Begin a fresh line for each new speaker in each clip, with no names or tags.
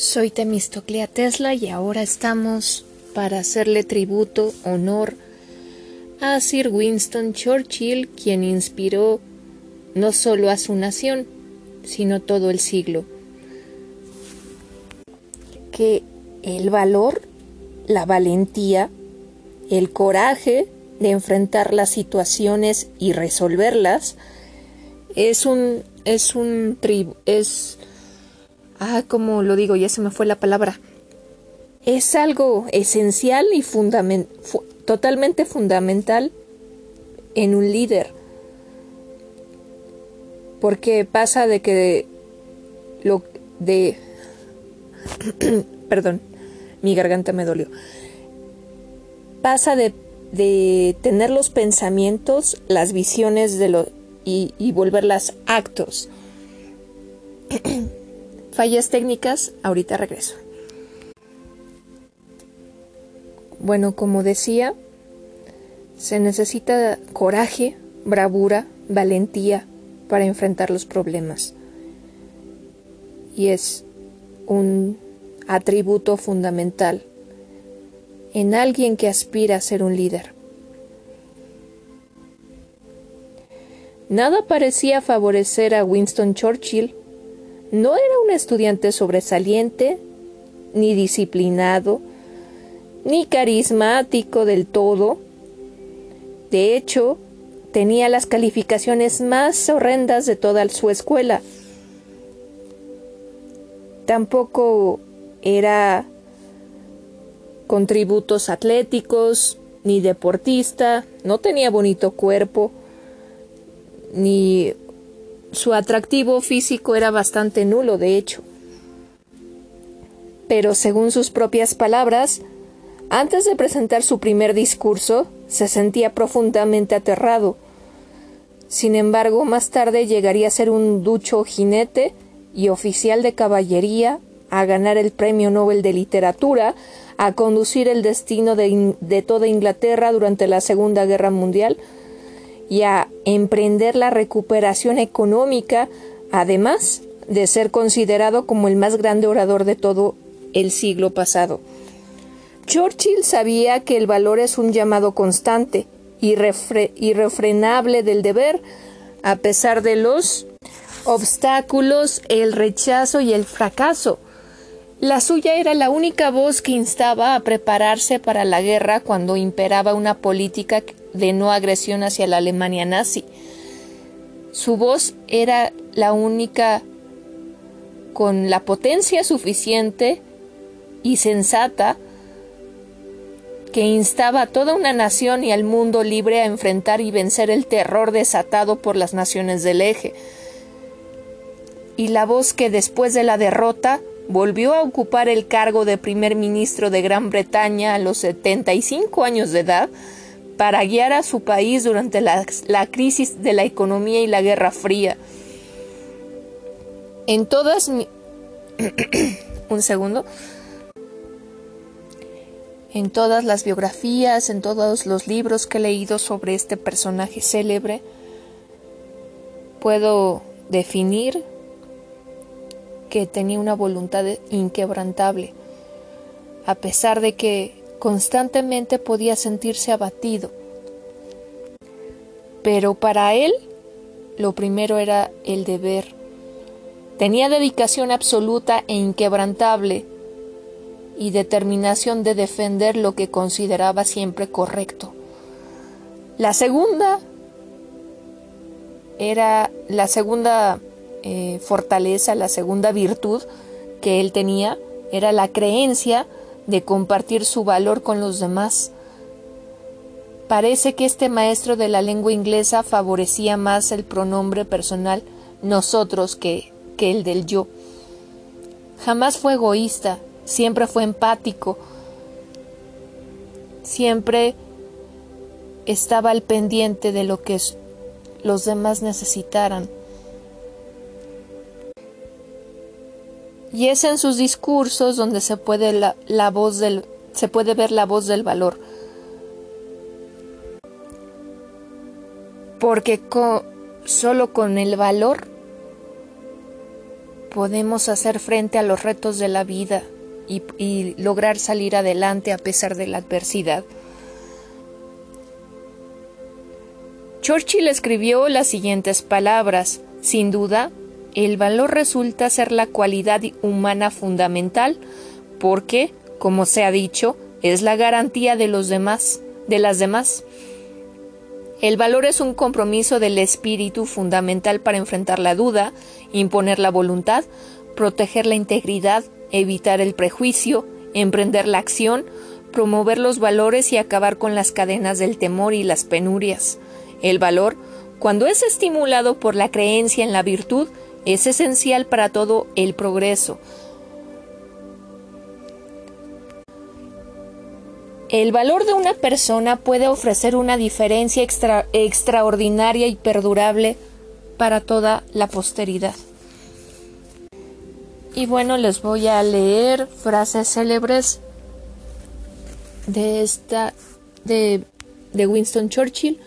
Soy Temistoclea Tesla y ahora estamos para hacerle tributo, honor a Sir Winston Churchill, quien inspiró no solo a su nación, sino todo el siglo. Que el valor, la valentía, el coraje de enfrentar las situaciones y resolverlas es un es un es ah como lo digo ya se me fue la palabra. Es algo esencial y totalmente fundamental en un líder. Porque pasa de que lo de perdón mi garganta me dolió. Pasa de, de tener los pensamientos las visiones de lo y volverlas actos fallas técnicas ahorita regreso bueno como decía se necesita coraje bravura valentía para enfrentar los problemas. Y es un atributo fundamental en alguien que aspira a ser un líder. Nada parecía favorecer a Winston Churchill. No era un estudiante sobresaliente, ni disciplinado, ni carismático del todo. De hecho, tenía las calificaciones más horrendas de toda su escuela. Tampoco era contributos atléticos, ni deportista, no tenía bonito cuerpo, ni su atractivo físico era bastante nulo, de hecho. Pero según sus propias palabras, antes de presentar su primer discurso, se sentía profundamente aterrado. Sin embargo, más tarde llegaría a ser un ducho jinete y oficial de caballería, a ganar el Premio Nobel de Literatura, a conducir el destino de, toda Inglaterra durante la Segunda Guerra Mundial y a emprender la recuperación económica, además de ser considerado como el más grande orador de todo el siglo pasado. Churchill sabía que el valor es un llamado constante, irrefrenable del deber, a pesar de los obstáculos, el rechazo y el fracaso. La suya era la única voz que instaba a prepararse para la guerra cuando imperaba una política de no agresión hacia la Alemania nazi. Su voz era la única con la potencia suficiente y sensata que instaba a toda una nación y al mundo libre a enfrentar y vencer el terror desatado por las naciones del eje. Y la voz que después de la derrota volvió a ocupar el cargo de primer ministro de Gran Bretaña a los 75 años de edad para guiar a su país durante la, crisis de la economía y la Guerra Fría. En todas un segundo en todas las biografías, en todos los libros que he leído sobre este personaje célebre, puedo definir que tenía una voluntad inquebrantable, a pesar de que constantemente podía sentirse abatido. Pero para él, lo primero era el deber. Tenía dedicación absoluta e inquebrantable y determinación de defender lo que consideraba siempre correcto. La segunda era la segunda eh, fortaleza, la segunda virtud que él tenía, era la creencia de compartir su valor con los demás. Parece que este maestro de la lengua inglesa favorecía más el pronombre personal nosotros que, que el del yo. Jamás fue egoísta, siempre fue empático, siempre estaba al pendiente de lo que los demás necesitaran. Y es en sus discursos donde se puede, la, voz del, se puede ver la voz del valor. Porque solo con el valor podemos hacer frente a los retos de la vida y, y lograr salir adelante a pesar de la adversidad. Churchill escribió las siguientes palabras. Sin duda, el valor resulta ser la cualidad humana fundamental porque, como se ha dicho, es la garantía de los demás, de las demás. El valor es un compromiso del espíritu fundamental para enfrentar la duda, imponer la voluntad, proteger la integridad, evitar el prejuicio, emprender la acción, promover los valores y acabar con las cadenas del temor y las penurias. El valor, cuando es estimulado por la creencia en la virtud, es esencial para todo el progreso. El valor de una persona puede ofrecer una diferencia extraordinaria y perdurable para toda la posteridad. Y bueno, les voy a leer frases célebres de esta de, de Winston Churchill,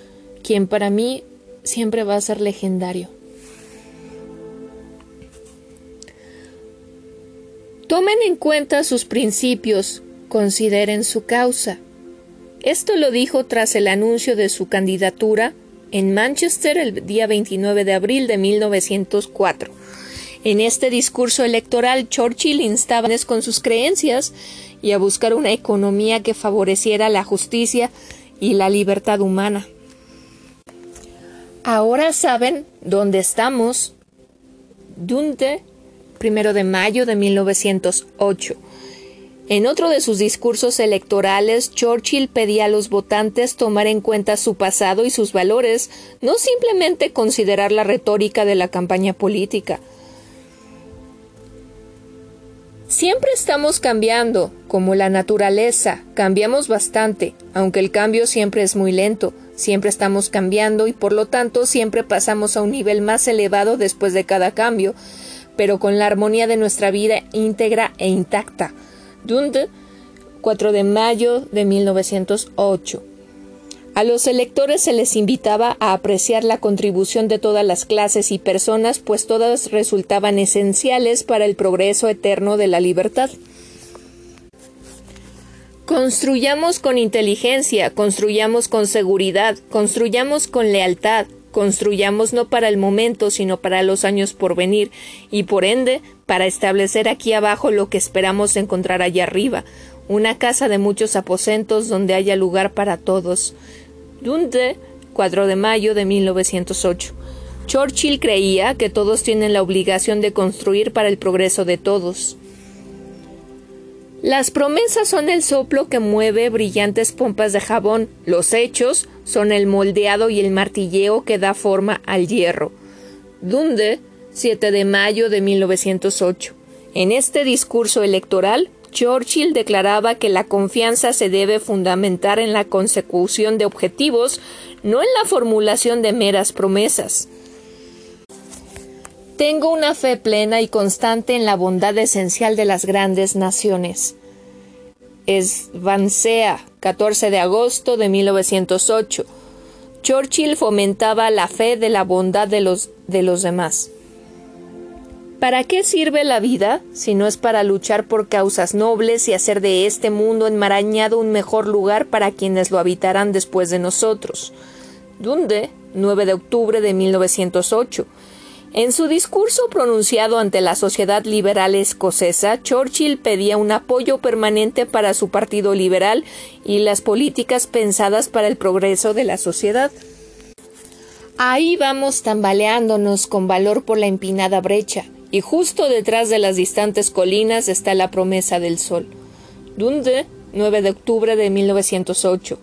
quien para mí siempre va a ser legendario. Tomen en cuenta sus principios, consideren su causa. Esto lo dijo tras el anuncio de su candidatura en Manchester el día 29 de abril de 1904. En este discurso electoral, Churchill instaba con sus creencias y a buscar una economía que favoreciera la justicia y la libertad humana. Ahora saben dónde estamos. ¿Dónde? Primero de mayo de 1908. En otro de sus discursos electorales, Churchill pedía a los votantes tomar en cuenta su pasado y sus valores, no simplemente considerar la retórica de la campaña política. Siempre estamos cambiando, como la naturaleza, cambiamos bastante, aunque el cambio siempre es muy lento, siempre estamos cambiando y por lo tanto siempre pasamos a un nivel más elevado después de cada cambio, pero con la armonía de nuestra vida íntegra e intacta. Dund, 4 de mayo de 1908. A los electores se les invitaba a apreciar la contribución de todas las clases y personas, pues todas resultaban esenciales para el progreso eterno de la libertad. Construyamos con inteligencia, construyamos con seguridad, construyamos con lealtad, construyamos no para el momento, sino para los años por venir, y por ende, para establecer aquí abajo lo que esperamos encontrar allá arriba, una casa de muchos aposentos donde haya lugar para todos. Dunde, 4 de mayo de 1908. Churchill creía que todos tienen la obligación de construir para el progreso de todos. Las promesas son el soplo que mueve brillantes pompas de jabón, los hechos son el moldeado y el martilleo que da forma al hierro. Dunde, 7 de mayo de 1908. En este discurso electoral, Churchill declaraba que la confianza se debe fundamentar en la consecución de objetivos, no en la formulación de meras promesas. Tengo una fe plena y constante en la bondad esencial de las grandes naciones. Es Vansea, 14 de agosto de 1908. Churchill fomentaba la fe de la bondad de los, de los demás. ¿Para qué sirve la vida si no es para luchar por causas nobles y hacer de este mundo enmarañado un mejor lugar para quienes lo habitarán después de nosotros? Dunde, 9 de octubre de 1908. En su discurso pronunciado ante la sociedad liberal escocesa, Churchill pedía un apoyo permanente para su partido liberal y las políticas pensadas para el progreso de la sociedad. Ahí vamos tambaleándonos con valor por la empinada brecha, y justo detrás de las distantes colinas está la promesa del sol. Dunde, 9 de octubre de 1908.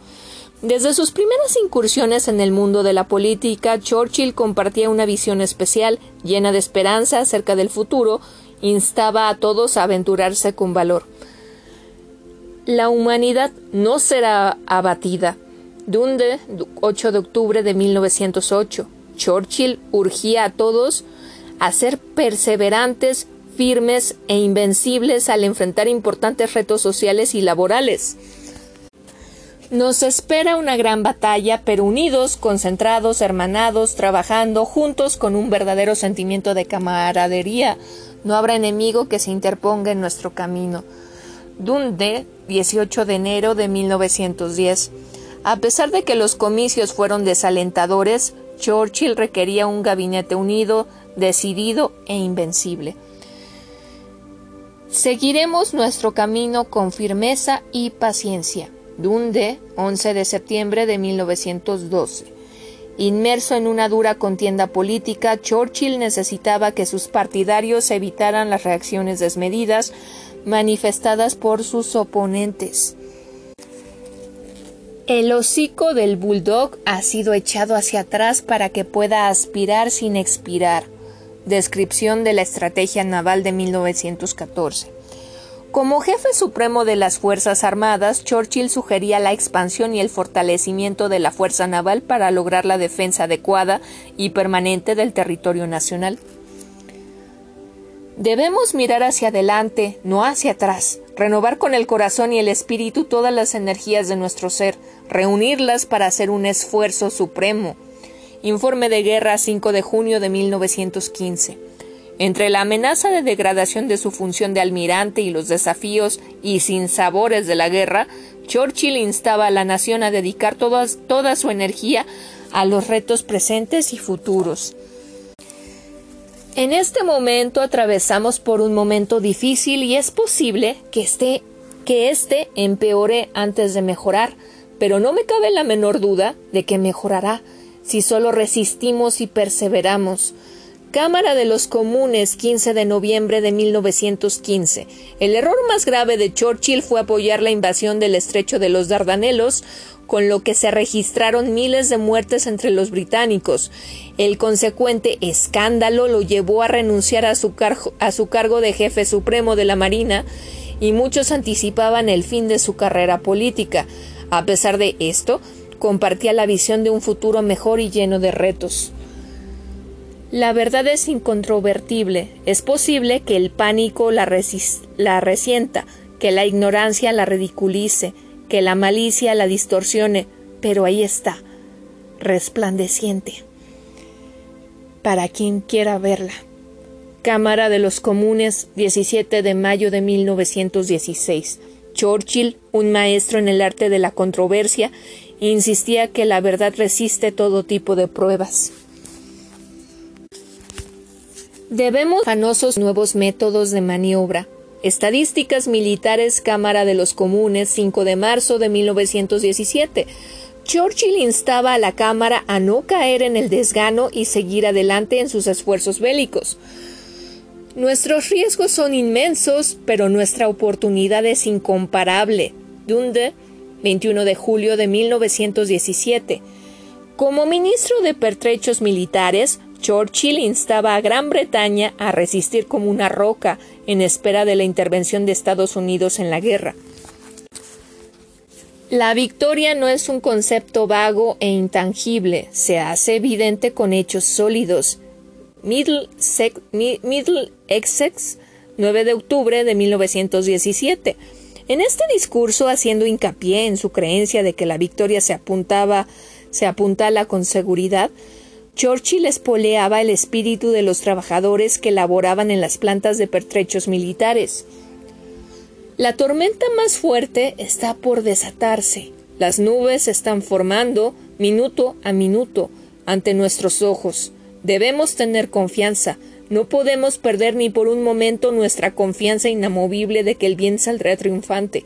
Desde sus primeras incursiones en el mundo de la política, Churchill compartía una visión especial, llena de esperanza acerca del futuro, instaba a todos a aventurarse con valor. La humanidad no será abatida. Dunde, 8 de octubre de 1908. Churchill urgía a todos a ser perseverantes, firmes e invencibles al enfrentar importantes retos sociales y laborales. Nos espera una gran batalla, pero unidos, concentrados, hermanados, trabajando juntos con un verdadero sentimiento de camaradería, No habrá enemigo que se interponga en nuestro camino. Dundee, 18 de enero de 1910. A pesar de que los comicios fueron desalentadores, Churchill requería un gabinete unido, decidido e invencible. Seguiremos nuestro camino con firmeza y paciencia. Dundee, 11 de septiembre de 1912. Inmerso en una dura contienda política, Churchill necesitaba que sus partidarios evitaran las reacciones desmedidas manifestadas por sus oponentes. El hocico del bulldog ha sido echado hacia atrás para que pueda aspirar sin expirar. Descripción de la estrategia naval de 1914. Como jefe supremo de las Fuerzas Armadas, Churchill sugería la expansión y el fortalecimiento de la fuerza naval para lograr la defensa adecuada y permanente del territorio nacional. Debemos mirar hacia adelante, no hacia atrás, renovar con el corazón y el espíritu todas las energías de nuestro ser, reunirlas para hacer un esfuerzo supremo, Informe de Guerra 5 de junio de 1915. Entre la amenaza de degradación de su función de almirante y los desafíos y sinsabores de la guerra, Churchill instaba a la nación a dedicar toda su energía a los retos presentes y futuros. En este momento atravesamos por un momento difícil y es posible que este, que este empeore antes de mejorar, pero no me cabe la menor duda de que mejorará si solo resistimos y perseveramos. Cámara de los Comunes, 15 de noviembre de 1915. El error más grave de Churchill fue apoyar la invasión del estrecho de los Dardanelos, con lo que se registraron miles de muertes entre los británicos. El consecuente escándalo lo llevó a renunciar a su, a su cargo de jefe supremo de la Marina y muchos anticipaban el fin de su carrera política. A pesar de esto, compartía la visión de un futuro mejor y lleno de retos. La verdad es incontrovertible. Es posible que el pánico la, resienta, que la ignorancia la ridiculice, que la malicia la distorsione, pero ahí está, resplandeciente. Para quien quiera verla. Cámara de los Comunes, 17 de mayo de 1916. Churchill, un maestro en el arte de la controversia, insistía que la verdad resiste todo tipo de pruebas. Debemos fanosos nuevos métodos de maniobra. Estadísticas Militares Cámara de los Comunes 5 de marzo de 1917. Churchill instaba a la Cámara a no caer en el desgano y seguir adelante en sus esfuerzos bélicos. Nuestros riesgos son inmensos, pero nuestra oportunidad es incomparable. Dunde 21 de julio de 1917. Como ministro de pertrechos militares, Churchill instaba a Gran Bretaña a resistir como una roca en espera de la intervención de Estados Unidos en la guerra. La victoria no es un concepto vago e intangible, se hace evidente con hechos sólidos. Middle, Essex, 9 de octubre de 1917. En este discurso, haciendo hincapié en su creencia de que la victoria se apuntaba, se apuntala con seguridad, Churchill espoleaba el espíritu de los trabajadores que laboraban en las plantas de pertrechos militares. La tormenta más fuerte está por desatarse. Las nubes se están formando minuto a minuto ante nuestros ojos. Debemos tener confianza, no podemos perder ni por un momento nuestra confianza inamovible de que el bien saldrá triunfante.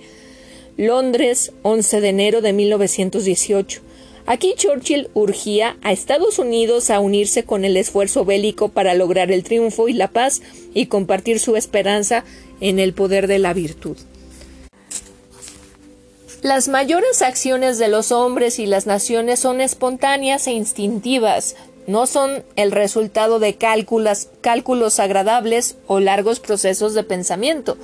Londres, 11 de enero de 1918. Aquí Churchill urgía a Estados Unidos a unirse con el esfuerzo bélico para lograr el triunfo y la paz y compartir su esperanza en el poder de la virtud. Las mayores acciones de los hombres y las naciones son espontáneas e instintivas, no son el resultado de cálculos, cálculos agradables o largos procesos de pensamiento.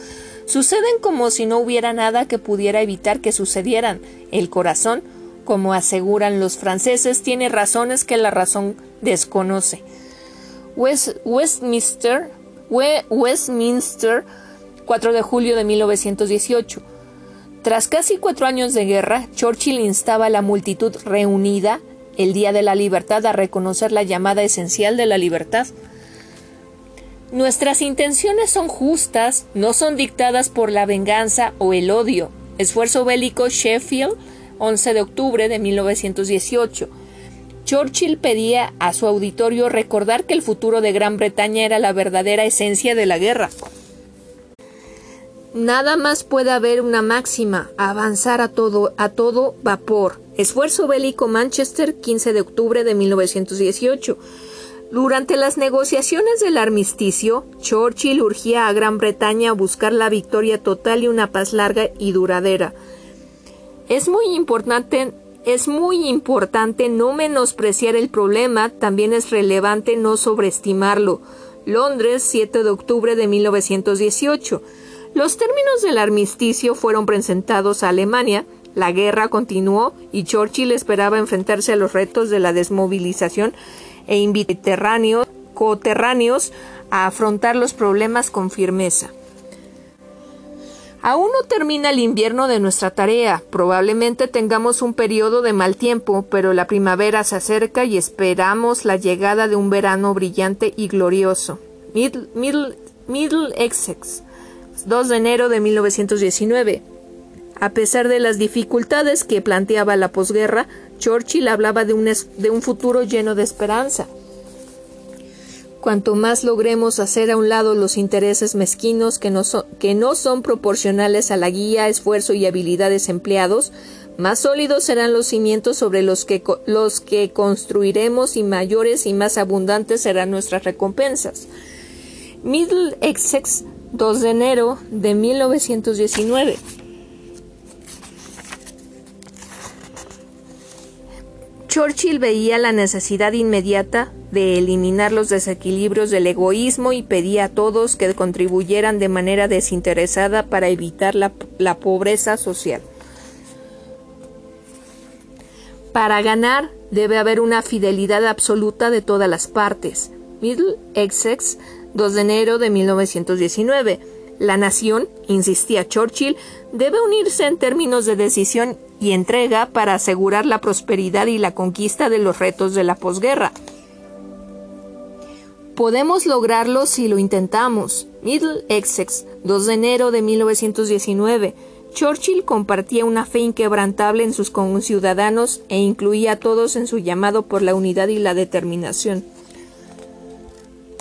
Suceden como si no hubiera nada que pudiera evitar que sucedieran. El corazón, como aseguran los franceses, tiene razones que la razón desconoce. Westminster, Westminster, 4 de julio de 1918. Tras casi cuatro años de guerra, Churchill instaba a la multitud reunida el Día de la Libertad a reconocer la llamada esencial de la libertad. Nuestras intenciones son justas, no son dictadas por la venganza o el odio. Esfuerzo bélico Sheffield, 11 de octubre de 1918. Churchill pedía a su auditorio recordar que el futuro de Gran Bretaña era la verdadera esencia de la guerra. Nada más puede haber una máxima, avanzar a todo, a todo vapor. Esfuerzo bélico Manchester, 15 de octubre de 1918. Durante las negociaciones del armisticio, Churchill urgía a Gran Bretaña a buscar la victoria total y una paz larga y duradera. Es muy importante es muy importante no menospreciar el problema, también es relevante no sobreestimarlo. Londres, 7 de octubre de 1918. Los términos del armisticio fueron presentados a Alemania, la guerra continuó y Churchill esperaba enfrentarse a los retos de la desmovilización e inviterráneos coterráneos a afrontar los problemas con firmeza. Aún no termina el invierno de nuestra tarea. Probablemente tengamos un periodo de mal tiempo, pero la primavera se acerca y esperamos la llegada de un verano brillante y glorioso. Middle, Middle, Essex, 2 de enero de 1919. A pesar de las dificultades que planteaba la posguerra, Churchill hablaba de un, de un futuro lleno de esperanza. Cuanto más logremos hacer a un lado los intereses mezquinos que no, son, proporcionales a la guía, esfuerzo y habilidades empleados, más sólidos serán los cimientos sobre los que, los que construiremos y mayores y más abundantes serán nuestras recompensas. Middle Essex, 2 de enero de 1919. Churchill veía la necesidad inmediata de eliminar los desequilibrios del egoísmo y pedía a todos que contribuyeran de manera desinteresada para evitar la, la pobreza social. Para ganar debe haber una fidelidad absoluta de todas las partes. Middle Essex, 2 de enero de 1919. La nación, insistía Churchill, debe unirse en términos de decisión y entrega para asegurar la prosperidad y la conquista de los retos de la posguerra. Podemos lograrlo si lo intentamos. Middle Essex, 2 de enero de 1919. Churchill compartía una fe inquebrantable en sus conciudadanos e incluía a todos en su llamado por la unidad y la determinación.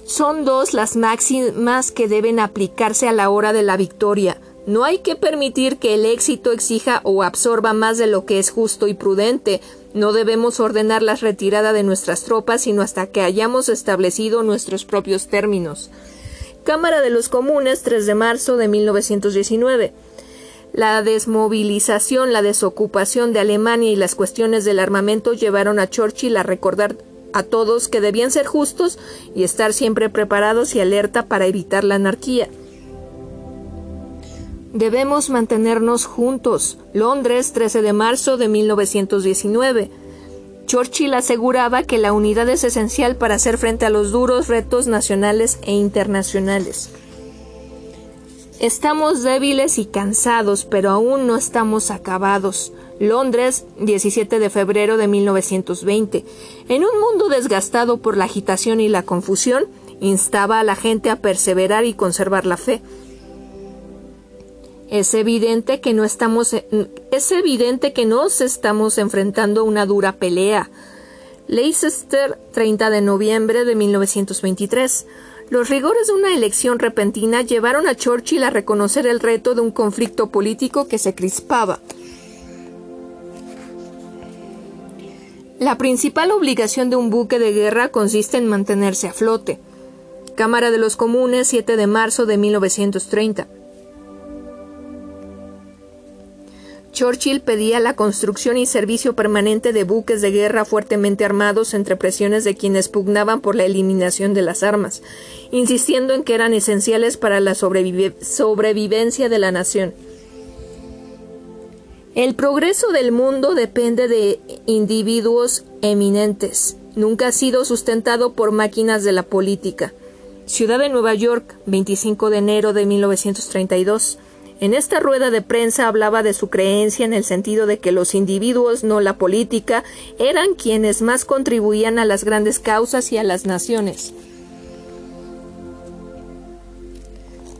Son dos las máximas que deben aplicarse a la hora de la victoria. No hay que permitir que el éxito exija o absorba más de lo que es justo y prudente. No debemos ordenar la retirada de nuestras tropas sino hasta que hayamos establecido nuestros propios términos. Cámara de los Comunes, 3 de marzo de 1919. La desmovilización, la desocupación de Alemania y las cuestiones del armamento llevaron a Churchill a recordar a todos que debían ser justos y estar siempre preparados y alerta para evitar la anarquía. Debemos mantenernos juntos. Londres, 13 de marzo de 1919. Churchill aseguraba que la unidad es esencial para hacer frente a los duros retos nacionales e internacionales. Estamos débiles y cansados, pero aún no estamos acabados. Londres, 17 de febrero de 1920. En un mundo desgastado por la agitación y la confusión, instaba a la gente a perseverar y conservar la fe. Es evidente que no estamos es evidente que nos estamos enfrentando a una dura pelea. Leicester, 30 de noviembre de 1923. Los rigores de una elección repentina llevaron a Churchill a reconocer el reto de un conflicto político que se crispaba. La principal obligación de un buque de guerra consiste en mantenerse a flote. Cámara de los Comunes, 7 de marzo de 1930. Churchill pedía la construcción y servicio permanente de buques de guerra fuertemente armados entre presiones de quienes pugnaban por la eliminación de las armas, insistiendo en que eran esenciales para la sobrevivencia de la nación. El progreso del mundo depende de individuos eminentes. Nunca ha sido sustentado por máquinas de la política. Ciudad de Nueva York, 25 de enero de 1932. En esta rueda de prensa hablaba de su creencia en el sentido de que los individuos, no la política, eran quienes más contribuían a las grandes causas y a las naciones.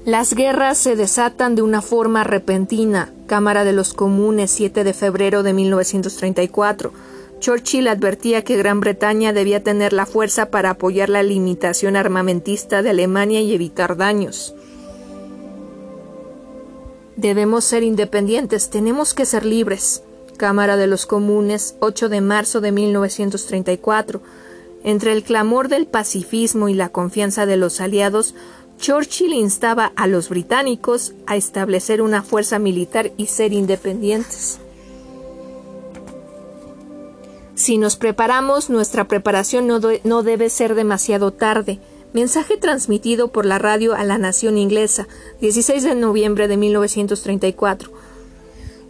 Las guerras se desatan de una forma repentina. Cámara de los Comunes, 7 de febrero de 1934. Churchill advertía que Gran Bretaña debía tener la fuerza para apoyar la limitación armamentista de Alemania y evitar daños. Debemos ser independientes, tenemos que ser libres. Cámara de los Comunes, 8 de marzo de 1934. Entre el clamor del pacifismo y la confianza de los aliados, Churchill instaba a los británicos a establecer una fuerza militar y ser independientes. Si nos preparamos, nuestra preparación no, no, debe ser demasiado tarde. Mensaje transmitido por la radio a la nación inglesa, 16 de noviembre de 1934.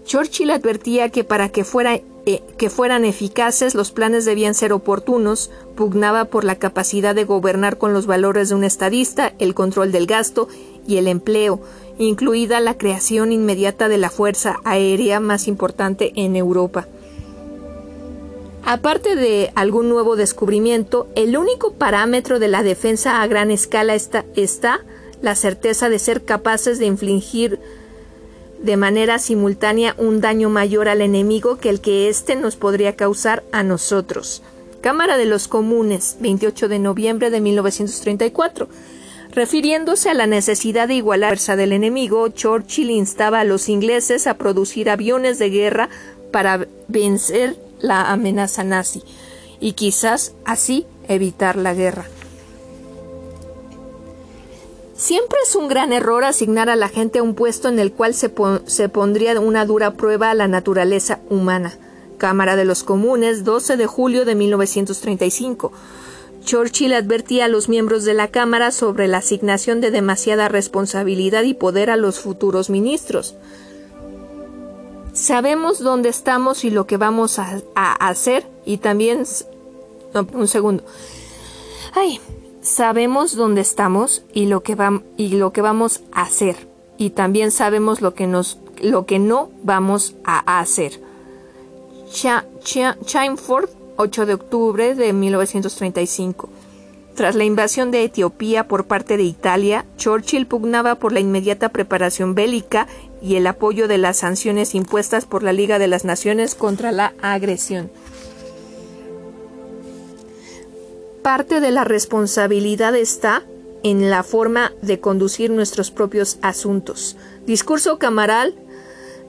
Churchill advertía que para que, eh, que fueran eficaces los planes debían ser oportunos, pugnaba por la capacidad de gobernar con los valores de un estadista, el control del gasto y el empleo, incluida la creación inmediata de la fuerza aérea más importante en Europa. Aparte de algún nuevo descubrimiento, el único parámetro de la defensa a gran escala está, está la certeza de ser capaces de infligir de manera simultánea un daño mayor al enemigo que el que éste nos podría causar a nosotros. Cámara de los Comunes, 28 de noviembre de 1934. Refiriéndose a la necesidad de igualar la fuerza del enemigo, Churchill instaba a los ingleses a producir aviones de guerra para vencer la amenaza nazi y quizás así evitar la guerra. Siempre es un gran error asignar a la gente un puesto en el cual se, se, pondría una dura prueba a la naturaleza humana. Cámara de los Comunes, 12 de julio de 1935. Churchill advertía a los miembros de la Cámara sobre la asignación de demasiada responsabilidad y poder a los futuros ministros. Sabemos dónde estamos y lo que vamos a, hacer y también... un segundo. Ay, sabemos dónde estamos y lo que, y lo que vamos a hacer y también sabemos lo que, nos, lo que no vamos a hacer. Ch 8 de octubre de 1935. Tras la invasión de Etiopía por parte de Italia, Churchill pugnaba por la inmediata preparación bélica y el apoyo de las sanciones impuestas por la Liga de las Naciones contra la agresión. Parte de la responsabilidad está en la forma de conducir nuestros propios asuntos. Discurso Camaral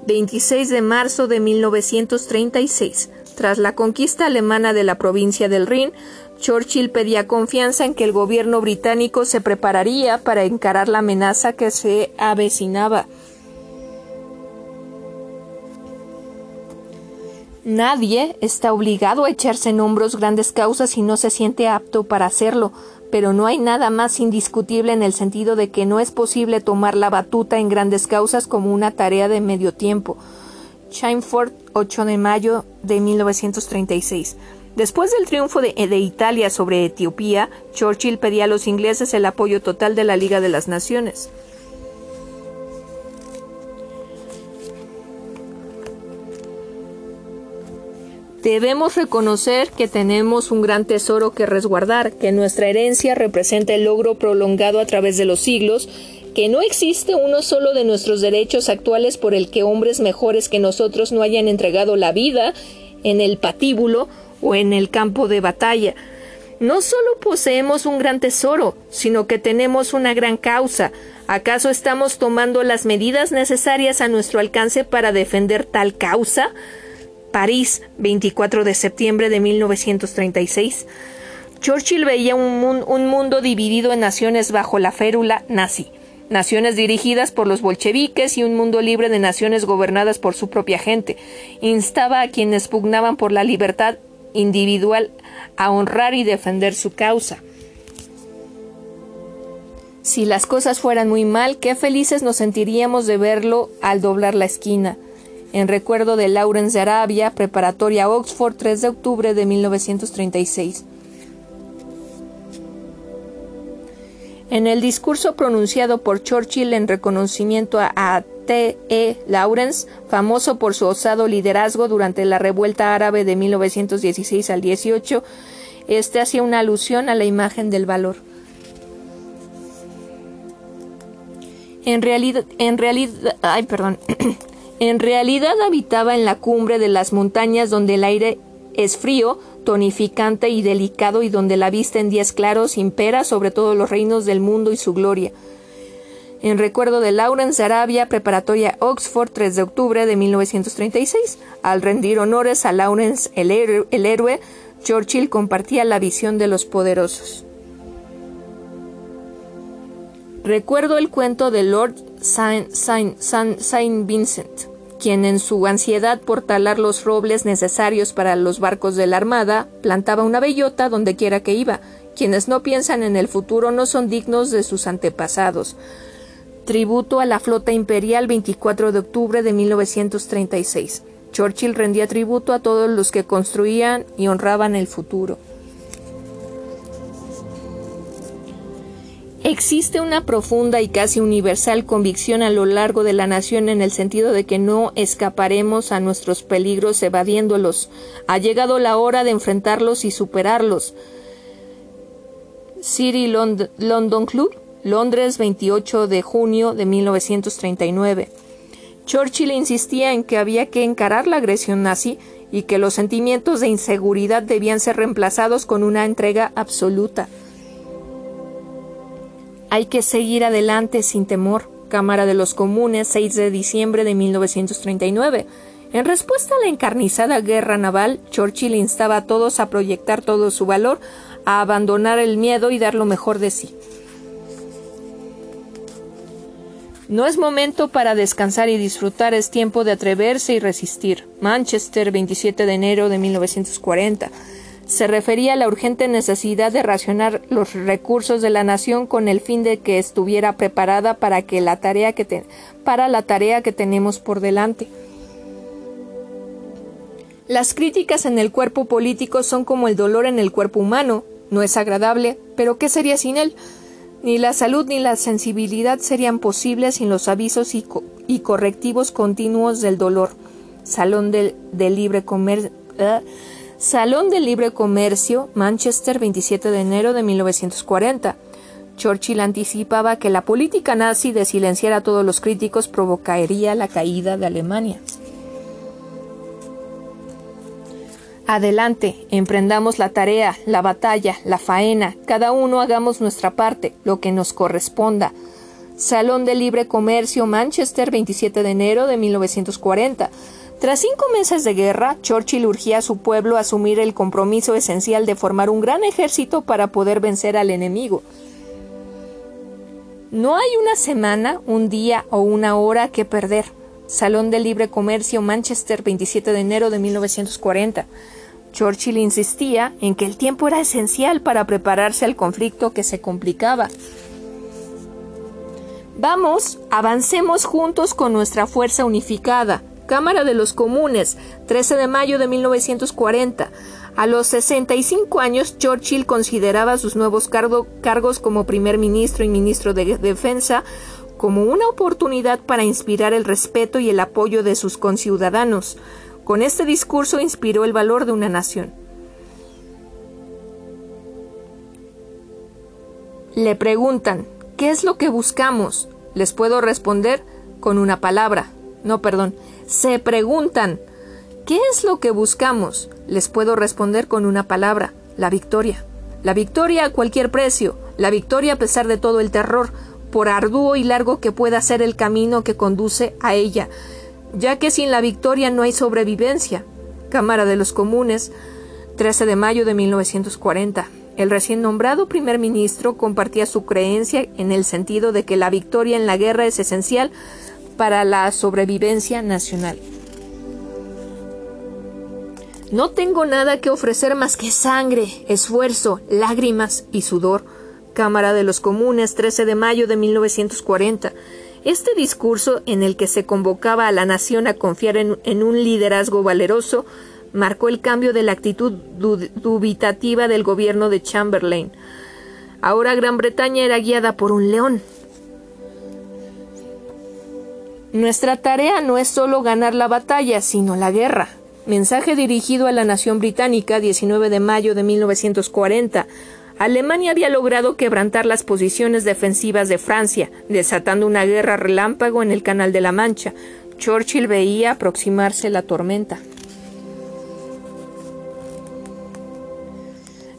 26 de marzo de 1936. Tras la conquista alemana de la provincia del Rin, Churchill pedía confianza en que el gobierno británico se prepararía para encarar la amenaza que se avecinaba. Nadie está obligado a echarse en hombros grandes causas si no se siente apto para hacerlo, pero no hay nada más indiscutible en el sentido de que no es posible tomar la batuta en grandes causas como una tarea de medio tiempo. Chinford, 8 de mayo de 1936. Después del triunfo de, Italia sobre Etiopía, Churchill pedía a los ingleses el apoyo total de la Liga de las Naciones. Debemos reconocer que tenemos un gran tesoro que resguardar, que nuestra herencia representa el logro prolongado a través de los siglos, que no existe uno solo de nuestros derechos actuales por el que hombres mejores que nosotros no hayan entregado la vida en el patíbulo o en el campo de batalla. No solo poseemos un gran tesoro, sino que tenemos una gran causa. ¿Acaso estamos tomando las medidas necesarias a nuestro alcance para defender tal causa? París, 24 de septiembre de 1936. Churchill veía un, un mundo dividido en naciones bajo la férula nazi naciones dirigidas por los bolcheviques y un mundo libre de naciones gobernadas por su propia gente. Instaba a quienes pugnaban por la libertad individual a honrar y defender su causa. Si las cosas fueran muy mal, qué felices nos sentiríamos de verlo al doblar la esquina. En recuerdo de Lawrence de Arabia, preparatoria Oxford, 3 de octubre de 1936. En el discurso pronunciado por Churchill en reconocimiento a, T. E. Lawrence, famoso por su osado liderazgo durante la revuelta árabe de 1916 al 18, este hacía una alusión a la imagen del valor. En realidad, en realidad, ay, perdón. en realidad habitaba en la cumbre de las montañas donde el aire es frío, tonificante y delicado y donde la vista en días claros impera sobre todos los reinos del mundo y su gloria. En recuerdo de Lawrence Arabia, preparatoria Oxford, 3 de octubre de 1936. Al rendir honores a Lawrence el, héroe, Churchill compartía la visión de los poderosos. Recuerdo el cuento de Lord Saint, Saint Vincent quien en su ansiedad por talar los robles necesarios para los barcos de la Armada, plantaba una bellota donde quiera que iba. Quienes no piensan en el futuro no son dignos de sus antepasados. Tributo a la flota imperial 24 de octubre de 1936. Churchill rendía tributo a todos los que construían y honraban el futuro. Existe una profunda y casi universal convicción a lo largo de la nación en el sentido de que no escaparemos a nuestros peligros evadiéndolos. Ha llegado la hora de enfrentarlos y superarlos. City London Club, Londres, 28 de junio de 1939. Churchill insistía en que había que encarar la agresión nazi y que los sentimientos de inseguridad debían ser reemplazados con una entrega absoluta. Hay que seguir adelante sin temor. Cámara de los Comunes, 6 de diciembre de 1939. En respuesta a la encarnizada guerra naval, Churchill instaba a todos a proyectar todo su valor, a abandonar el miedo y dar lo mejor de sí. No es momento para descansar y disfrutar, es tiempo de atreverse y resistir. Manchester, 27 de enero de 1940 se refería a la urgente necesidad de racionar los recursos de la nación con el fin de que estuviera preparada para que la tarea que para la tarea que tenemos por delante. Las críticas en el cuerpo político son como el dolor en el cuerpo humano, no es agradable, pero ¿qué sería sin él? Ni la salud ni la sensibilidad serían posibles sin los avisos y, correctivos continuos del dolor. Salón del, Libre Comercio. ¿eh? Salón del Libre Comercio, Manchester, 27 de enero de 1940. Churchill anticipaba que la política nazi de silenciar a todos los críticos provocaría la caída de Alemania. Adelante, emprendamos la tarea, la batalla, la faena, cada uno hagamos nuestra parte, lo que nos corresponda. Salón del Libre Comercio, Manchester, 27 de enero de 1940. Tras cinco meses de guerra, Churchill urgía a su pueblo a asumir el compromiso esencial de formar un gran ejército para poder vencer al enemigo. No hay una semana, un día o una hora que perder. Salón del Libre Comercio, Manchester, 27 de enero de 1940. Churchill insistía en que el tiempo era esencial para prepararse al conflicto que se complicaba. Vamos, avancemos juntos con nuestra fuerza unificada. Cámara de los Comunes, 13 de mayo de 1940. A los 65 años, Churchill consideraba sus nuevos cargos como primer ministro y ministro de Defensa como una oportunidad para inspirar el respeto y el apoyo de sus conciudadanos. Con este discurso inspiró el valor de una nación. Le preguntan, ¿qué es lo que buscamos? Les puedo responder con una palabra. No, perdón, se preguntan ¿Qué es lo que buscamos? Les puedo responder con una palabra, la victoria. La victoria a cualquier precio, la victoria a pesar de todo el terror, por arduo y largo que pueda ser el camino que conduce a ella, ya que sin la victoria no hay sobrevivencia. Cámara de los Comunes, 13 de mayo de 1940. El recién nombrado primer ministro compartía su creencia en el sentido de que la victoria en la guerra es esencial para la sobrevivencia nacional. No tengo nada que ofrecer más que sangre, esfuerzo, lágrimas y sudor. Cámara de los Comunes, 13 de mayo de 1940. Este discurso, en el que se convocaba a la nación a confiar en, en un liderazgo valeroso, marcó el cambio de la actitud dubitativa del gobierno de Chamberlain. Ahora Gran Bretaña era guiada por un león, nuestra tarea no es solo ganar la batalla, sino la guerra. Mensaje dirigido a la nación británica 19 de mayo de 1940. Alemania había logrado quebrantar las posiciones defensivas de Francia, desatando una guerra relámpago en el Canal de la Mancha. Churchill veía aproximarse la tormenta.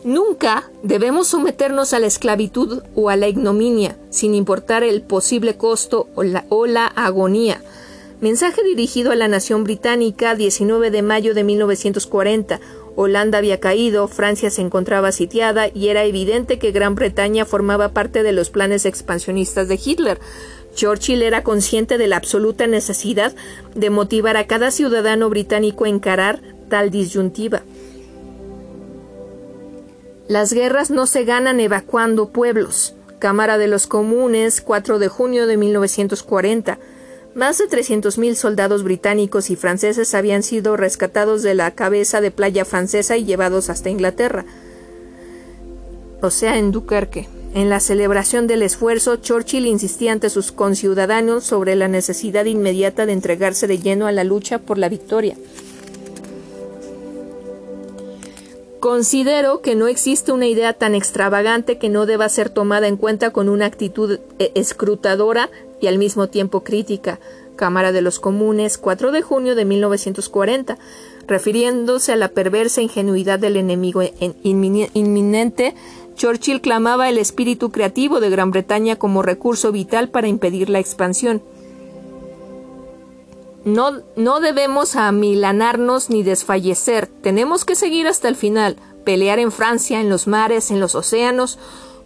Nunca debemos someternos a la esclavitud o a la ignominia, sin importar el posible costo o la, agonía. Mensaje dirigido a la nación británica 19 de mayo de 1940. Holanda había caído, Francia se encontraba sitiada y era evidente que Gran Bretaña formaba parte de los planes expansionistas de Hitler. Churchill era consciente de la absoluta necesidad de motivar a cada ciudadano británico a encarar tal disyuntiva. Las guerras no se ganan evacuando pueblos. Cámara de los Comunes, 4 de junio de 1940. Más de 300.000 soldados británicos y franceses habían sido rescatados de la cabeza de playa francesa y llevados hasta Inglaterra, o sea, en Dunkerque. En la celebración del esfuerzo, Churchill insistía ante sus conciudadanos sobre la necesidad inmediata de entregarse de lleno a la lucha por la victoria. Considero que no existe una idea tan extravagante que no deba ser tomada en cuenta con una actitud eh, escrutadora y al mismo tiempo crítica. Cámara de los Comunes, 4 de junio de 1940, refiriéndose a la perversa ingenuidad del enemigo inminente, Churchill clamaba el espíritu creativo de Gran Bretaña como recurso vital para impedir la expansión. No, no debemos amilanarnos ni desfallecer, tenemos que seguir hasta el final, pelear en Francia, en los mares, en los océanos,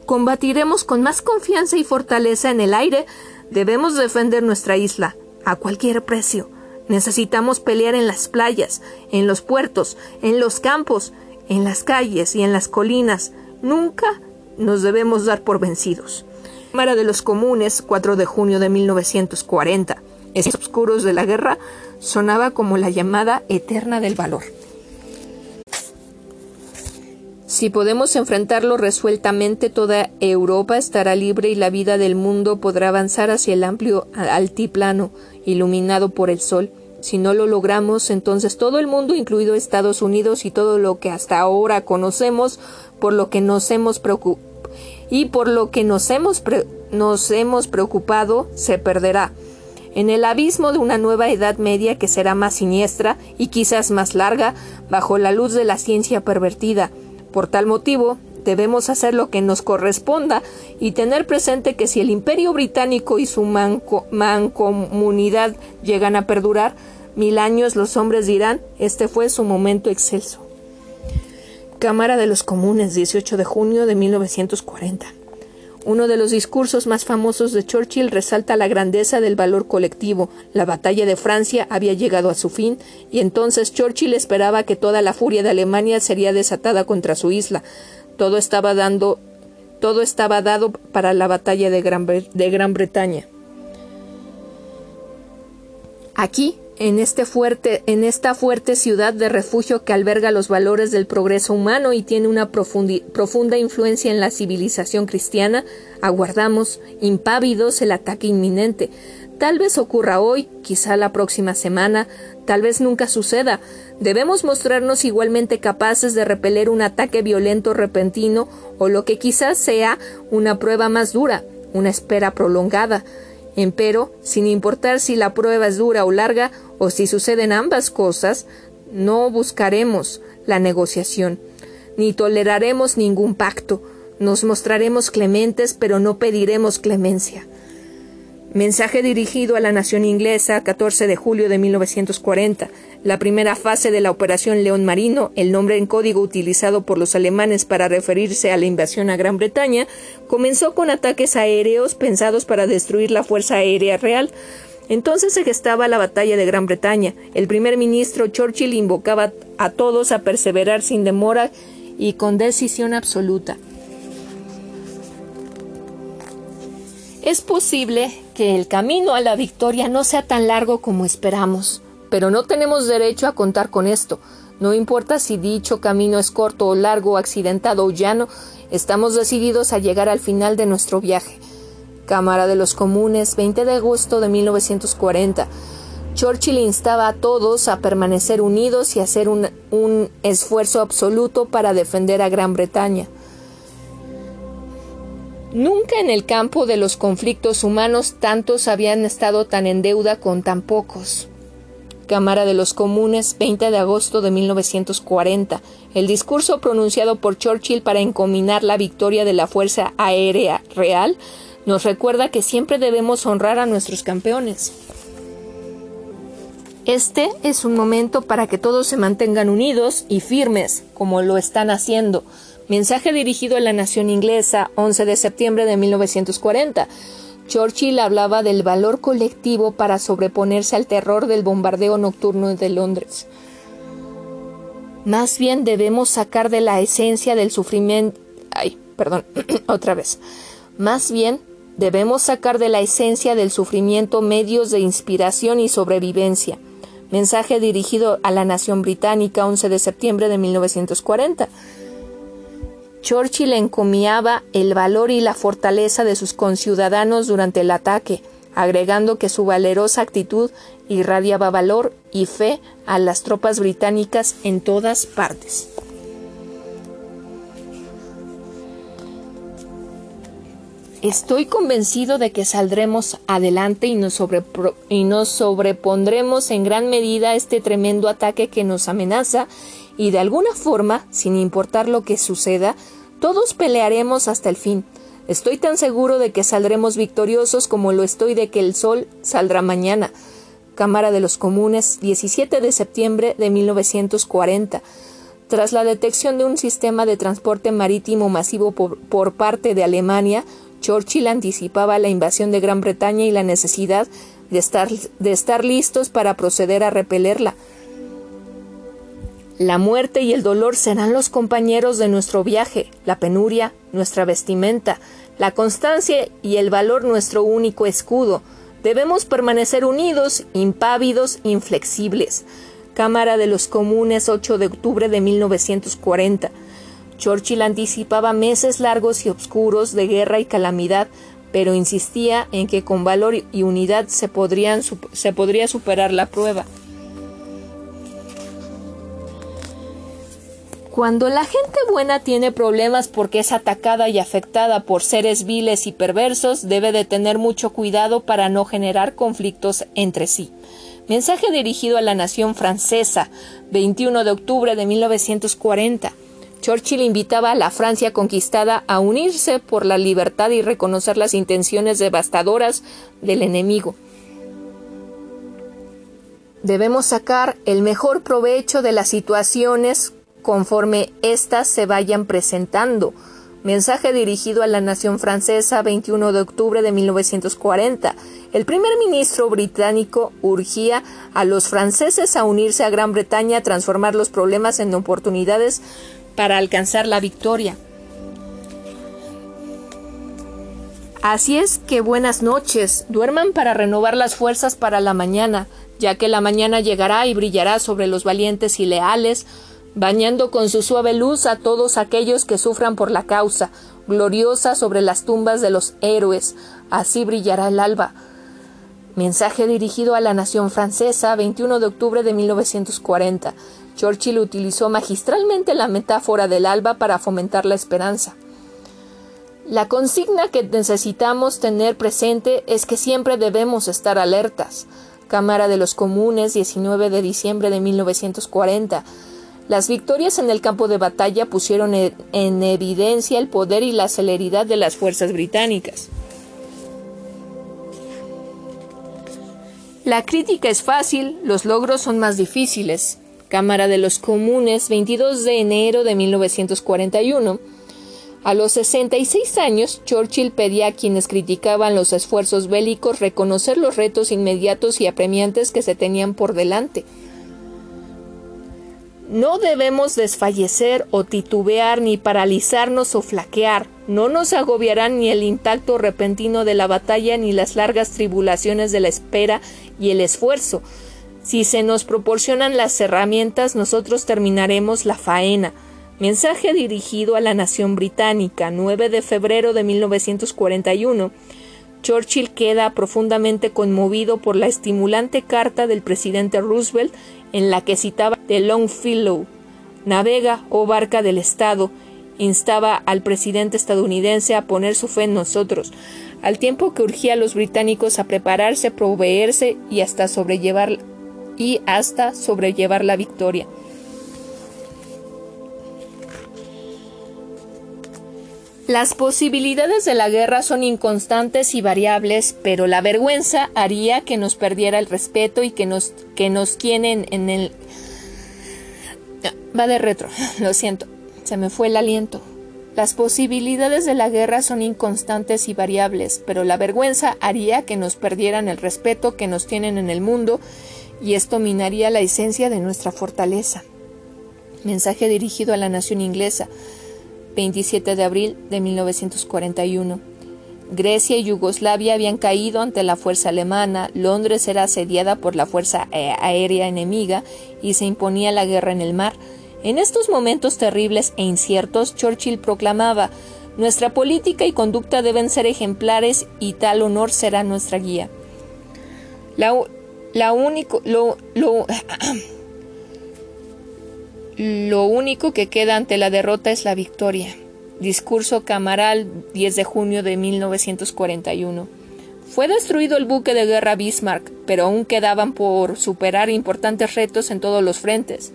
combatiremos con más confianza y fortaleza en el aire Debemos defender nuestra isla, a cualquier precio. Necesitamos pelear en las playas, en los puertos, en los campos, en las calles y en las colinas. Nunca nos debemos dar por vencidos. Cámara de los Comunes, 4 de junio de 1940. Esos oscuros de la guerra sonaba como la llamada eterna del valor. Si podemos enfrentarlo resueltamente, toda Europa estará libre y la vida del mundo podrá avanzar hacia el amplio altiplano, iluminado por el sol. Si no lo logramos, entonces todo el mundo, incluido Estados Unidos y todo lo que hasta ahora conocemos, por lo que nos hemos y por lo que nos hemos preocupado, se perderá. En el abismo de una nueva Edad Media que será más siniestra y quizás más larga, bajo la luz de la ciencia pervertida, por tal motivo, debemos hacer lo que nos corresponda y tener presente que si el imperio británico y su mancomunidad llegan a perdurar, mil años los hombres dirán, este fue su momento excelso. Cámara de los Comunes, 18 de junio de 1940. Uno de los discursos más famosos de Churchill resalta la grandeza del valor colectivo. La batalla de Francia había llegado a su fin y entonces Churchill esperaba que toda la furia de Alemania sería desatada contra su isla. Todo estaba dando todo estaba dado para la batalla de Gran, de Gran Bretaña. Aquí, en, este fuerte, en esta fuerte ciudad de refugio que alberga los valores del progreso humano y tiene una profunda influencia en la civilización cristiana, aguardamos, impávidos, el ataque inminente. Tal vez ocurra hoy, quizá la próxima semana, tal vez nunca suceda. Debemos mostrarnos igualmente capaces de repeler un ataque violento repentino o lo que quizás sea una prueba más dura, una espera prolongada. Empero, sin importar si la prueba es dura o larga, o si suceden ambas cosas, no buscaremos la negociación, ni toleraremos ningún pacto, nos mostraremos clementes, pero no pediremos clemencia. Mensaje dirigido a la nación inglesa, 14 de julio de 1940. La primera fase de la Operación León Marino, el nombre en código utilizado por los alemanes para referirse a la invasión a Gran Bretaña, comenzó con ataques aéreos pensados para destruir la Fuerza Aérea Real. Entonces se gestaba la batalla de Gran Bretaña. El primer ministro Churchill invocaba a todos a perseverar sin demora y con decisión absoluta. Es posible que el camino a la victoria no sea tan largo como esperamos, pero no tenemos derecho a contar con esto. No importa si dicho camino es corto o largo, accidentado o llano, estamos decididos a llegar al final de nuestro viaje. Cámara de los Comunes, 20 de agosto de 1940. Churchill instaba a todos a permanecer unidos y hacer un, un esfuerzo absoluto para defender a Gran Bretaña. Nunca en el campo de los conflictos humanos tantos habían estado tan en deuda con tan pocos. Cámara de los Comunes, 20 de agosto de 1940. El discurso pronunciado por Churchill para encominar la victoria de la Fuerza Aérea Real nos recuerda que siempre debemos honrar a nuestros campeones. Este es un momento para que todos se mantengan unidos y firmes, como lo están haciendo. Mensaje dirigido a la nación inglesa, 11 de septiembre de 1940. Churchill hablaba del valor colectivo para sobreponerse al terror del bombardeo nocturno de Londres. Más bien debemos sacar de la esencia del sufrimiento. Ay, perdón, otra vez. Más bien debemos sacar de la esencia del sufrimiento medios de inspiración y sobrevivencia. Mensaje dirigido a la nación británica 11 de septiembre de 1940. Churchill encomiaba el valor y la fortaleza de sus conciudadanos durante el ataque, agregando que su valerosa actitud irradiaba valor y fe a las tropas británicas en todas partes. Estoy convencido de que saldremos adelante y nos, y nos, sobrepondremos en gran medida a este tremendo ataque que nos amenaza y de alguna forma, sin importar lo que suceda, todos pelearemos hasta el fin. Estoy tan seguro de que saldremos victoriosos como lo estoy de que el sol saldrá mañana. Cámara de los Comunes, 17 de septiembre de 1940. Tras la detección de un sistema de transporte marítimo masivo por, parte de Alemania, Churchill anticipaba la invasión de Gran Bretaña y la necesidad de estar, de estar listos para proceder a repelerla. La muerte y el dolor serán los compañeros de nuestro viaje, la penuria, nuestra vestimenta, la constancia y el valor nuestro único escudo. Debemos permanecer unidos, impávidos, inflexibles. Cámara de los Comunes 8 de octubre de 1940. Churchill anticipaba meses largos y oscuros de guerra y calamidad, pero insistía en que con valor y unidad se, se podría superar la prueba. Cuando la gente buena tiene problemas porque es atacada y afectada por seres viles y perversos, debe de tener mucho cuidado para no generar conflictos entre sí. Mensaje dirigido a la nación francesa, 21 de octubre de 1940. Churchill invitaba a la Francia conquistada a unirse por la libertad y reconocer las intenciones devastadoras del enemigo. Debemos sacar el mejor provecho de las situaciones conforme éstas se vayan presentando. Mensaje dirigido a la nación francesa 21 de octubre de 1940. El primer ministro británico urgía a los franceses a unirse a Gran Bretaña a transformar los problemas en oportunidades para alcanzar la victoria. Así es que buenas noches, duerman para renovar las fuerzas para la mañana, ya que la mañana llegará y brillará sobre los valientes y leales, bañando con su suave luz a todos aquellos que sufran por la causa, gloriosa sobre las tumbas de los héroes. Así brillará el alba. Mensaje dirigido a la nación francesa, 21 de octubre de 1940. Churchill utilizó magistralmente la metáfora del alba para fomentar la esperanza. La consigna que necesitamos tener presente es que siempre debemos estar alertas. Cámara de los Comunes, 19 de diciembre de 1940. Las victorias en el campo de batalla pusieron en evidencia el poder y la celeridad de las fuerzas británicas. La crítica es fácil, los logros son más difíciles. Cámara de los Comunes, 22 de enero de 1941. A los 66 años, Churchill pedía a quienes criticaban los esfuerzos bélicos reconocer los retos inmediatos y apremiantes que se tenían por delante. No debemos desfallecer o titubear ni paralizarnos o flaquear. No nos agobiarán ni el impacto repentino de la batalla ni las largas tribulaciones de la espera y el esfuerzo. Si se nos proporcionan las herramientas, nosotros terminaremos la faena. Mensaje dirigido a la nación británica, 9 de febrero de 1941. Churchill queda profundamente conmovido por la estimulante carta del presidente Roosevelt en la que citaba de Longfellow, navega, oh barca del Estado, instaba al presidente estadounidense a poner su fe en nosotros, al tiempo que urgía a los británicos a prepararse, proveerse y hasta sobrellevar y hasta sobrellevar la victoria. Las posibilidades de la guerra son inconstantes y variables, pero la vergüenza haría que nos perdiera el respeto y que nos, que nos tienen en el... Va de retro, lo siento, se me fue el aliento. Las posibilidades de la guerra son inconstantes y variables, pero la vergüenza haría que nos perdieran el respeto que nos tienen en el mundo y esto minaría la esencia de nuestra fortaleza. Mensaje dirigido a la nación inglesa. 27 de abril de 1941. Grecia y Yugoslavia habían caído ante la fuerza alemana, Londres era asediada por la fuerza aérea enemiga y se imponía la guerra en el mar. En estos momentos terribles e inciertos, Churchill proclamaba Nuestra política y conducta deben ser ejemplares y tal honor será nuestra guía. La, único, lo, lo Lo único que queda ante la derrota es la victoria. Discurso Camaral, 10 de junio de 1941. Fue destruido el buque de guerra Bismarck, pero aún quedaban por superar importantes retos en todos los frentes.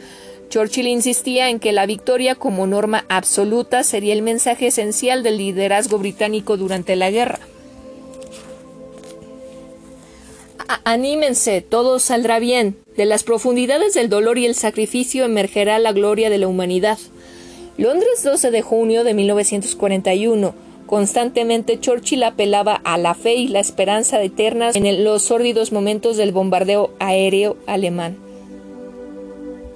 Churchill insistía en que la victoria como norma absoluta sería el mensaje esencial del liderazgo británico durante la guerra. Anímense, todo saldrá bien. De las profundidades del dolor y el sacrificio emergerá la gloria de la humanidad. Londres 12 de junio de 1941. Constantemente Churchill apelaba a la fe y la esperanza eternas en los sórdidos momentos del bombardeo aéreo alemán.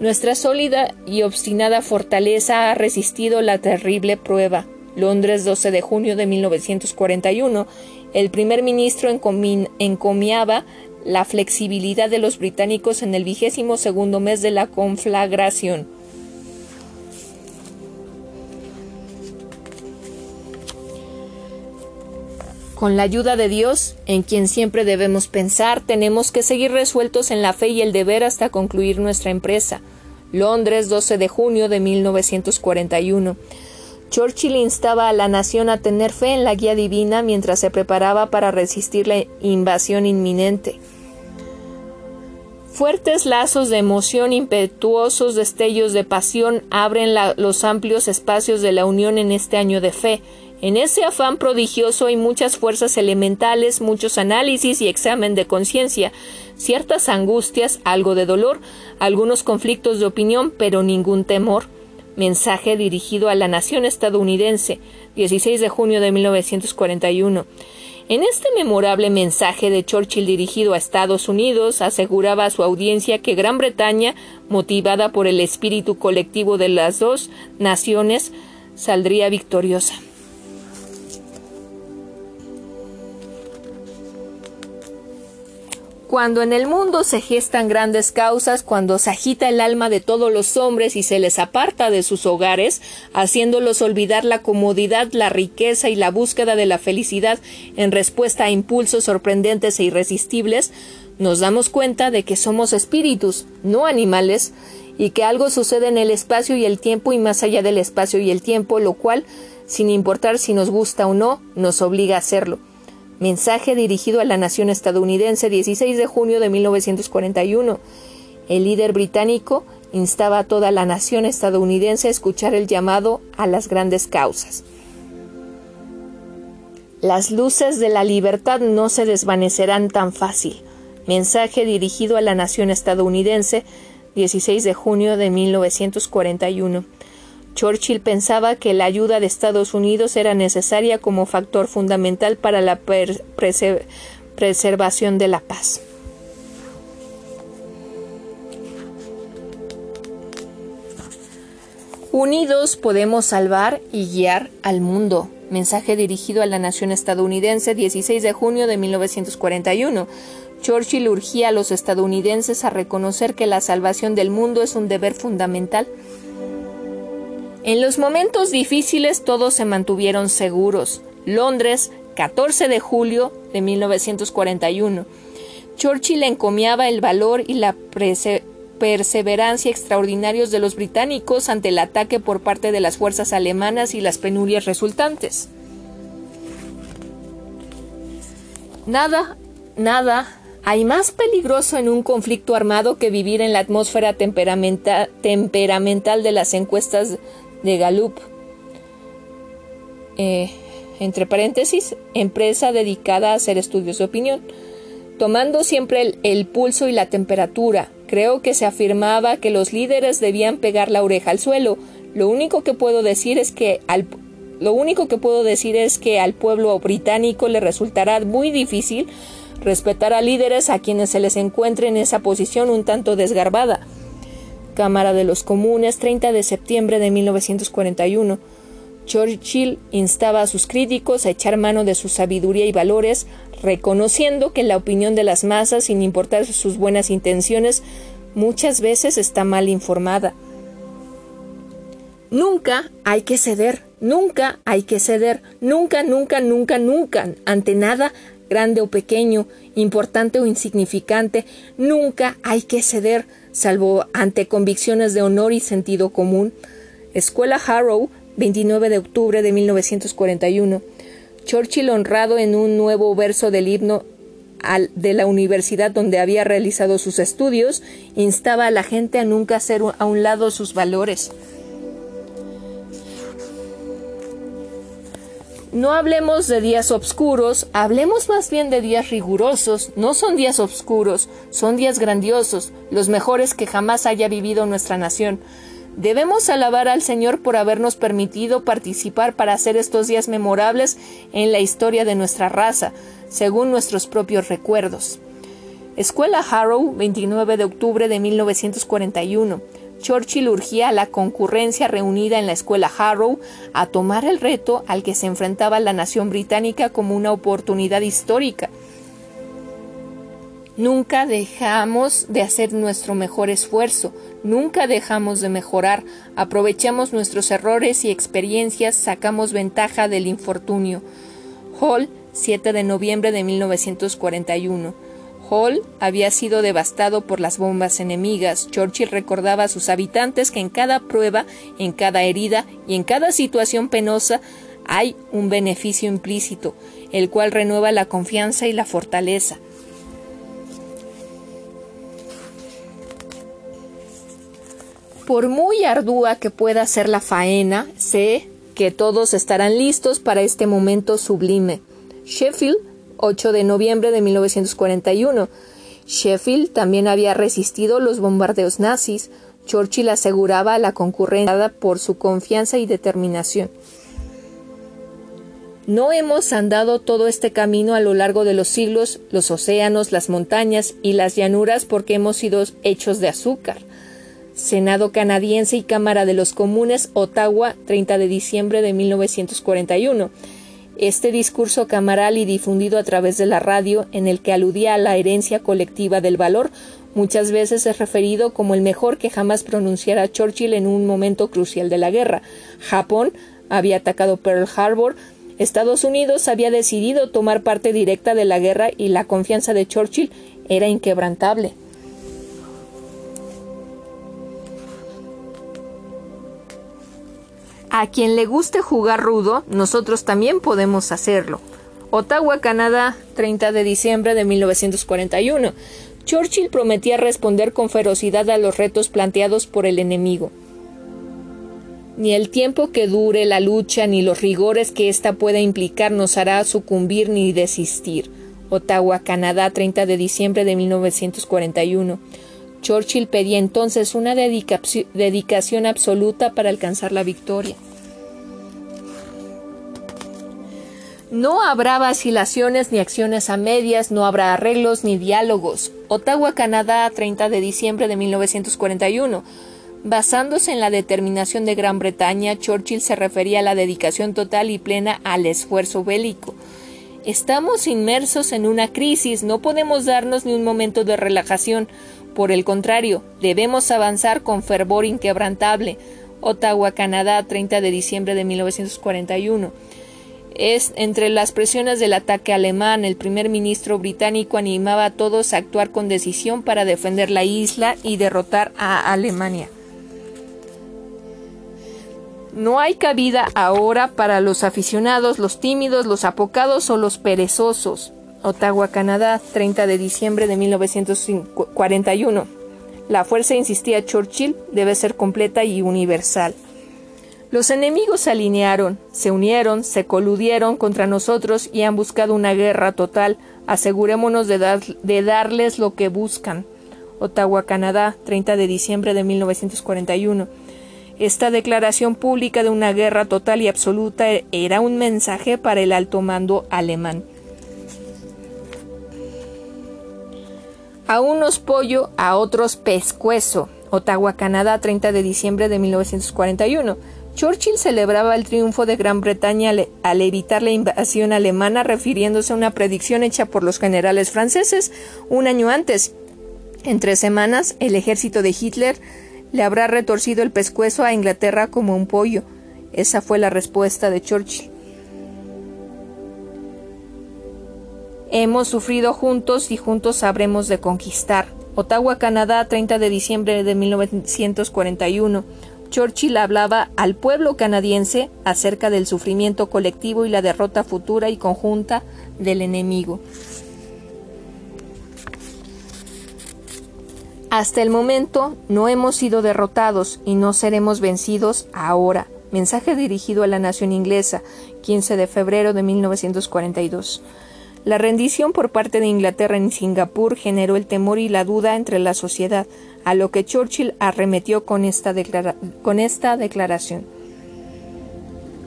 Nuestra sólida y obstinada fortaleza ha resistido la terrible prueba. Londres 12 de junio de 1941 el primer ministro encomiaba la flexibilidad de los británicos en el vigésimo segundo mes de la conflagración. Con la ayuda de Dios, en quien siempre debemos pensar, tenemos que seguir resueltos en la fe y el deber hasta concluir nuestra empresa. Londres, 12 de junio de 1941. Churchill instaba a la nación a tener fe en la guía divina mientras se preparaba para resistir la invasión inminente. Fuertes lazos de emoción, impetuosos destellos de pasión abren los amplios espacios de la unión en este año de fe. En ese afán prodigioso hay muchas fuerzas elementales, muchos análisis y examen de conciencia, ciertas angustias, algo de dolor, algunos conflictos de opinión, pero ningún temor. Mensaje dirigido a la nación estadounidense, 16 de junio de 1941. En este memorable mensaje de Churchill dirigido a Estados Unidos, aseguraba a su audiencia que Gran Bretaña, motivada por el espíritu colectivo de las dos naciones, saldría victoriosa. Cuando en el mundo se gestan grandes causas, cuando se agita el alma de todos los hombres y se les aparta de sus hogares, haciéndolos olvidar la comodidad, la riqueza y la búsqueda de la felicidad en respuesta a impulsos sorprendentes e irresistibles, nos damos cuenta de que somos espíritus, no animales, y que algo sucede en el espacio y el tiempo y más allá del espacio y el tiempo, lo cual, sin importar si nos gusta o no, nos obliga a hacerlo. Mensaje dirigido a la nación estadounidense 16 de junio de 1941. El líder británico instaba a toda la nación estadounidense a escuchar el llamado a las grandes causas. Las luces de la libertad no se desvanecerán tan fácil. Mensaje dirigido a la nación estadounidense 16 de junio de 1941. Churchill pensaba que la ayuda de Estados Unidos era necesaria como factor fundamental para la preservación de la paz. Unidos podemos salvar y guiar al mundo. Mensaje dirigido a la nación estadounidense 16 de junio de 1941. Churchill urgía a los estadounidenses a reconocer que la salvación del mundo es un deber fundamental en los momentos difíciles todos se mantuvieron seguros. Londres, 14 de julio de 1941. Churchill encomiaba el valor y la perseverancia extraordinarios de los británicos ante el ataque por parte de las fuerzas alemanas y las penurias resultantes. Nada, nada hay más peligroso en un conflicto armado que vivir en la atmósfera temperamental, de las encuestas de Gallup. Eh, entre paréntesis, empresa dedicada a hacer estudios de opinión. Tomando siempre el, pulso y la temperatura, creo que se afirmaba que los líderes debían pegar la oreja al suelo. Lo único que puedo decir es que al, lo único que puedo decir es que al pueblo británico le resultará muy difícil respetar a líderes a quienes se les encuentre en esa posición un tanto desgarbada. Cámara de los Comunes, 30 de septiembre de 1941. Churchill instaba a sus críticos a echar mano de su sabiduría y valores, reconociendo que la opinión de las masas, sin importar sus buenas intenciones, muchas veces está mal informada. Nunca hay que ceder, nunca hay que ceder, nunca, nunca, nunca, nunca, ante nada, grande o pequeño, importante o insignificante, nunca hay que ceder, salvo ante convicciones de honor y sentido común. Escuela Harrow, 29 de octubre de 1941. Churchill, honrado en un nuevo verso del himno de la universidad donde había realizado sus estudios, instaba a la gente a nunca hacer a un lado sus valores. No hablemos de días oscuros, hablemos más bien de días rigurosos. No son días oscuros, son días grandiosos, los mejores que jamás haya vivido nuestra nación. Debemos alabar al Señor por habernos permitido participar para hacer estos días memorables en la historia de nuestra raza, según nuestros propios recuerdos. Escuela Harrow, 29 de octubre de 1941. Churchill urgía a la concurrencia reunida en la escuela Harrow a tomar el reto al que se enfrentaba la nación británica como una oportunidad histórica Nunca dejamos de hacer nuestro mejor esfuerzo, nunca dejamos de mejorar, aprovechamos nuestros errores y experiencias, sacamos ventaja del infortunio. Hall, 7 de noviembre de 1941. Hall había sido devastado por las bombas enemigas. Churchill recordaba a sus habitantes que en cada prueba, en cada herida y en cada situación penosa hay un beneficio implícito, el cual renueva la confianza y la fortaleza. Por muy ardua que pueda ser la faena, sé que todos estarán listos para este momento sublime. Sheffield, 8 de noviembre de 1941. Sheffield también había resistido los bombardeos nazis. Churchill aseguraba a la concurrencia por su confianza y determinación. No hemos andado todo este camino a lo largo de los siglos, los océanos, las montañas y las llanuras porque hemos sido hechos de azúcar. Senado canadiense y Cámara de los Comunes, Ottawa, 30 de diciembre de 1941. Este discurso camaral y difundido a través de la radio, en el que aludía a la herencia colectiva del valor, muchas veces es referido como el mejor que jamás pronunciara Churchill en un momento crucial de la guerra. Japón había atacado Pearl Harbor, Estados Unidos había decidido tomar parte directa de la guerra y la confianza de Churchill era inquebrantable. A quien le guste jugar rudo, nosotros también podemos hacerlo. Ottawa, Canadá, 30 de diciembre de 1941. Churchill prometía responder con ferocidad a los retos planteados por el enemigo. Ni el tiempo que dure la lucha ni los rigores que ésta pueda implicar nos hará sucumbir ni desistir. Ottawa, Canadá, 30 de diciembre de 1941. Churchill pedía entonces una dedicación absoluta para alcanzar la victoria. No habrá vacilaciones ni acciones a medias, no habrá arreglos ni diálogos. Ottawa, Canadá, 30 de diciembre de 1941. Basándose en la determinación de Gran Bretaña, Churchill se refería a la dedicación total y plena al esfuerzo bélico. Estamos inmersos en una crisis, no podemos darnos ni un momento de relajación. Por el contrario, debemos avanzar con fervor inquebrantable. Ottawa, Canadá, 30 de diciembre de 1941. Es entre las presiones del ataque alemán, el primer ministro británico animaba a todos a actuar con decisión para defender la isla y derrotar a Alemania. No hay cabida ahora para los aficionados, los tímidos, los apocados o los perezosos. Ottawa, Canadá, 30 de diciembre de 1941. La fuerza, insistía Churchill, debe ser completa y universal. Los enemigos se alinearon, se unieron, se coludieron contra nosotros y han buscado una guerra total. Asegurémonos de, de darles lo que buscan. Ottawa, Canadá, 30 de diciembre de 1941. Esta declaración pública de una guerra total y absoluta era un mensaje para el alto mando alemán. A unos pollo, a otros pescuezo. Ottawa, Canadá, 30 de diciembre de 1941. Churchill celebraba el triunfo de Gran Bretaña al evitar la invasión alemana, refiriéndose a una predicción hecha por los generales franceses un año antes. En tres semanas, el ejército de Hitler le habrá retorcido el pescuezo a Inglaterra como un pollo. Esa fue la respuesta de Churchill. Hemos sufrido juntos y juntos sabremos de conquistar. Ottawa, Canadá, 30 de diciembre de 1941. Churchill hablaba al pueblo canadiense acerca del sufrimiento colectivo y la derrota futura y conjunta del enemigo. Hasta el momento no hemos sido derrotados y no seremos vencidos ahora. Mensaje dirigido a la nación inglesa, 15 de febrero de 1942. La rendición por parte de Inglaterra en Singapur generó el temor y la duda entre la sociedad, a lo que Churchill arremetió con esta, con esta declaración.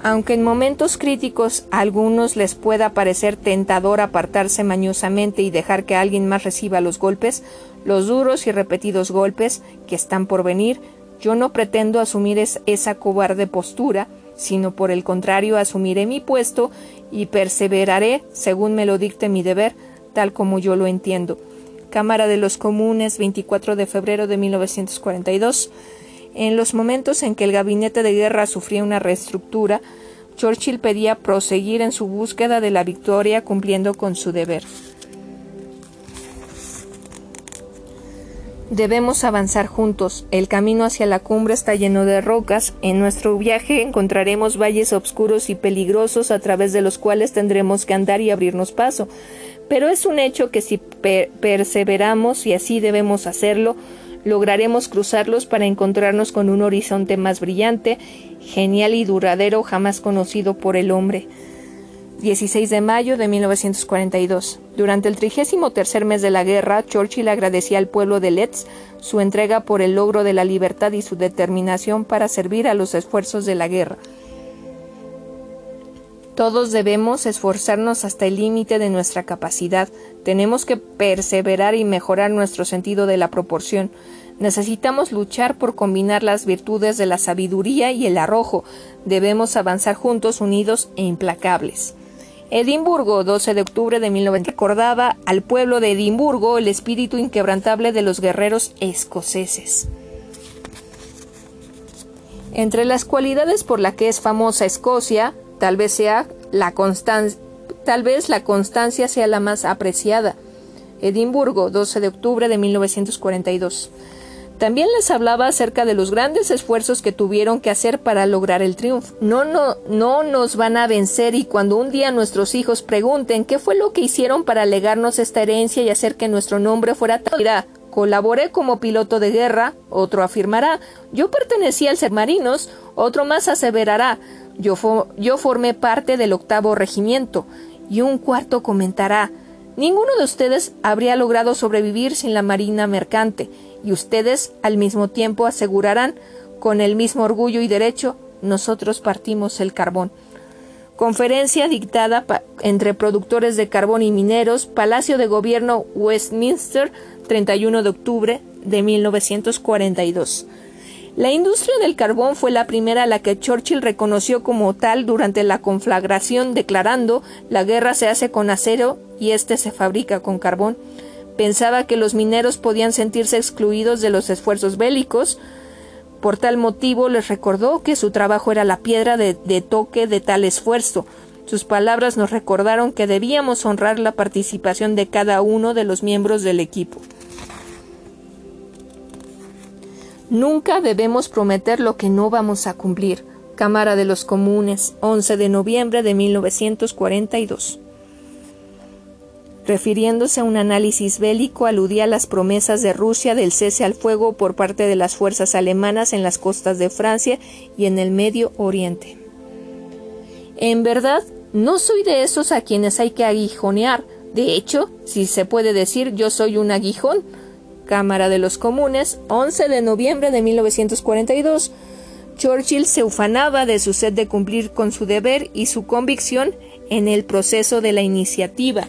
Aunque en momentos críticos a algunos les pueda parecer tentador apartarse mañosamente y dejar que alguien más reciba los golpes, los duros y repetidos golpes que están por venir, yo no pretendo asumir esa cobarde postura, sino por el contrario asumiré mi puesto y perseveraré según me lo dicte mi deber, tal como yo lo entiendo. Cámara de los Comunes, 24 de febrero de 1942. En los momentos en que el gabinete de guerra sufría una reestructura, Churchill pedía proseguir en su búsqueda de la victoria cumpliendo con su deber. Debemos avanzar juntos. El camino hacia la cumbre está lleno de rocas. En nuestro viaje encontraremos valles oscuros y peligrosos a través de los cuales tendremos que andar y abrirnos paso. Pero es un hecho que si perseveramos, y así debemos hacerlo, lograremos cruzarlos para encontrarnos con un horizonte más brillante, genial y duradero jamás conocido por el hombre. 16 de mayo de 1942. Durante el trigésimo tercer mes de la guerra, Churchill agradecía al pueblo de Letz su entrega por el logro de la libertad y su determinación para servir a los esfuerzos de la guerra. Todos debemos esforzarnos hasta el límite de nuestra capacidad. Tenemos que perseverar y mejorar nuestro sentido de la proporción. Necesitamos luchar por combinar las virtudes de la sabiduría y el arrojo. Debemos avanzar juntos, unidos e implacables. Edimburgo, 12 de octubre de 1920, recordaba al pueblo de Edimburgo el espíritu inquebrantable de los guerreros escoceses. Entre las cualidades por las que es famosa Escocia, Tal vez sea la constancia, tal vez la constancia sea la más apreciada. Edimburgo, 12 de octubre de 1942. También les hablaba acerca de los grandes esfuerzos que tuvieron que hacer para lograr el triunfo. No, no, no nos van a vencer y cuando un día nuestros hijos pregunten qué fue lo que hicieron para legarnos esta herencia y hacer que nuestro nombre fuera tal, colaboré como piloto de guerra, otro afirmará, yo pertenecía al ser marinos, otro más aseverará, yo, formé parte del octavo regimiento, y un cuarto comentará Ninguno de ustedes habría logrado sobrevivir sin la marina mercante, y ustedes al mismo tiempo asegurarán, con el mismo orgullo y derecho, nosotros partimos el carbón. Conferencia dictada entre productores de carbón y mineros, Palacio de Gobierno Westminster, 31 de octubre de 1942. La industria del carbón fue la primera a la que Churchill reconoció como tal durante la conflagración, declarando la guerra se hace con acero y éste se fabrica con carbón. Pensaba que los mineros podían sentirse excluidos de los esfuerzos bélicos. Por tal motivo les recordó que su trabajo era la piedra de, toque de tal esfuerzo. Sus palabras nos recordaron que debíamos honrar la participación de cada uno de los miembros del equipo. Nunca debemos prometer lo que no vamos a cumplir. Cámara de los Comunes, 11 de noviembre de 1942. Refiriéndose a un análisis bélico, aludía a las promesas de Rusia del cese al fuego por parte de las fuerzas alemanas en las costas de Francia y en el Medio Oriente. En verdad, no soy de esos a quienes hay que aguijonear. De hecho, si se puede decir, yo soy un aguijón. Cámara de los Comunes, 11 de noviembre de 1942. Churchill se ufanaba de su sed de cumplir con su deber y su convicción en el proceso de la iniciativa.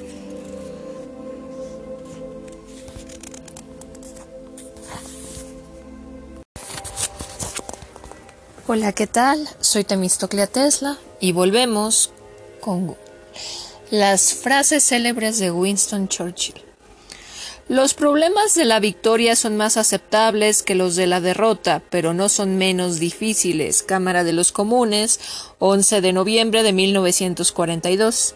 Hola, ¿qué tal? Soy Temistoclea Tesla y volvemos con las frases célebres de Winston Churchill. Los problemas de la victoria son más aceptables que los de la derrota, pero no son menos difíciles. Cámara de los Comunes, 11 de noviembre de 1942.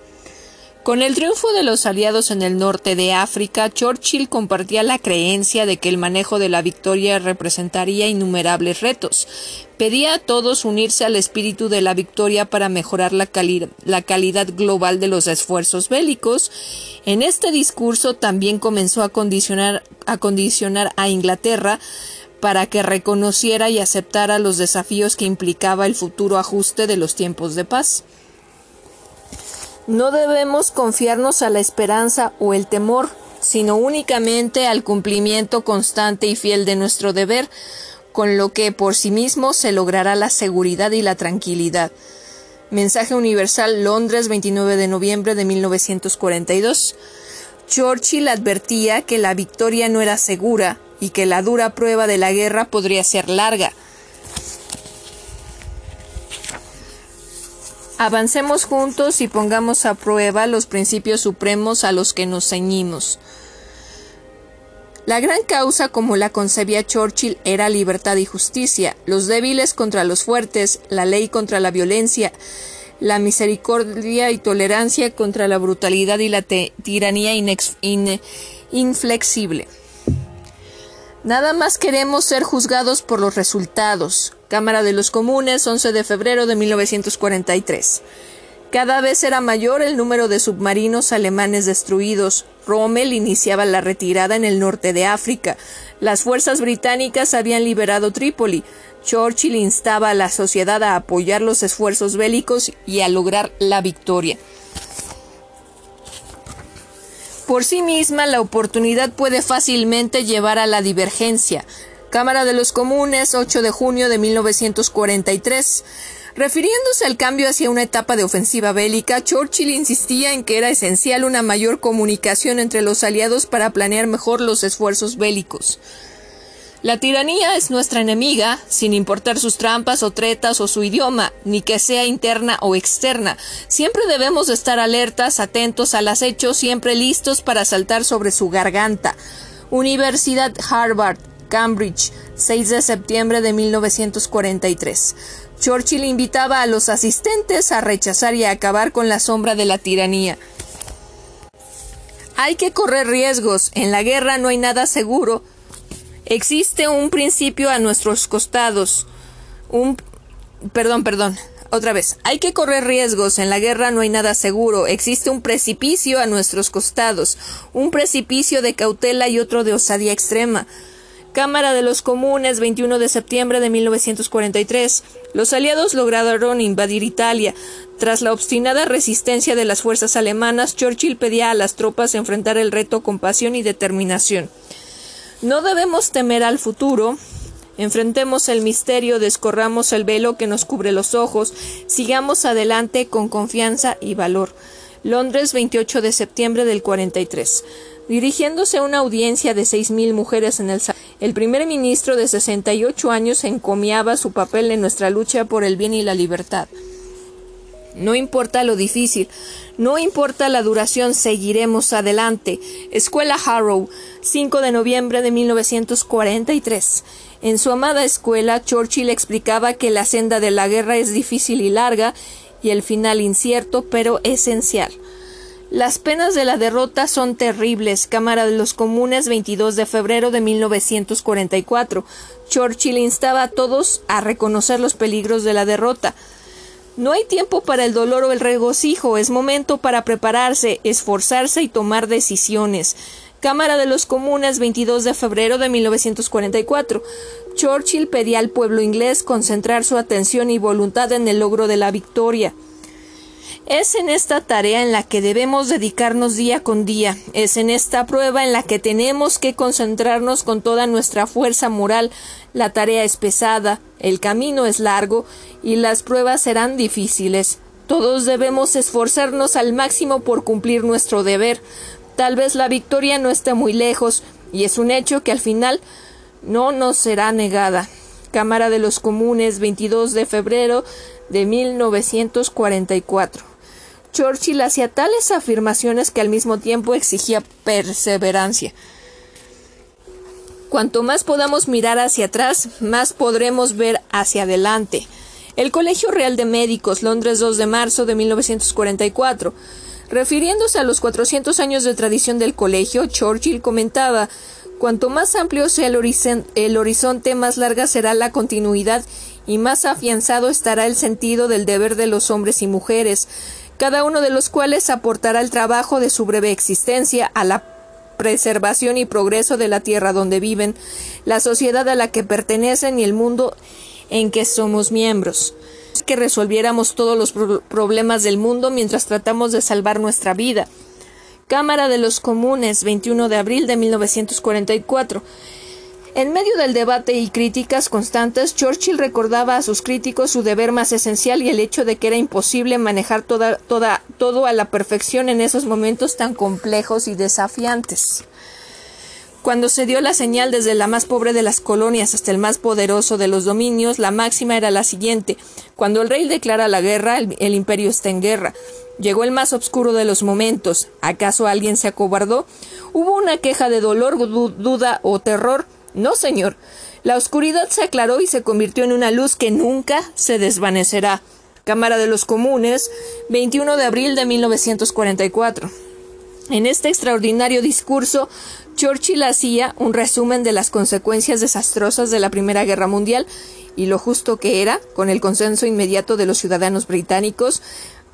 Con el triunfo de los aliados en el norte de África, Churchill compartía la creencia de que el manejo de la victoria representaría innumerables retos. Pedía a todos unirse al espíritu de la victoria para mejorar la, calidad global de los esfuerzos bélicos. En este discurso también comenzó a condicionar a Inglaterra para que reconociera y aceptara los desafíos que implicaba el futuro ajuste de los tiempos de paz. No debemos confiarnos a la esperanza o el temor, sino únicamente al cumplimiento constante y fiel de nuestro deber, con lo que por sí mismo se logrará la seguridad y la tranquilidad. Mensaje Universal Londres 29 de noviembre de 1942. Churchill advertía que la victoria no era segura y que la dura prueba de la guerra podría ser larga. Avancemos juntos y pongamos a prueba los principios supremos a los que nos ceñimos. La gran causa, como la concebía Churchill, era libertad y justicia, los débiles contra los fuertes, la ley contra la violencia, la misericordia y tolerancia contra la brutalidad y la tiranía inflexible. Nada más queremos ser juzgados por los resultados. Cámara de los Comunes, 11 de febrero de 1943. Cada vez era mayor el número de submarinos alemanes destruidos. Rommel iniciaba la retirada en el norte de África. Las fuerzas británicas habían liberado Trípoli. Churchill instaba a la sociedad a apoyar los esfuerzos bélicos y a lograr la victoria. Por sí misma, la oportunidad puede fácilmente llevar a la divergencia. Cámara de los Comunes, 8 de junio de 1943. Refiriéndose al cambio hacia una etapa de ofensiva bélica, Churchill insistía en que era esencial una mayor comunicación entre los aliados para planear mejor los esfuerzos bélicos. La tiranía es nuestra enemiga, sin importar sus trampas o tretas o su idioma, ni que sea interna o externa. Siempre debemos estar alertas, atentos al acecho, siempre listos para saltar sobre su garganta. Universidad Harvard, Cambridge, 6 de septiembre de 1943. Churchill invitaba a los asistentes a rechazar y a acabar con la sombra de la tiranía. Hay que correr riesgos. En la guerra no hay nada seguro Existe un principio a nuestros costados. Un perdón, perdón. Otra vez, hay que correr riesgos, en la guerra no hay nada seguro, existe un precipicio a nuestros costados, un precipicio de cautela y otro de osadía extrema. Cámara de los Comunes, 21 de septiembre de 1943. Los aliados lograron invadir Italia. Tras la obstinada resistencia de las fuerzas alemanas, Churchill pedía a las tropas enfrentar el reto con pasión y determinación. No debemos temer al futuro. Enfrentemos el misterio, descorramos el velo que nos cubre los ojos, sigamos adelante con confianza y valor. Londres, 28 de septiembre del 43. Dirigiéndose a una audiencia de seis mil mujeres en el el primer ministro de 68 años encomiaba su papel en nuestra lucha por el bien y la libertad. No importa lo difícil, no importa la duración, seguiremos adelante. Escuela Harrow, 5 de noviembre de 1943. En su amada escuela, Churchill explicaba que la senda de la guerra es difícil y larga y el final incierto pero esencial. Las penas de la derrota son terribles. Cámara de los Comunes, 22 de febrero de 1944. Churchill instaba a todos a reconocer los peligros de la derrota. No hay tiempo para el dolor o el regocijo, es momento para prepararse, esforzarse y tomar decisiones. Cámara de los Comunes, 22 de febrero de 1944. Churchill pedía al pueblo inglés concentrar su atención y voluntad en el logro de la victoria. Es en esta tarea en la que debemos dedicarnos día con día, es en esta prueba en la que tenemos que concentrarnos con toda nuestra fuerza moral. La tarea es pesada, el camino es largo y las pruebas serán difíciles. Todos debemos esforzarnos al máximo por cumplir nuestro deber. Tal vez la victoria no esté muy lejos, y es un hecho que al final no nos será negada. Cámara de los Comunes, 22 de febrero de 1944. Churchill hacía tales afirmaciones que al mismo tiempo exigía perseverancia. Cuanto más podamos mirar hacia atrás, más podremos ver hacia adelante. El Colegio Real de Médicos, Londres 2 de marzo de 1944. Refiriéndose a los 400 años de tradición del colegio, Churchill comentaba Cuanto más amplio sea el, el horizonte, más larga será la continuidad y más afianzado estará el sentido del deber de los hombres y mujeres cada uno de los cuales aportará el trabajo de su breve existencia a la preservación y progreso de la tierra donde viven, la sociedad a la que pertenecen y el mundo en que somos miembros. Que resolviéramos todos los problemas del mundo mientras tratamos de salvar nuestra vida. Cámara de los Comunes, 21 de abril de 1944. En medio del debate y críticas constantes, Churchill recordaba a sus críticos su deber más esencial y el hecho de que era imposible manejar toda, toda, todo a la perfección en esos momentos tan complejos y desafiantes. Cuando se dio la señal desde la más pobre de las colonias hasta el más poderoso de los dominios, la máxima era la siguiente Cuando el rey declara la guerra, el, imperio está en guerra. Llegó el más oscuro de los momentos. ¿Acaso alguien se acobardó? Hubo una queja de dolor, duda o terror no, señor. La oscuridad se aclaró y se convirtió en una luz que nunca se desvanecerá. Cámara de los Comunes, 21 de abril de 1944. En este extraordinario discurso, Churchill hacía un resumen de las consecuencias desastrosas de la Primera Guerra Mundial y lo justo que era, con el consenso inmediato de los ciudadanos británicos,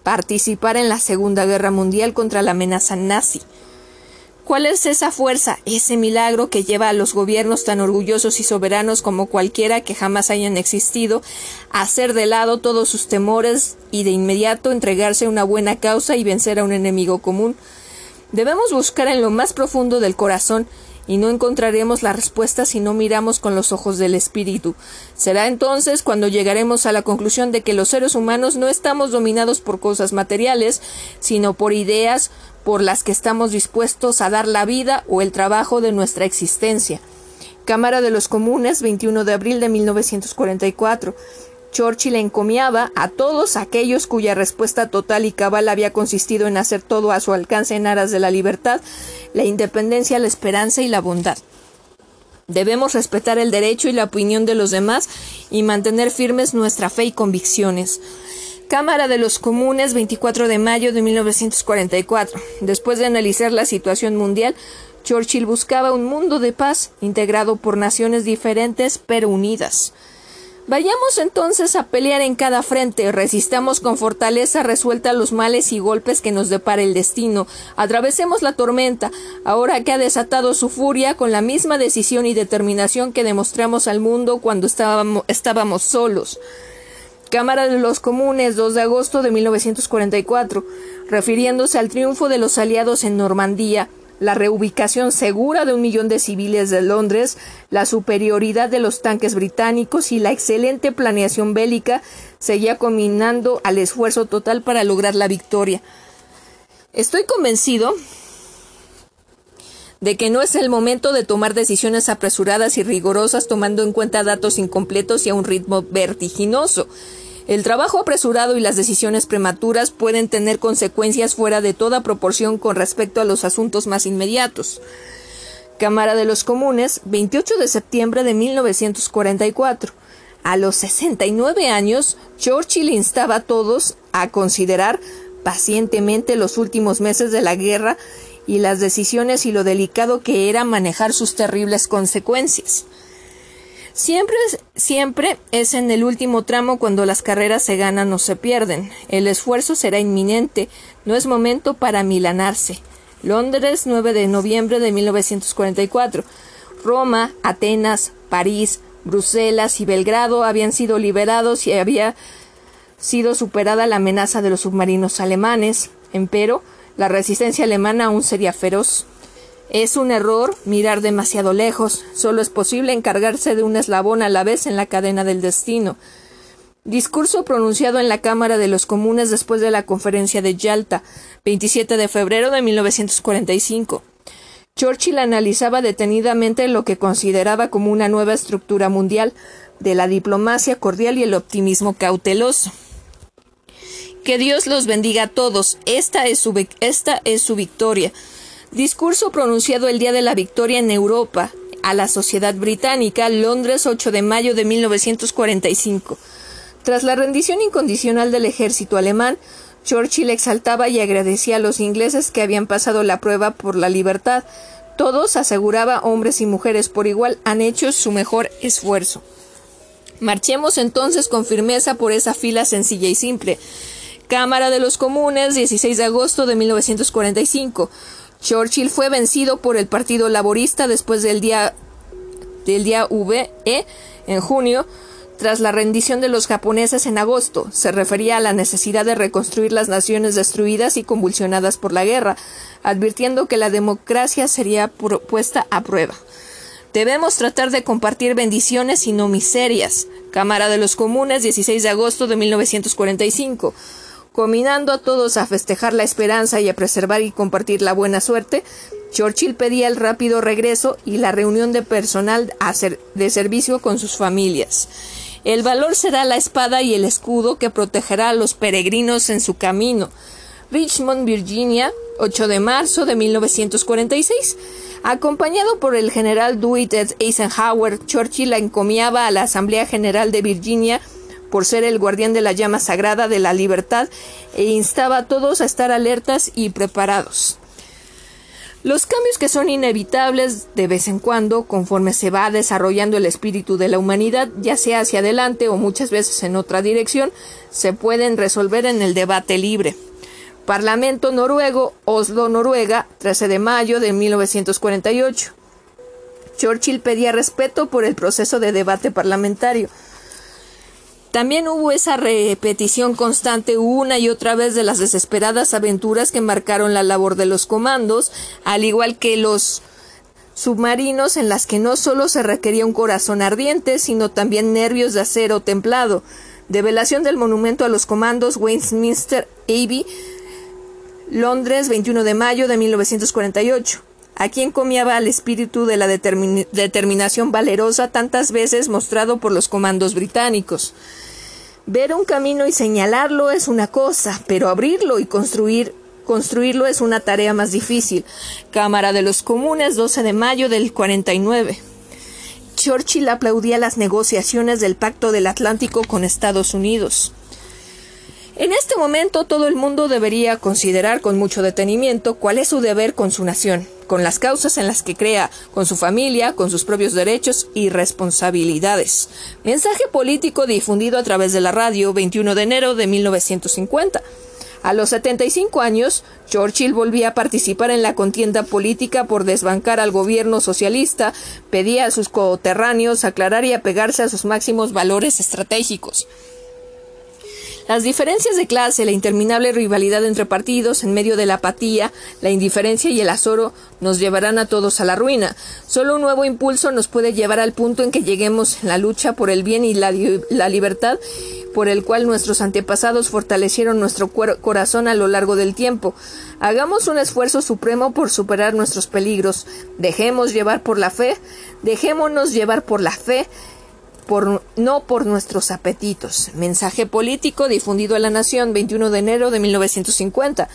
participar en la Segunda Guerra Mundial contra la amenaza nazi. ¿Cuál es esa fuerza, ese milagro que lleva a los gobiernos tan orgullosos y soberanos como cualquiera que jamás hayan existido a hacer de lado todos sus temores y de inmediato entregarse a una buena causa y vencer a un enemigo común? Debemos buscar en lo más profundo del corazón y no encontraremos la respuesta si no miramos con los ojos del espíritu. Será entonces cuando llegaremos a la conclusión de que los seres humanos no estamos dominados por cosas materiales, sino por ideas, por las que estamos dispuestos a dar la vida o el trabajo de nuestra existencia. Cámara de los Comunes, 21 de abril de 1944. Churchill encomiaba a todos aquellos cuya respuesta total y cabal había consistido en hacer todo a su alcance en aras de la libertad, la independencia, la esperanza y la bondad. Debemos respetar el derecho y la opinión de los demás y mantener firmes nuestra fe y convicciones. Cámara de los Comunes, 24 de mayo de 1944. Después de analizar la situación mundial, Churchill buscaba un mundo de paz, integrado por naciones diferentes pero unidas. Vayamos entonces a pelear en cada frente, resistamos con fortaleza resuelta los males y golpes que nos depara el destino, atravesemos la tormenta, ahora que ha desatado su furia con la misma decisión y determinación que demostramos al mundo cuando estábamos, estábamos solos. Cámara de los Comunes, 2 de agosto de 1944, refiriéndose al triunfo de los aliados en Normandía, la reubicación segura de un millón de civiles de Londres, la superioridad de los tanques británicos y la excelente planeación bélica seguía combinando al esfuerzo total para lograr la victoria. Estoy convencido de que no es el momento de tomar decisiones apresuradas y rigurosas tomando en cuenta datos incompletos y a un ritmo vertiginoso. El trabajo apresurado y las decisiones prematuras pueden tener consecuencias fuera de toda proporción con respecto a los asuntos más inmediatos. Cámara de los Comunes, 28 de septiembre de 1944. A los 69 años, Churchill instaba a todos a considerar pacientemente los últimos meses de la guerra y las decisiones y lo delicado que era manejar sus terribles consecuencias. Siempre, siempre es en el último tramo cuando las carreras se ganan o se pierden. El esfuerzo será inminente, no es momento para milanarse. Londres, 9 de noviembre de 1944. Roma, Atenas, París, Bruselas y Belgrado habían sido liberados y había sido superada la amenaza de los submarinos alemanes. Empero, la resistencia alemana aún sería feroz. Es un error mirar demasiado lejos. Solo es posible encargarse de un eslabón a la vez en la cadena del destino. Discurso pronunciado en la Cámara de los Comunes después de la conferencia de Yalta, 27 de febrero de 1945. Churchill analizaba detenidamente lo que consideraba como una nueva estructura mundial de la diplomacia cordial y el optimismo cauteloso. Que Dios los bendiga a todos. Esta es su, esta es su victoria. Discurso pronunciado el día de la victoria en Europa a la sociedad británica, Londres, 8 de mayo de 1945. Tras la rendición incondicional del ejército alemán, Churchill exaltaba y agradecía a los ingleses que habían pasado la prueba por la libertad. Todos, aseguraba, hombres y mujeres por igual, han hecho su mejor esfuerzo. Marchemos entonces con firmeza por esa fila sencilla y simple. Cámara de los Comunes, 16 de agosto de 1945. Churchill fue vencido por el Partido Laborista después del día del día VE en junio tras la rendición de los japoneses en agosto, se refería a la necesidad de reconstruir las naciones destruidas y convulsionadas por la guerra, advirtiendo que la democracia sería puesta a prueba. Debemos tratar de compartir bendiciones y no miserias. Cámara de los Comunes, 16 de agosto de 1945. Combinando a todos a festejar la esperanza y a preservar y compartir la buena suerte, Churchill pedía el rápido regreso y la reunión de personal de servicio con sus familias. El valor será la espada y el escudo que protegerá a los peregrinos en su camino. Richmond, Virginia, 8 de marzo de 1946. Acompañado por el general Dwight Eisenhower, Churchill la encomiaba a la Asamblea General de Virginia por ser el guardián de la llama sagrada de la libertad e instaba a todos a estar alertas y preparados. Los cambios que son inevitables de vez en cuando, conforme se va desarrollando el espíritu de la humanidad, ya sea hacia adelante o muchas veces en otra dirección, se pueden resolver en el debate libre. Parlamento noruego, Oslo, Noruega, 13 de mayo de 1948. Churchill pedía respeto por el proceso de debate parlamentario. También hubo esa repetición constante una y otra vez de las desesperadas aventuras que marcaron la labor de los comandos, al igual que los submarinos en las que no solo se requería un corazón ardiente, sino también nervios de acero templado. Develación del monumento a los comandos Westminster Abbey, Londres, 21 de mayo de 1948. Aquí encomiaba el espíritu de la determinación valerosa tantas veces mostrado por los comandos británicos. Ver un camino y señalarlo es una cosa, pero abrirlo y construir construirlo es una tarea más difícil. Cámara de los Comunes, 12 de mayo del 49. Churchill aplaudía las negociaciones del Pacto del Atlántico con Estados Unidos. En este momento todo el mundo debería considerar con mucho detenimiento cuál es su deber con su nación, con las causas en las que crea, con su familia, con sus propios derechos y responsabilidades. Mensaje político difundido a través de la radio 21 de enero de 1950. A los 75 años, Churchill volvía a participar en la contienda política por desbancar al gobierno socialista, pedía a sus coterráneos aclarar y apegarse a sus máximos valores estratégicos. Las diferencias de clase, la interminable rivalidad entre partidos, en medio de la apatía, la indiferencia y el azoro, nos llevarán a todos a la ruina. Solo un nuevo impulso nos puede llevar al punto en que lleguemos en la lucha por el bien y la, la libertad por el cual nuestros antepasados fortalecieron nuestro corazón a lo largo del tiempo. Hagamos un esfuerzo supremo por superar nuestros peligros. Dejemos llevar por la fe, dejémonos llevar por la fe, no por nuestros apetitos. Mensaje político difundido a la Nación 21 de enero de 1950.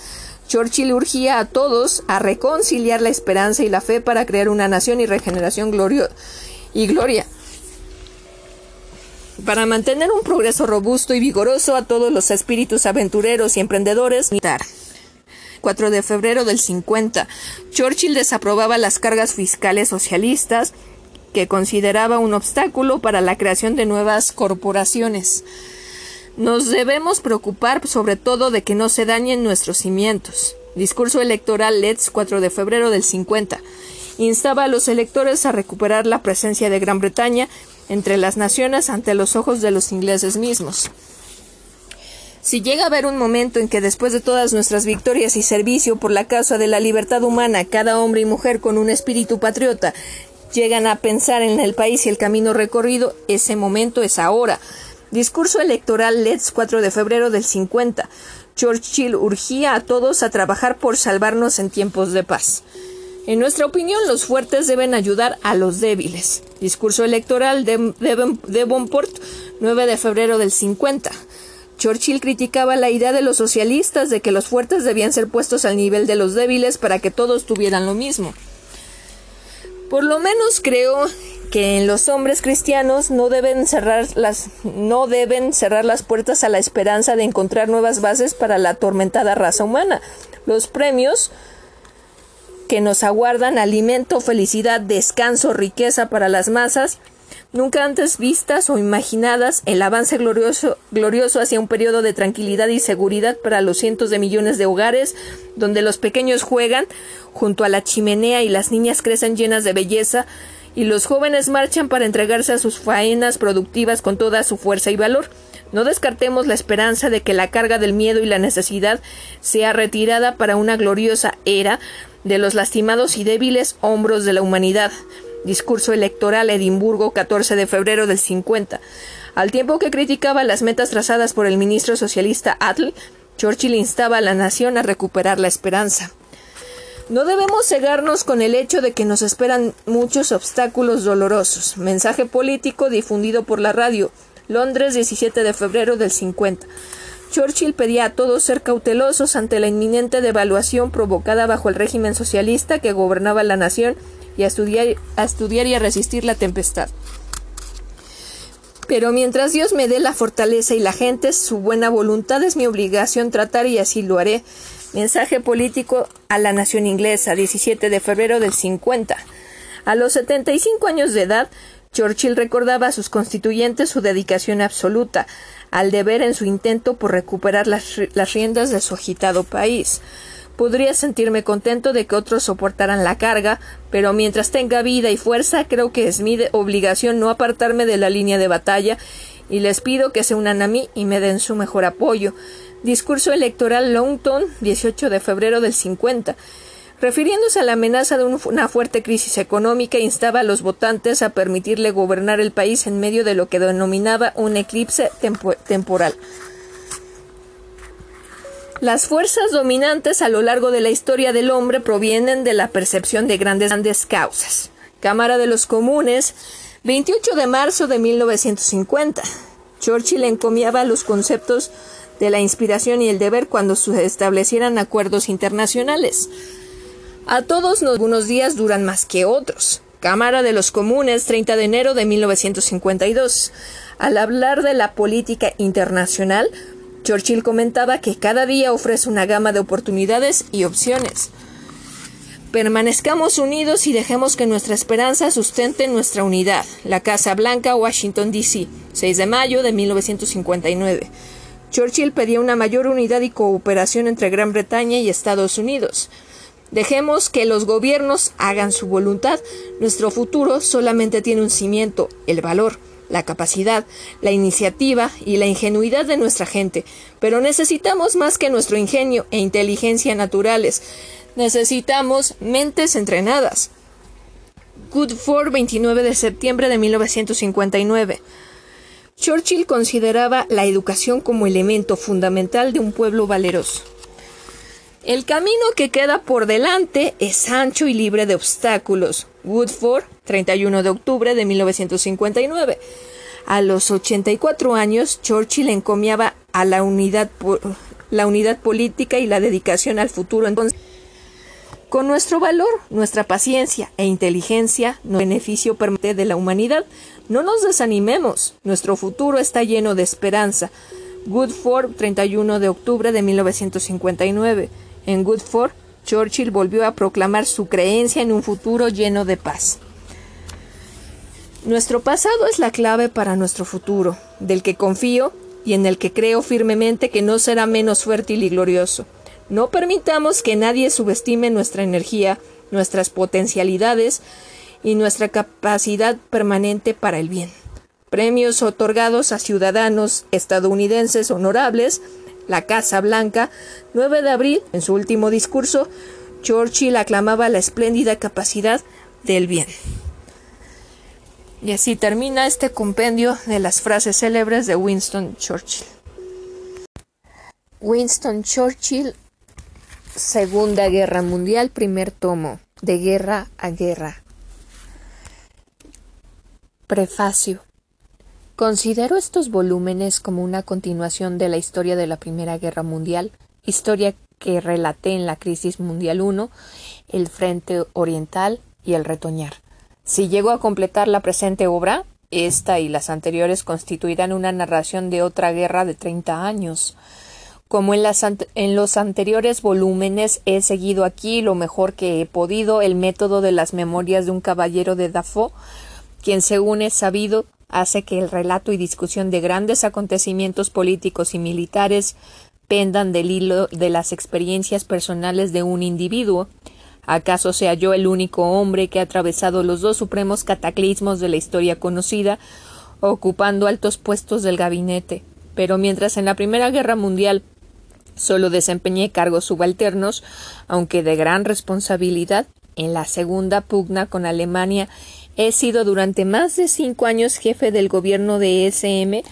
Churchill urgía a todos a reconciliar la esperanza y la fe para crear una nación y regeneración glorio y gloria. para mantener un progreso robusto y vigoroso a todos los espíritus aventureros y emprendedores. 4 de febrero del 50. Churchill desaprobaba las cargas fiscales socialistas que consideraba un obstáculo para la creación de nuevas corporaciones. Nos debemos preocupar sobre todo de que no se dañen nuestros cimientos. Discurso electoral Let's 4 de febrero del 50. Instaba a los electores a recuperar la presencia de Gran Bretaña entre las naciones ante los ojos de los ingleses mismos. Si llega a haber un momento en que después de todas nuestras victorias y servicio por la causa de la libertad humana, cada hombre y mujer con un espíritu patriota llegan a pensar en el país y el camino recorrido, ese momento es ahora. Discurso electoral Let's 4 de febrero del 50. Churchill urgía a todos a trabajar por salvarnos en tiempos de paz. En nuestra opinión, los fuertes deben ayudar a los débiles. Discurso electoral de, Devonport, 9 de febrero del 50. Churchill criticaba la idea de los socialistas de que los fuertes debían ser puestos al nivel de los débiles para que todos tuvieran lo mismo. Por lo menos creo que en los hombres cristianos no deben cerrar las no deben cerrar las puertas a la esperanza de encontrar nuevas bases para la atormentada raza humana. Los premios que nos aguardan alimento, felicidad, descanso, riqueza para las masas, nunca antes vistas o imaginadas, el avance glorioso, glorioso hacia un periodo de tranquilidad y seguridad para los cientos de millones de hogares, donde los pequeños juegan junto a la chimenea y las niñas crecen llenas de belleza, y los jóvenes marchan para entregarse a sus faenas productivas con toda su fuerza y valor. No descartemos la esperanza de que la carga del miedo y la necesidad sea retirada para una gloriosa era de los lastimados y débiles hombros de la humanidad. Discurso electoral Edimburgo 14 de febrero del 50. Al tiempo que criticaba las metas trazadas por el ministro socialista Atl, Churchill instaba a la nación a recuperar la esperanza. No debemos cegarnos con el hecho de que nos esperan muchos obstáculos dolorosos. Mensaje político difundido por la radio. Londres, 17 de febrero del 50. Churchill pedía a todos ser cautelosos ante la inminente devaluación provocada bajo el régimen socialista que gobernaba la nación y a estudiar, estudiar y a resistir la tempestad. Pero mientras Dios me dé la fortaleza y la gente, su buena voluntad es mi obligación tratar y así lo haré. Mensaje político a la nación inglesa, 17 de febrero del 50. A los 75 años de edad, Churchill recordaba a sus constituyentes su dedicación absoluta al deber en su intento por recuperar las, las riendas de su agitado país. Podría sentirme contento de que otros soportaran la carga, pero mientras tenga vida y fuerza creo que es mi obligación no apartarme de la línea de batalla y les pido que se unan a mí y me den su mejor apoyo. Discurso electoral Longton, 18 de febrero del 50. Refiriéndose a la amenaza de una fuerte crisis económica, instaba a los votantes a permitirle gobernar el país en medio de lo que denominaba un eclipse temporal. Las fuerzas dominantes a lo largo de la historia del hombre provienen de la percepción de grandes, grandes causas. Cámara de los Comunes, 28 de marzo de 1950. Churchill encomiaba los conceptos de la inspiración y el deber cuando se establecieran acuerdos internacionales. A todos algunos días duran más que otros. Cámara de los Comunes, 30 de enero de 1952. Al hablar de la política internacional, Churchill comentaba que cada día ofrece una gama de oportunidades y opciones. Permanezcamos unidos y dejemos que nuestra esperanza sustente nuestra unidad. La Casa Blanca, Washington, D.C., 6 de mayo de 1959. Churchill pedía una mayor unidad y cooperación entre Gran Bretaña y Estados Unidos. Dejemos que los gobiernos hagan su voluntad. Nuestro futuro solamente tiene un cimiento, el valor, la capacidad, la iniciativa y la ingenuidad de nuestra gente. Pero necesitamos más que nuestro ingenio e inteligencia naturales. Necesitamos mentes entrenadas. Goodford, 29 de septiembre de 1959. Churchill consideraba la educación como elemento fundamental de un pueblo valeroso. El camino que queda por delante es ancho y libre de obstáculos. Woodford, 31 de octubre de 1959. A los 84 años, Churchill encomiaba a la unidad, la unidad política y la dedicación al futuro. Entonces, Con nuestro valor, nuestra paciencia e inteligencia, no beneficio permanente de la humanidad, no nos desanimemos. Nuestro futuro está lleno de esperanza. Goodford, 31 de octubre de 1959. En Goodford, Churchill volvió a proclamar su creencia en un futuro lleno de paz. Nuestro pasado es la clave para nuestro futuro, del que confío y en el que creo firmemente que no será menos fértil y glorioso. No permitamos que nadie subestime nuestra energía, nuestras potencialidades y nuestra capacidad permanente para el bien. Premios otorgados a ciudadanos estadounidenses honorables, la Casa Blanca, 9 de abril, en su último discurso, Churchill aclamaba la espléndida capacidad del bien. Y así termina este compendio de las frases célebres de Winston Churchill. Winston Churchill Segunda Guerra Mundial, primer tomo, de guerra a guerra. Prefacio. Considero estos volúmenes como una continuación de la historia de la Primera Guerra Mundial, historia que relaté en la Crisis Mundial I, el Frente Oriental y el Retoñar. Si llego a completar la presente obra, esta y las anteriores constituirán una narración de otra guerra de treinta años. Como en, en, los anteriores volúmenes he seguido aquí lo mejor que he podido el método de las memorias de un caballero de Dafoe, quien según es sabido hace que el relato y discusión de grandes acontecimientos políticos y militares pendan del hilo de las experiencias personales de un individuo. ¿Acaso sea yo el único hombre que ha atravesado los dos supremos cataclismos de la historia conocida, ocupando altos puestos del gabinete? Pero mientras en la Primera Guerra Mundial Solo desempeñé cargos subalternos, aunque de gran responsabilidad. En la segunda pugna con Alemania he sido durante más de cinco años jefe del gobierno de SM,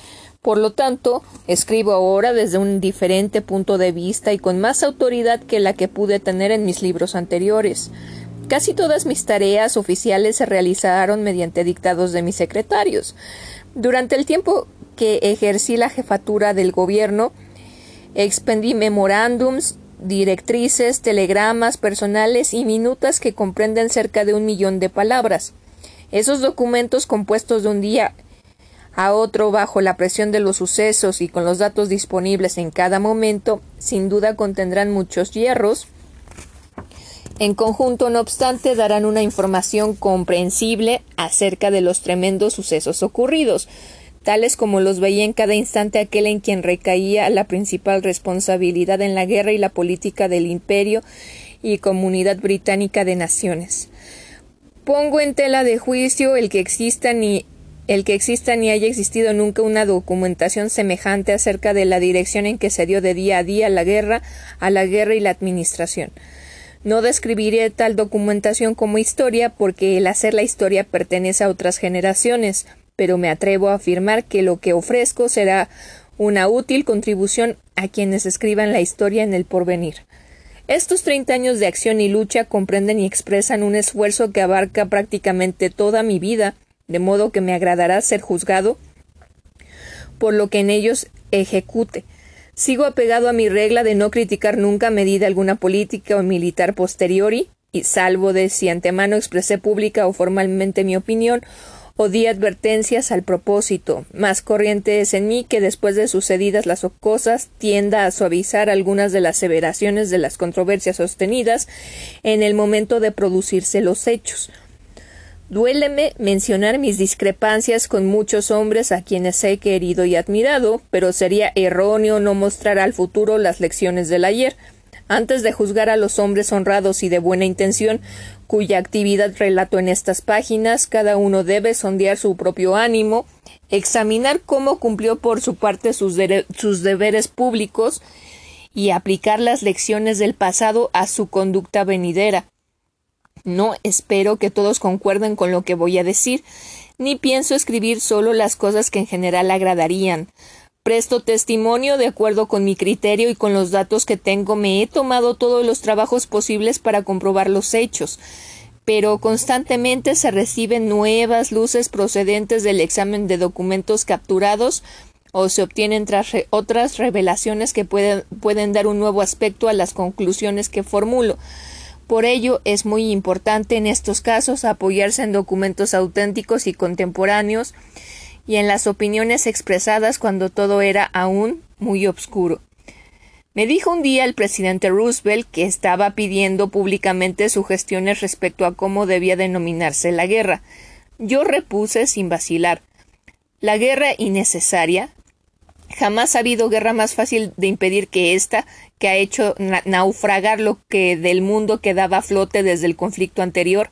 por lo tanto, escribo ahora desde un diferente punto de vista y con más autoridad que la que pude tener en mis libros anteriores. Casi todas mis tareas oficiales se realizaron mediante dictados de mis secretarios. Durante el tiempo que ejercí la jefatura del gobierno, Expendí memorándums, directrices, telegramas personales y minutas que comprenden cerca de un millón de palabras. Esos documentos compuestos de un día a otro bajo la presión de los sucesos y con los datos disponibles en cada momento, sin duda contendrán muchos hierros. En conjunto, no obstante, darán una información comprensible acerca de los tremendos sucesos ocurridos, tales como los veía en cada instante aquel en quien recaía la principal responsabilidad en la guerra y la política del imperio y comunidad británica de naciones. Pongo en tela de juicio el que exista ni el que exista ni haya existido nunca una documentación semejante acerca de la dirección en que se dio de día a día la guerra, a la guerra y la administración. No describiré tal documentación como historia porque el hacer la historia pertenece a otras generaciones, pero me atrevo a afirmar que lo que ofrezco será una útil contribución a quienes escriban la historia en el porvenir. Estos treinta años de acción y lucha comprenden y expresan un esfuerzo que abarca prácticamente toda mi vida, de modo que me agradará ser juzgado por lo que en ellos ejecute. Sigo apegado a mi regla de no criticar nunca medida alguna política o militar posteriori, y salvo de si antemano expresé pública o formalmente mi opinión, o di advertencias al propósito. Más corriente es en mí que después de sucedidas las cosas tienda a suavizar algunas de las aseveraciones de las controversias sostenidas en el momento de producirse los hechos. Duéleme mencionar mis discrepancias con muchos hombres a quienes he querido y admirado, pero sería erróneo no mostrar al futuro las lecciones del ayer. Antes de juzgar a los hombres honrados y de buena intención, cuya actividad relato en estas páginas, cada uno debe sondear su propio ánimo, examinar cómo cumplió por su parte sus, sus deberes públicos y aplicar las lecciones del pasado a su conducta venidera. No espero que todos concuerden con lo que voy a decir, ni pienso escribir solo las cosas que en general agradarían. Presto testimonio de acuerdo con mi criterio y con los datos que tengo. Me he tomado todos los trabajos posibles para comprobar los hechos, pero constantemente se reciben nuevas luces procedentes del examen de documentos capturados o se obtienen otras revelaciones que pueden, pueden dar un nuevo aspecto a las conclusiones que formulo. Por ello es muy importante en estos casos apoyarse en documentos auténticos y contemporáneos y en las opiniones expresadas cuando todo era aún muy obscuro. Me dijo un día el presidente Roosevelt que estaba pidiendo públicamente sugestiones respecto a cómo debía denominarse la guerra. Yo repuse sin vacilar. La guerra innecesaria. Jamás ha habido guerra más fácil de impedir que esta, que ha hecho naufragar lo que del mundo quedaba a flote desde el conflicto anterior,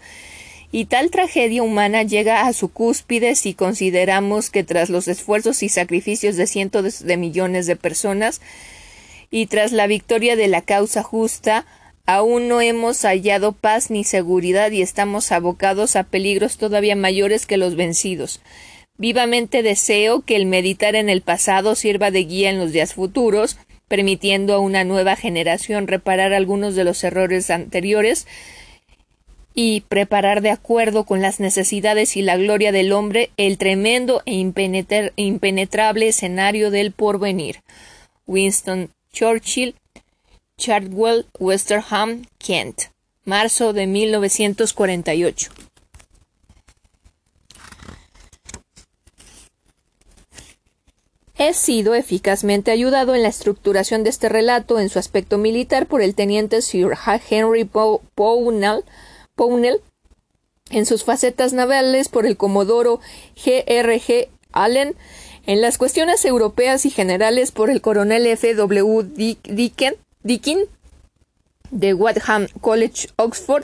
y tal tragedia humana llega a su cúspide si consideramos que tras los esfuerzos y sacrificios de cientos de millones de personas y tras la victoria de la causa justa, aún no hemos hallado paz ni seguridad y estamos abocados a peligros todavía mayores que los vencidos. Vivamente deseo que el meditar en el pasado sirva de guía en los días futuros, permitiendo a una nueva generación reparar algunos de los errores anteriores y preparar de acuerdo con las necesidades y la gloria del hombre el tremendo e impenetrable escenario del porvenir. Winston Churchill, Chartwell, Westerham, Kent, marzo de 1948. He sido eficazmente ayudado en la estructuración de este relato en su aspecto militar por el teniente Sir Henry Pownell, en sus facetas navales por el comodoro G. G. Allen, en las cuestiones europeas y generales por el coronel F. W. Dickin, de Wadham College, Oxford.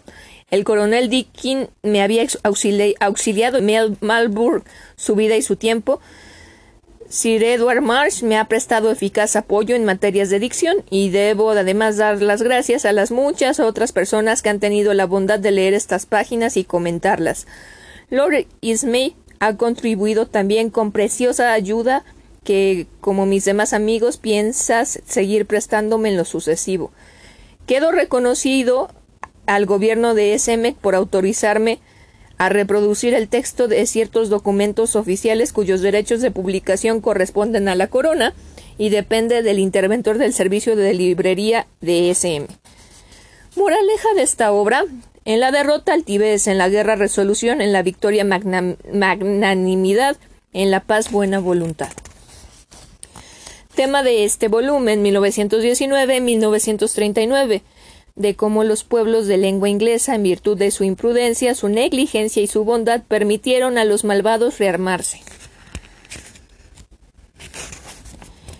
El coronel Dickin me había auxiliado en Malburn su vida y su tiempo. Sir Edward Marsh me ha prestado eficaz apoyo en materias de dicción y debo además dar las gracias a las muchas otras personas que han tenido la bondad de leer estas páginas y comentarlas. Lord Ismay ha contribuido también con preciosa ayuda que, como mis demás amigos, piensas seguir prestándome en lo sucesivo. Quedo reconocido al gobierno de SM por autorizarme a reproducir el texto de ciertos documentos oficiales cuyos derechos de publicación corresponden a la corona y depende del interventor del servicio de librería de SM. Moraleja de esta obra en la derrota altivez, en la guerra resolución, en la victoria magnanimidad, en la paz buena voluntad. Tema de este volumen 1919-1939 de cómo los pueblos de lengua inglesa, en virtud de su imprudencia, su negligencia y su bondad, permitieron a los malvados rearmarse.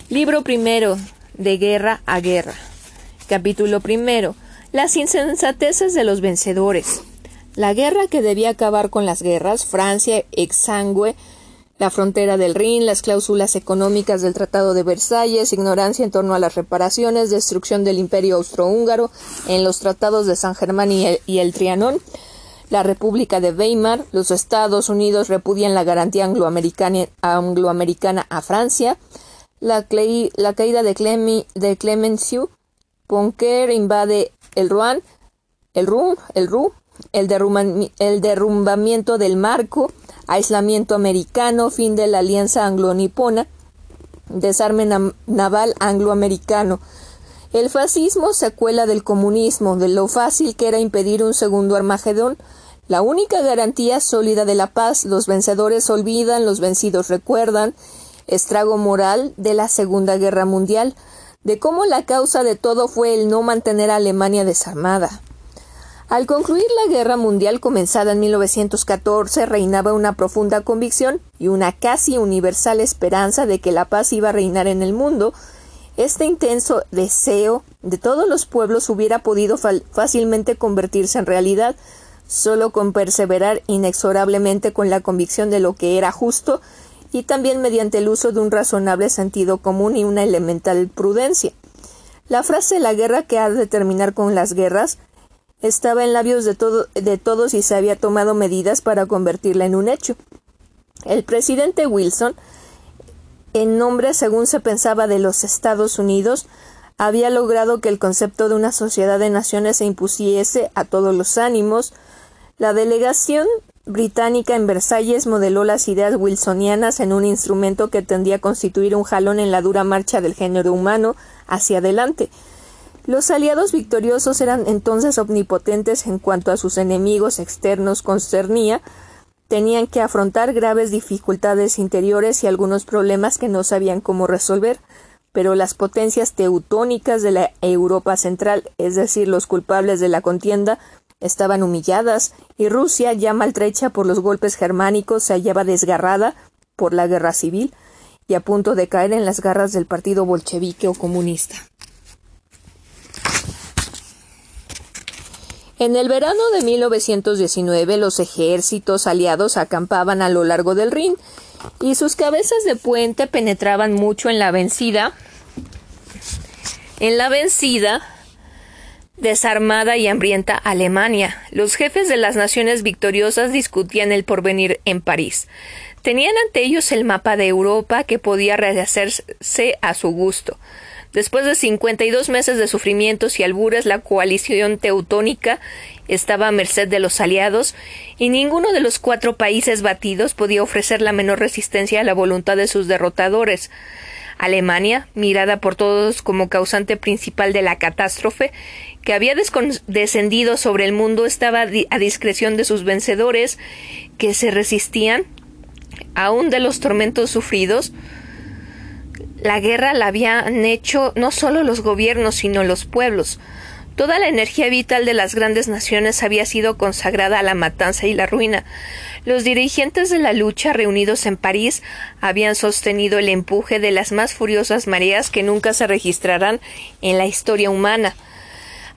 Libro primero de Guerra a Guerra. Capítulo primero. Las insensateces de los vencedores. La guerra que debía acabar con las guerras, Francia exangüe la frontera del Rin, las cláusulas económicas del Tratado de Versalles, ignorancia en torno a las reparaciones, destrucción del imperio austrohúngaro en los tratados de San Germán y el, Trianón, la República de Weimar, los Estados Unidos repudian la garantía angloamericana, a Francia, la, caída de, Clemi, de Clemenceau, Ponquer invade el Rouen, el Ru, el Ru, el, el derrumbamiento del marco, aislamiento americano, fin de la alianza anglo-nipona, desarme naval anglo-americano. El fascismo secuela del comunismo, de lo fácil que era impedir un segundo Armagedón, la única garantía sólida de la paz, los vencedores olvidan, los vencidos recuerdan, estrago moral de la Segunda Guerra Mundial, de cómo la causa de todo fue el no mantener a Alemania desarmada. Al concluir la guerra mundial comenzada en 1914 reinaba una profunda convicción y una casi universal esperanza de que la paz iba a reinar en el mundo. Este intenso deseo de todos los pueblos hubiera podido fácilmente convertirse en realidad solo con perseverar inexorablemente con la convicción de lo que era justo y también mediante el uso de un razonable sentido común y una elemental prudencia. La frase la guerra que ha de terminar con las guerras estaba en labios de, de todos y se había tomado medidas para convertirla en un hecho. El presidente Wilson, en nombre, según se pensaba, de los Estados Unidos, había logrado que el concepto de una sociedad de naciones se impusiese a todos los ánimos. La delegación británica en Versalles modeló las ideas wilsonianas en un instrumento que tendía a constituir un jalón en la dura marcha del género humano hacia adelante. Los aliados victoriosos eran entonces omnipotentes en cuanto a sus enemigos externos concernía, tenían que afrontar graves dificultades interiores y algunos problemas que no sabían cómo resolver, pero las potencias teutónicas de la Europa central, es decir, los culpables de la contienda, estaban humilladas, y Rusia, ya maltrecha por los golpes germánicos, se hallaba desgarrada por la guerra civil y a punto de caer en las garras del partido bolchevique o comunista. En el verano de 1919 los ejércitos aliados acampaban a lo largo del Rin y sus cabezas de puente penetraban mucho en la vencida en la vencida desarmada y hambrienta Alemania. Los jefes de las naciones victoriosas discutían el porvenir en París. Tenían ante ellos el mapa de Europa que podía rehacerse a su gusto. Después de cincuenta y dos meses de sufrimientos y albures, la coalición teutónica estaba a merced de los aliados, y ninguno de los cuatro países batidos podía ofrecer la menor resistencia a la voluntad de sus derrotadores. Alemania, mirada por todos como causante principal de la catástrofe, que había descendido sobre el mundo, estaba a discreción de sus vencedores, que se resistían, aun de los tormentos sufridos, la guerra la habían hecho no solo los gobiernos, sino los pueblos. Toda la energía vital de las grandes naciones había sido consagrada a la matanza y la ruina. Los dirigentes de la lucha reunidos en París habían sostenido el empuje de las más furiosas mareas que nunca se registrarán en la historia humana.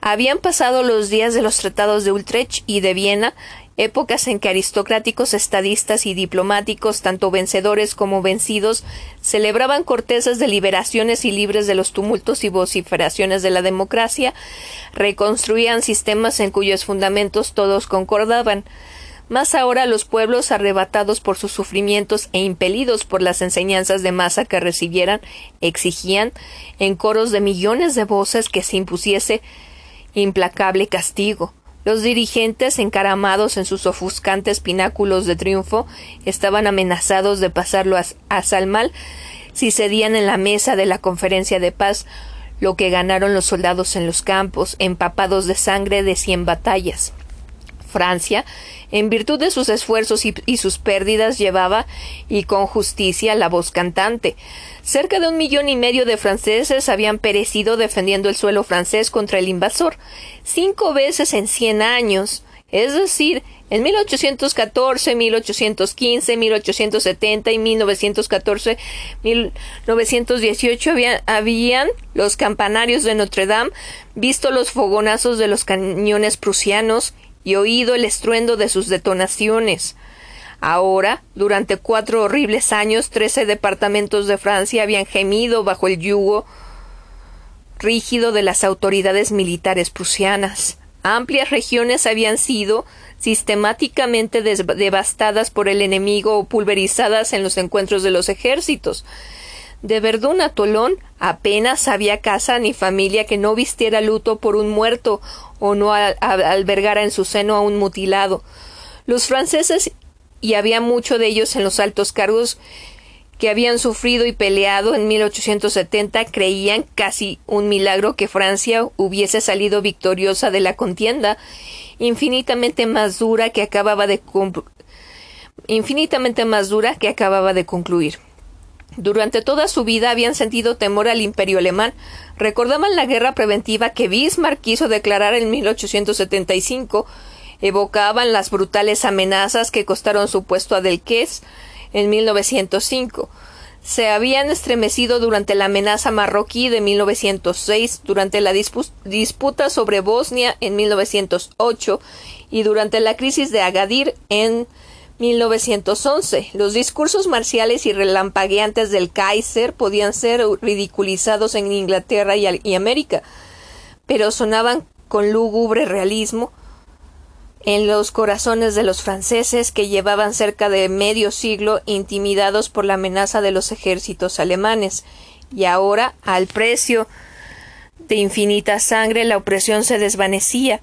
Habían pasado los días de los tratados de Utrecht y de Viena épocas en que aristocráticos estadistas y diplomáticos, tanto vencedores como vencidos, celebraban cortesas de liberaciones y libres de los tumultos y vociferaciones de la democracia, reconstruían sistemas en cuyos fundamentos todos concordaban. Más ahora los pueblos, arrebatados por sus sufrimientos e impelidos por las enseñanzas de masa que recibieran, exigían, en coros de millones de voces, que se impusiese implacable castigo. Los dirigentes, encaramados en sus ofuscantes pináculos de triunfo, estaban amenazados de pasarlo a, Salmal si cedían en la mesa de la conferencia de paz lo que ganaron los soldados en los campos, empapados de sangre de cien batallas. Francia, en virtud de sus esfuerzos y, sus pérdidas, llevaba, y con justicia, la voz cantante. Cerca de un millón y medio de franceses habían perecido defendiendo el suelo francés contra el invasor, cinco veces en cien años, es decir, en 1814, 1815, 1870 y 1914, 1918 habían, habían los campanarios de Notre Dame visto los fogonazos de los cañones prusianos y oído el estruendo de sus detonaciones. Ahora, durante cuatro horribles años, trece departamentos de Francia habían gemido bajo el yugo rígido de las autoridades militares prusianas. Amplias regiones habían sido sistemáticamente devastadas por el enemigo o pulverizadas en los encuentros de los ejércitos. De Verdún a Tolón apenas había casa ni familia que no vistiera luto por un muerto o no albergara en su seno a un mutilado. Los franceses, y había mucho de ellos en los altos cargos que habían sufrido y peleado en 1870, creían casi un milagro que Francia hubiese salido victoriosa de la contienda, infinitamente más dura que acababa de infinitamente más dura que acababa de concluir. Durante toda su vida habían sentido temor al imperio alemán. Recordaban la guerra preventiva que Bismarck quiso declarar en 1875. Evocaban las brutales amenazas que costaron su puesto a Delqués en 1905. Se habían estremecido durante la amenaza marroquí de 1906, durante la disputa sobre Bosnia en 1908 y durante la crisis de Agadir en 1911. Los discursos marciales y relampagueantes del Kaiser podían ser ridiculizados en Inglaterra y, América, pero sonaban con lúgubre realismo en los corazones de los franceses que llevaban cerca de medio siglo intimidados por la amenaza de los ejércitos alemanes, y ahora, al precio de infinita sangre, la opresión se desvanecía,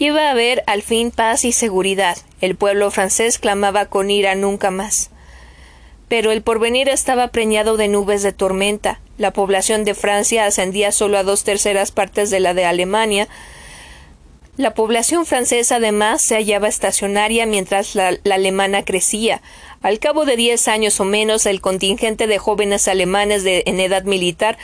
Iba a haber al fin paz y seguridad. El pueblo francés clamaba con ira nunca más. Pero el porvenir estaba preñado de nubes de tormenta. La población de Francia ascendía solo a dos terceras partes de la de Alemania. La población francesa además se hallaba estacionaria mientras la, alemana crecía. Al cabo de diez años o menos, el contingente de jóvenes alemanes en edad militar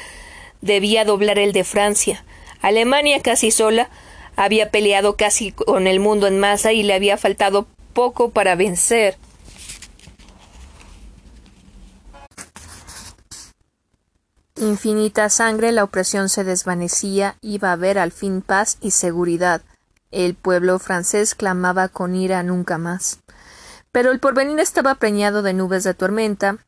debía doblar el de Francia. Alemania casi sola había peleado casi con el mundo en masa y le había faltado poco para vencer. Infinita sangre, la opresión se desvanecía, iba a haber al fin paz y seguridad. El pueblo francés clamaba con ira nunca más. Pero el porvenir estaba preñado de nubes de tormenta,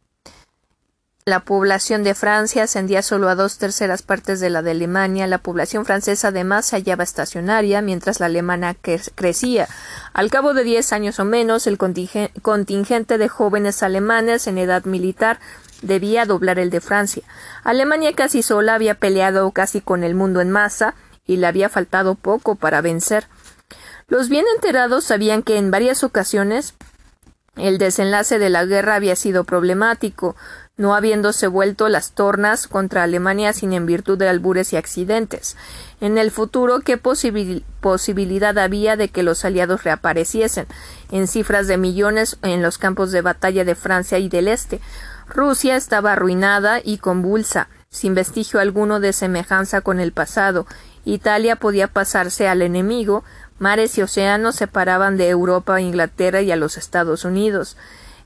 la población de Francia ascendía solo a dos terceras partes de la de Alemania. La población francesa además se hallaba estacionaria, mientras la alemana crecía. Al cabo de diez años o menos, el contingente de jóvenes alemanes en edad militar debía doblar el de Francia. Alemania casi sola había peleado casi con el mundo en masa y le había faltado poco para vencer. Los bien enterados sabían que en varias ocasiones el desenlace de la guerra había sido problemático no habiéndose vuelto las tornas contra Alemania sin en virtud de albures y accidentes. En el futuro, ¿qué posibilidad había de que los aliados reapareciesen, en cifras de millones en los campos de batalla de Francia y del Este? Rusia estaba arruinada y convulsa, sin vestigio alguno de semejanza con el pasado. Italia podía pasarse al enemigo, mares y océanos separaban de Europa a Inglaterra y a los Estados Unidos.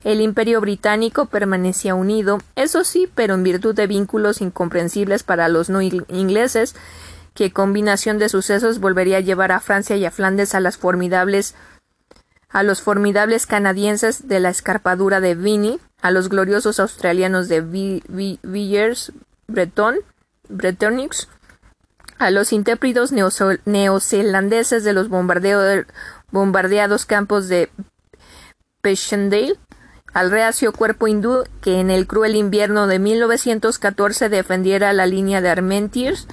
El imperio británico permanecía unido, eso sí, pero en virtud de vínculos incomprensibles para los no ingleses, que combinación de sucesos volvería a llevar a Francia y a Flandes a las formidables a los formidables canadienses de la escarpadura de Vinny, a los gloriosos australianos de Villers Breton, Bretonix, a los intrépidos neozelandeses de los bombardeados campos de Passchendaele, al reacio cuerpo hindú que en el cruel invierno de 1914 defendiera la línea de Armentiers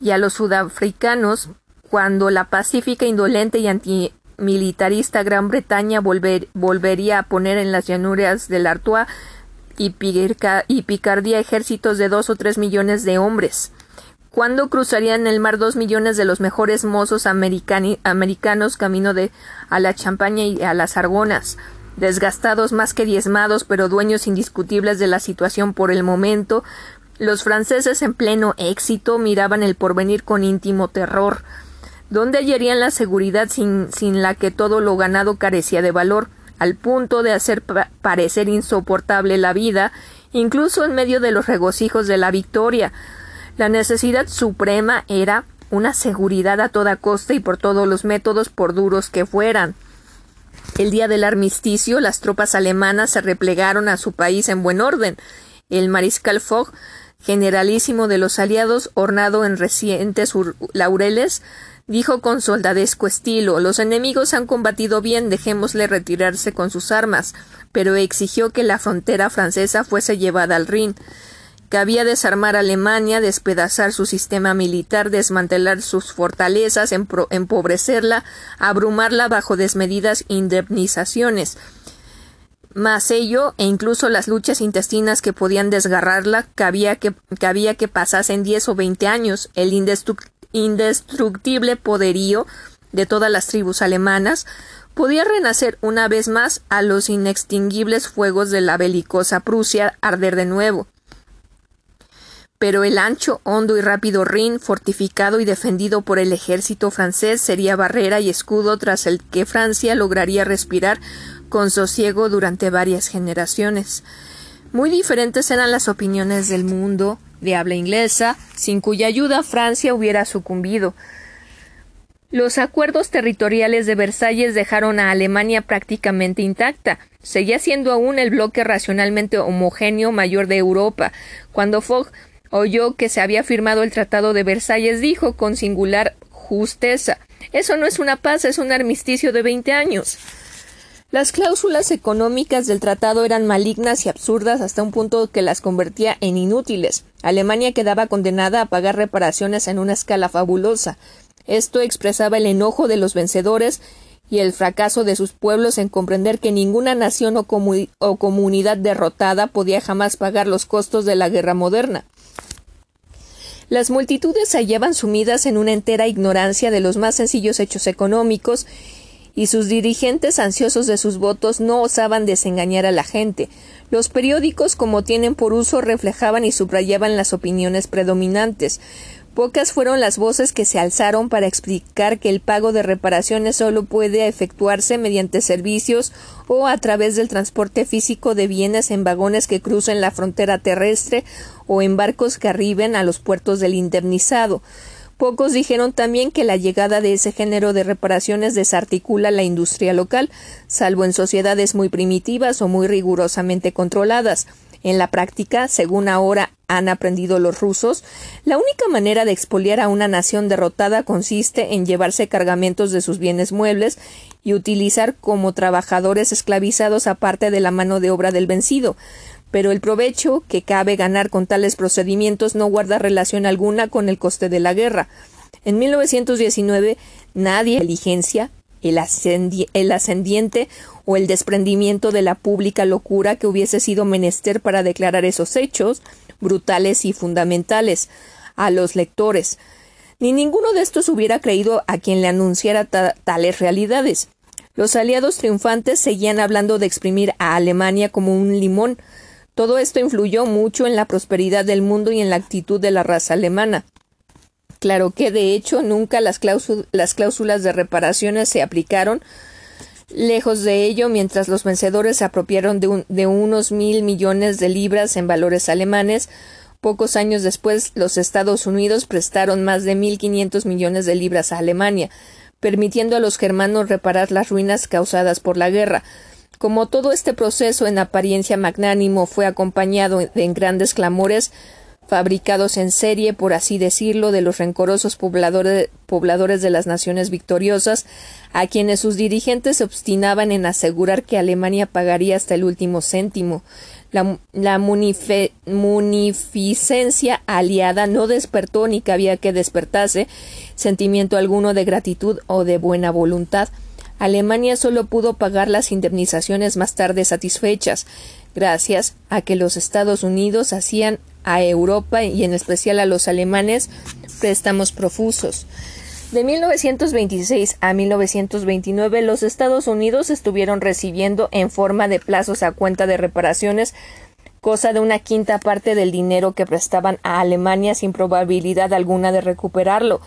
y a los sudafricanos cuando la pacífica, indolente y antimilitarista Gran Bretaña volvería a poner en las llanuras del Artois y, y picardía ejércitos de dos o tres millones de hombres. ¿Cuándo cruzarían el mar dos millones de los mejores mozos americanos camino de a la Champaña y a las Argonas? Desgastados más que diezmados, pero dueños indiscutibles de la situación por el momento, los franceses en pleno éxito miraban el porvenir con íntimo terror. ¿Dónde hallarían la seguridad sin, sin la que todo lo ganado carecía de valor, al punto de hacer parecer insoportable la vida, incluso en medio de los regocijos de la victoria? La necesidad suprema era una seguridad a toda costa y por todos los métodos, por duros que fueran. El día del armisticio, las tropas alemanas se replegaron a su país en buen orden. El mariscal Fogg, generalísimo de los aliados, ornado en recientes laureles, dijo con soldadesco estilo Los enemigos han combatido bien, dejémosle retirarse con sus armas, pero exigió que la frontera francesa fuese llevada al Rin que había desarmar a Alemania, despedazar su sistema militar, desmantelar sus fortalezas, empobrecerla, abrumarla bajo desmedidas indemnizaciones. Más ello, e incluso las luchas intestinas que podían desgarrarla, cabía que, que, que pasasen diez o veinte años, el indestructible poderío de todas las tribus alemanas, podía renacer una vez más a los inextinguibles fuegos de la belicosa Prusia arder de nuevo pero el ancho, hondo y rápido Rin, fortificado y defendido por el ejército francés, sería barrera y escudo tras el que Francia lograría respirar con sosiego durante varias generaciones. Muy diferentes eran las opiniones del mundo de habla inglesa, sin cuya ayuda Francia hubiera sucumbido. Los acuerdos territoriales de Versalles dejaron a Alemania prácticamente intacta. Seguía siendo aún el bloque racionalmente homogéneo mayor de Europa, cuando Fogg oyó que se había firmado el Tratado de Versalles, dijo con singular justeza Eso no es una paz, es un armisticio de veinte años. Las cláusulas económicas del tratado eran malignas y absurdas hasta un punto que las convertía en inútiles. Alemania quedaba condenada a pagar reparaciones en una escala fabulosa. Esto expresaba el enojo de los vencedores y el fracaso de sus pueblos en comprender que ninguna nación o, o comunidad derrotada podía jamás pagar los costos de la guerra moderna. Las multitudes se hallaban sumidas en una entera ignorancia de los más sencillos hechos económicos y sus dirigentes ansiosos de sus votos no osaban desengañar a la gente. Los periódicos, como tienen por uso, reflejaban y subrayaban las opiniones predominantes. Pocas fueron las voces que se alzaron para explicar que el pago de reparaciones solo puede efectuarse mediante servicios o a través del transporte físico de bienes en vagones que crucen la frontera terrestre o en barcos que arriben a los puertos del indemnizado. Pocos dijeron también que la llegada de ese género de reparaciones desarticula la industria local, salvo en sociedades muy primitivas o muy rigurosamente controladas. En la práctica, según ahora han aprendido los rusos, la única manera de expoliar a una nación derrotada consiste en llevarse cargamentos de sus bienes muebles y utilizar como trabajadores esclavizados aparte de la mano de obra del vencido. Pero el provecho que cabe ganar con tales procedimientos no guarda relación alguna con el coste de la guerra. En 1919 nadie inteligencia el, ascendiente o el desprendimiento de la pública locura que hubiese sido menester para declarar esos hechos brutales y fundamentales a los lectores. Ni ninguno de estos hubiera creído a quien le anunciara tales realidades. Los aliados triunfantes seguían hablando de exprimir a Alemania como un limón. Todo esto influyó mucho en la prosperidad del mundo y en la actitud de la raza alemana. Claro que, de hecho, nunca las, las cláusulas de reparaciones se aplicaron, Lejos de ello, mientras los vencedores se apropiaron de, de, unos mil millones de libras en valores alemanes, pocos años después los Estados Unidos prestaron más de mil quinientos millones de libras a Alemania, permitiendo a los germanos reparar las ruinas causadas por la guerra. Como todo este proceso en apariencia magnánimo fue acompañado de grandes clamores, fabricados en serie, por así decirlo, de los rencorosos pobladores, pobladores de las naciones victoriosas, a quienes sus dirigentes se obstinaban en asegurar que Alemania pagaría hasta el último céntimo. La, la munificencia aliada no despertó ni cabía que despertase sentimiento alguno de gratitud o de buena voluntad. Alemania solo pudo pagar las indemnizaciones más tarde satisfechas, gracias a que los Estados Unidos hacían a Europa y en especial a los alemanes préstamos profusos. De 1926 a 1929 los Estados Unidos estuvieron recibiendo en forma de plazos a cuenta de reparaciones cosa de una quinta parte del dinero que prestaban a Alemania sin probabilidad alguna de recuperarlo,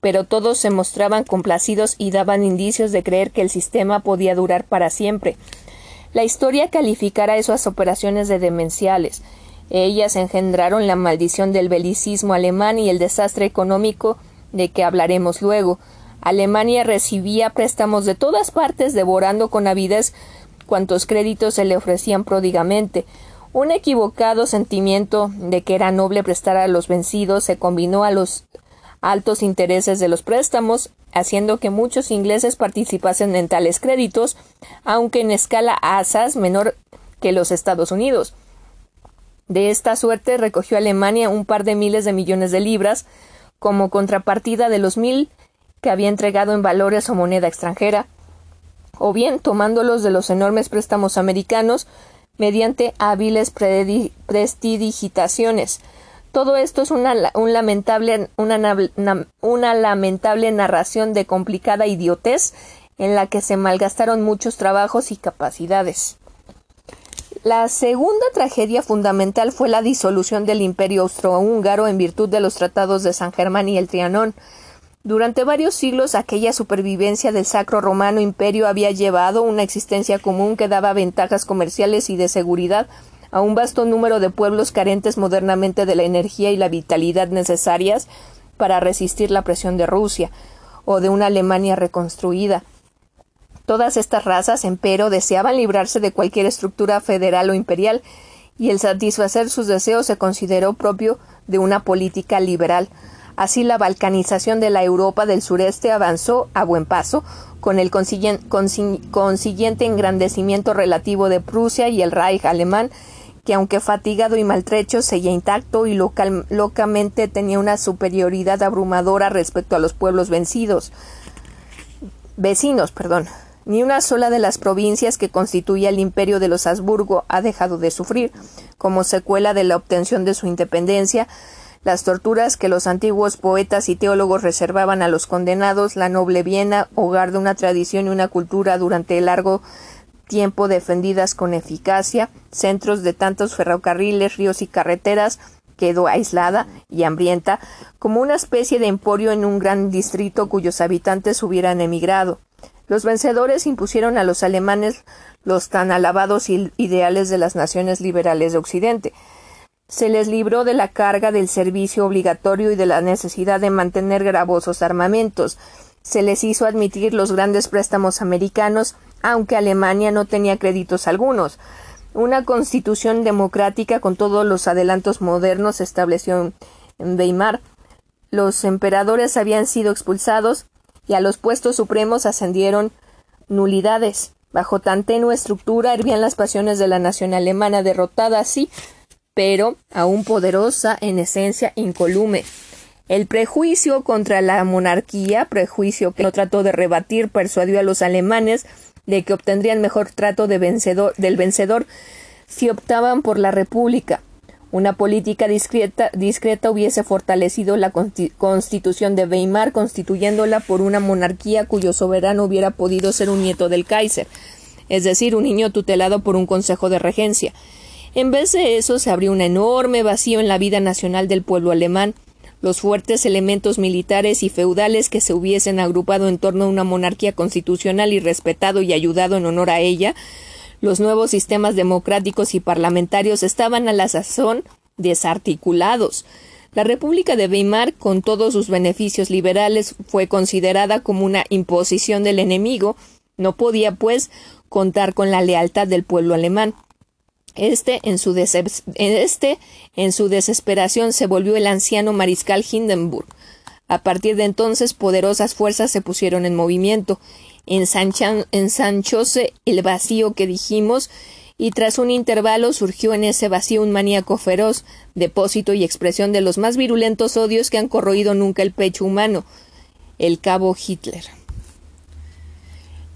pero todos se mostraban complacidos y daban indicios de creer que el sistema podía durar para siempre. La historia calificará esas operaciones de demenciales. Ellas engendraron la maldición del belicismo alemán y el desastre económico de que hablaremos luego. Alemania recibía préstamos de todas partes, devorando con avidez cuantos créditos se le ofrecían pródigamente. Un equivocado sentimiento de que era noble prestar a los vencidos se combinó a los altos intereses de los préstamos, haciendo que muchos ingleses participasen en tales créditos, aunque en escala asaz menor que los Estados Unidos. De esta suerte recogió Alemania un par de miles de millones de libras como contrapartida de los mil que había entregado en valores o moneda extranjera, o bien tomándolos de los enormes préstamos americanos mediante hábiles prestidigitaciones. Todo esto es una, un lamentable, una lamentable narración de complicada idiotez en la que se malgastaron muchos trabajos y capacidades. La segunda tragedia fundamental fue la disolución del imperio austrohúngaro en virtud de los tratados de San Germán y el Trianón. Durante varios siglos aquella supervivencia del Sacro Romano Imperio había llevado una existencia común que daba ventajas comerciales y de seguridad a un vasto número de pueblos carentes modernamente de la energía y la vitalidad necesarias para resistir la presión de Rusia o de una Alemania reconstruida. Todas estas razas, empero, deseaban librarse de cualquier estructura federal o imperial, y el satisfacer sus deseos se consideró propio de una política liberal. Así la balcanización de la Europa del sureste avanzó a buen paso, con el consiguiente engrandecimiento relativo de Prusia y el Reich alemán, que aunque fatigado y maltrecho seguía intacto y locamente tenía una superioridad abrumadora respecto a los pueblos vencidos. Vecinos, perdón. Ni una sola de las provincias que constituía el imperio de los Habsburgo ha dejado de sufrir, como secuela de la obtención de su independencia, las torturas que los antiguos poetas y teólogos reservaban a los condenados, la noble Viena, hogar de una tradición y una cultura durante largo tiempo defendidas con eficacia, centros de tantos ferrocarriles, ríos y carreteras, quedó aislada y hambrienta, como una especie de emporio en un gran distrito cuyos habitantes hubieran emigrado. Los vencedores impusieron a los alemanes los tan alabados ideales de las naciones liberales de Occidente. Se les libró de la carga del servicio obligatorio y de la necesidad de mantener gravosos armamentos. Se les hizo admitir los grandes préstamos americanos, aunque Alemania no tenía créditos algunos. Una constitución democrática con todos los adelantos modernos se estableció en Weimar. Los emperadores habían sido expulsados y a los puestos supremos ascendieron nulidades. Bajo tan tenue estructura hervían las pasiones de la nación alemana, derrotada así pero aún poderosa en esencia incolume. El prejuicio contra la monarquía, prejuicio que no trató de rebatir, persuadió a los alemanes de que obtendrían mejor trato de vencedor, del vencedor si optaban por la república. Una política discreta, hubiese fortalecido la constitución de Weimar, constituyéndola por una monarquía cuyo soberano hubiera podido ser un nieto del Kaiser, es decir, un niño tutelado por un consejo de regencia. En vez de eso se abrió un enorme vacío en la vida nacional del pueblo alemán. Los fuertes elementos militares y feudales que se hubiesen agrupado en torno a una monarquía constitucional y respetado y ayudado en honor a ella, los nuevos sistemas democráticos y parlamentarios estaban a la sazón desarticulados. La República de Weimar, con todos sus beneficios liberales, fue considerada como una imposición del enemigo, no podía, pues, contar con la lealtad del pueblo alemán. Este en, su este, desesperación, se volvió el anciano mariscal Hindenburg. A partir de entonces, poderosas fuerzas se pusieron en movimiento. Ensanchóse el vacío que dijimos, y tras un intervalo surgió en ese vacío un maníaco feroz, depósito y expresión de los más virulentos odios que han corroído nunca el pecho humano, el cabo Hitler.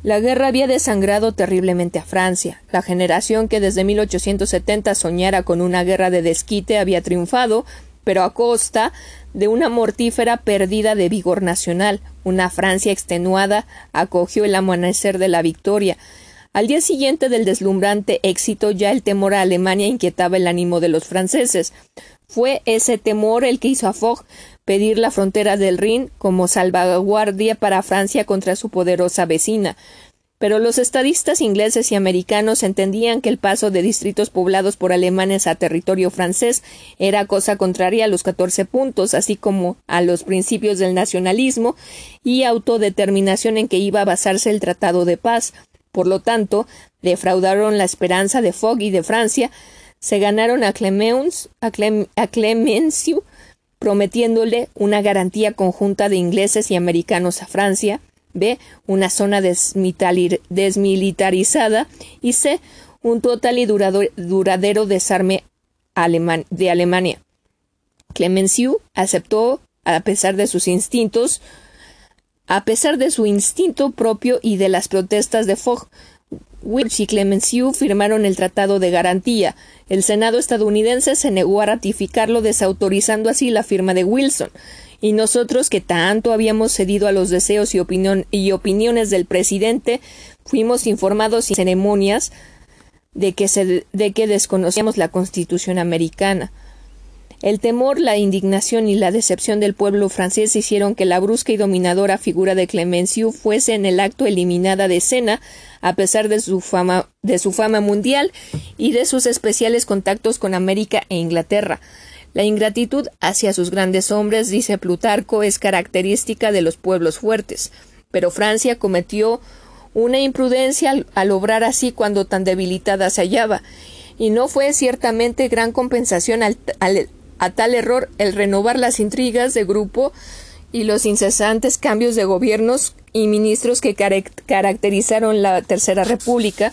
La guerra había desangrado terriblemente a Francia. La generación que desde 1870 soñara con una guerra de desquite había triunfado, pero a costa de una mortífera pérdida de vigor nacional. Una Francia extenuada acogió el amanecer de la victoria. Al día siguiente del deslumbrante éxito ya el temor a Alemania inquietaba el ánimo de los franceses. Fue ese temor el que hizo a Fogg pedir la frontera del Rin como salvaguardia para Francia contra su poderosa vecina. Pero los estadistas ingleses y americanos entendían que el paso de distritos poblados por alemanes a territorio francés era cosa contraria a los catorce puntos, así como a los principios del nacionalismo y autodeterminación en que iba a basarse el Tratado de Paz. Por lo tanto, defraudaron la esperanza de Fogg y de Francia, se ganaron a, Clemens, a, Clemenceau prometiéndole una garantía conjunta de ingleses y americanos a Francia, b. una zona desmilitarizada y c. un total y duradero desarme de Alemania. Clemenceau aceptó, a pesar de sus instintos, a pesar de su instinto propio y de las protestas de Fogg, Wilch y Clemenceau firmaron el Tratado de Garantía. El Senado estadounidense se negó a ratificarlo, desautorizando así la firma de Wilson. Y nosotros, que tanto habíamos cedido a los deseos y, opiniones del presidente, fuimos informados sin ceremonias de que, de que desconocíamos la Constitución americana. El temor, la indignación y la decepción del pueblo francés hicieron que la brusca y dominadora figura de Clemenceau fuese en el acto eliminada de escena, a pesar de su fama mundial y de sus especiales contactos con América e Inglaterra. La ingratitud hacia sus grandes hombres, dice Plutarco, es característica de los pueblos fuertes. Pero Francia cometió una imprudencia al, obrar así cuando tan debilitada se hallaba, y no fue ciertamente gran compensación al, a tal error el renovar las intrigas de grupo y los incesantes cambios de gobiernos y ministros que caracterizaron la Tercera República,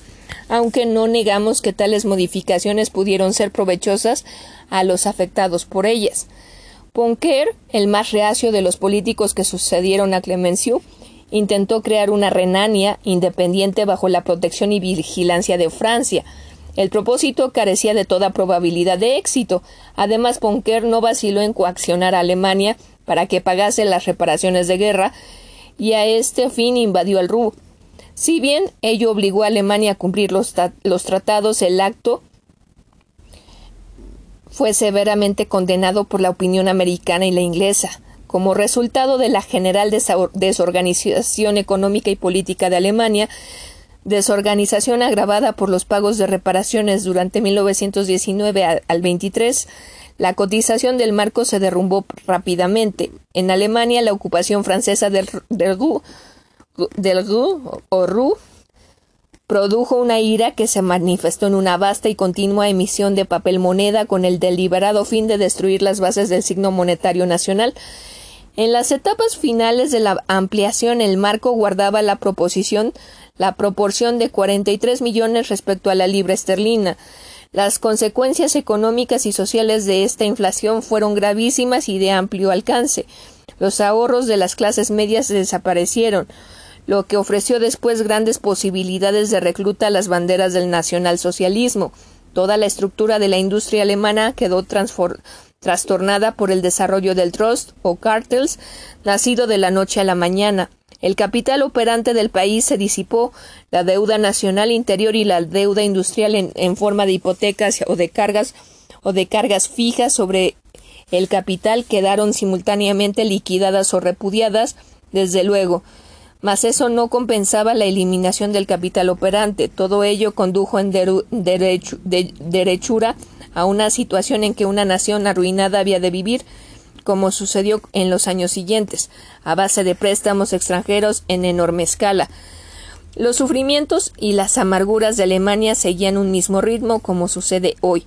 aunque no negamos que tales modificaciones pudieron ser provechosas a los afectados por ellas. Ponquer, el más reacio de los políticos que sucedieron a Clemenceau, intentó crear una Renania independiente bajo la protección y vigilancia de Francia, El propósito carecía de toda probabilidad de éxito. Además, Ponker no vaciló en coaccionar a Alemania para que pagase las reparaciones de guerra y a este fin invadió el Ruhr. Si bien ello obligó a Alemania a cumplir los, los tratados, el acto fue severamente condenado por la opinión americana y la inglesa. Como resultado de la general desorganización económica y política de Alemania, desorganización agravada por los pagos de reparaciones durante 1919 al 23, la cotización del marco se derrumbó rápidamente. En Alemania, la ocupación francesa del, del, del o Ru produjo una ira que se manifestó en una vasta y continua emisión de papel moneda con el deliberado fin de destruir las bases del signo monetario nacional. En las etapas finales de la ampliación, el marco guardaba la proposición la proporción de 43 millones respecto a la libra esterlina. Las consecuencias económicas y sociales de esta inflación fueron gravísimas y de amplio alcance. Los ahorros de las clases medias desaparecieron, lo que ofreció después grandes posibilidades de recluta a las banderas del nacionalsocialismo. Toda la estructura de la industria alemana quedó trastornada por el desarrollo del trust o cartels, nacido de la noche a la mañana. El capital operante del país se disipó, la deuda nacional interior y la deuda industrial en, forma de hipotecas o de cargas o de cargas fijas sobre el capital quedaron simultáneamente liquidadas o repudiadas, desde luego. Mas eso no compensaba la eliminación del capital operante. Todo ello condujo en derechura a una situación en que una nación arruinada había de vivir como sucedió en los años siguientes, a base de préstamos extranjeros en enorme escala. Los sufrimientos y las amarguras de Alemania seguían un mismo ritmo como sucede hoy.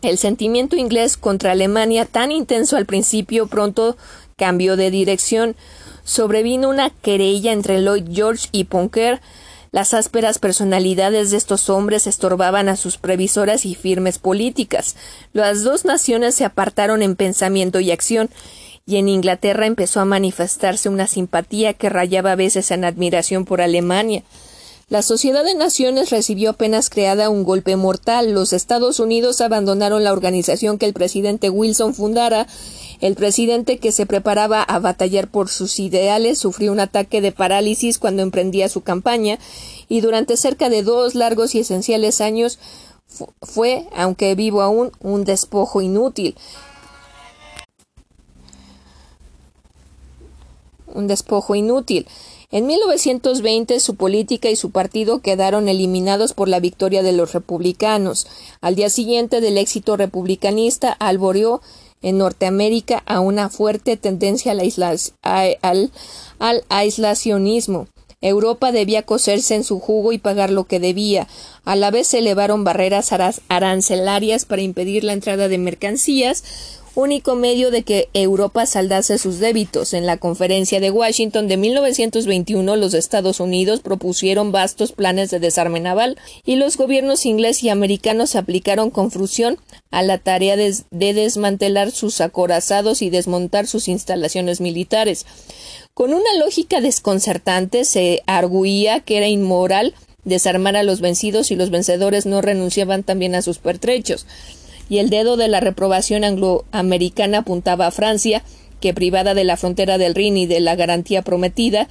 El sentimiento inglés contra Alemania, tan intenso al principio, pronto cambió de dirección. Sobrevino una querella entre Lloyd George y Ponker, las ásperas personalidades de estos hombres estorbaban a sus previsoras y firmes políticas. Las dos naciones se apartaron en pensamiento y acción, y en Inglaterra empezó a manifestarse una simpatía que rayaba a veces en admiración por Alemania. La Sociedad de Naciones recibió apenas creada un golpe mortal. Los Estados Unidos abandonaron la organización que el presidente Wilson fundara. El presidente que se preparaba a batallar por sus ideales sufrió un ataque de parálisis cuando emprendía su campaña y durante cerca de dos largos y esenciales años fue, aunque vivo aún, un despojo inútil. Un despojo inútil. En 1920 su política y su partido quedaron eliminados por la victoria de los republicanos. Al día siguiente del éxito republicanista alboreó en Norteamérica a una fuerte tendencia al, aislacionismo. Europa debía coserse en su jugo y pagar lo que debía. A la vez se elevaron barreras arancelarias para impedir la entrada de mercancías, único medio de que Europa saldase sus débitos. En la conferencia de Washington de 1921 los Estados Unidos propusieron vastos planes de desarme naval y los gobiernos inglés y americanos se aplicaron con fruición a la tarea de, de desmantelar sus acorazados y desmontar sus instalaciones militares. Con una lógica desconcertante se arguía que era inmoral desarmar a los vencidos y los vencedores no renunciaban también a sus pertrechos y el dedo de la reprobación angloamericana apuntaba a Francia, que privada de la frontera del Rin y de la garantía prometida,